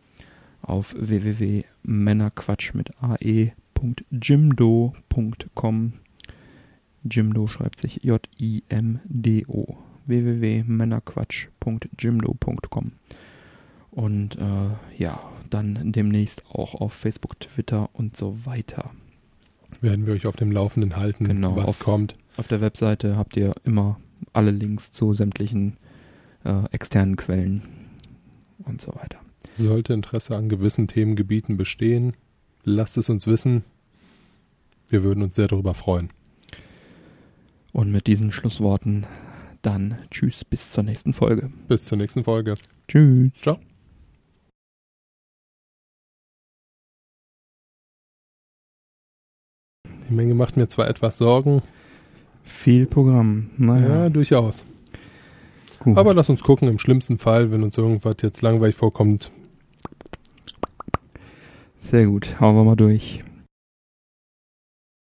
auf www.männerquatsch mit ae www.jimdo.com. Jimdo schreibt sich J-I-M-D-O. www.männerquatsch.jimdo.com. Und äh, ja, dann demnächst auch auf Facebook, Twitter und so weiter. Werden wir euch auf dem Laufenden halten, genau, was auf, kommt. Auf der Webseite habt ihr immer alle Links zu sämtlichen äh, externen Quellen und so weiter. Sollte Interesse an gewissen Themengebieten bestehen, lasst es uns wissen. Wir würden uns sehr darüber freuen. Und mit diesen Schlussworten dann tschüss bis zur nächsten Folge. Bis zur nächsten Folge. Tschüss. Ciao. Die Menge macht mir zwar etwas Sorgen. Viel Programm. Naja. Ja, durchaus. Gut. Aber lass uns gucken, im schlimmsten Fall, wenn uns irgendwas jetzt langweilig vorkommt, sehr gut, hauen wir mal durch.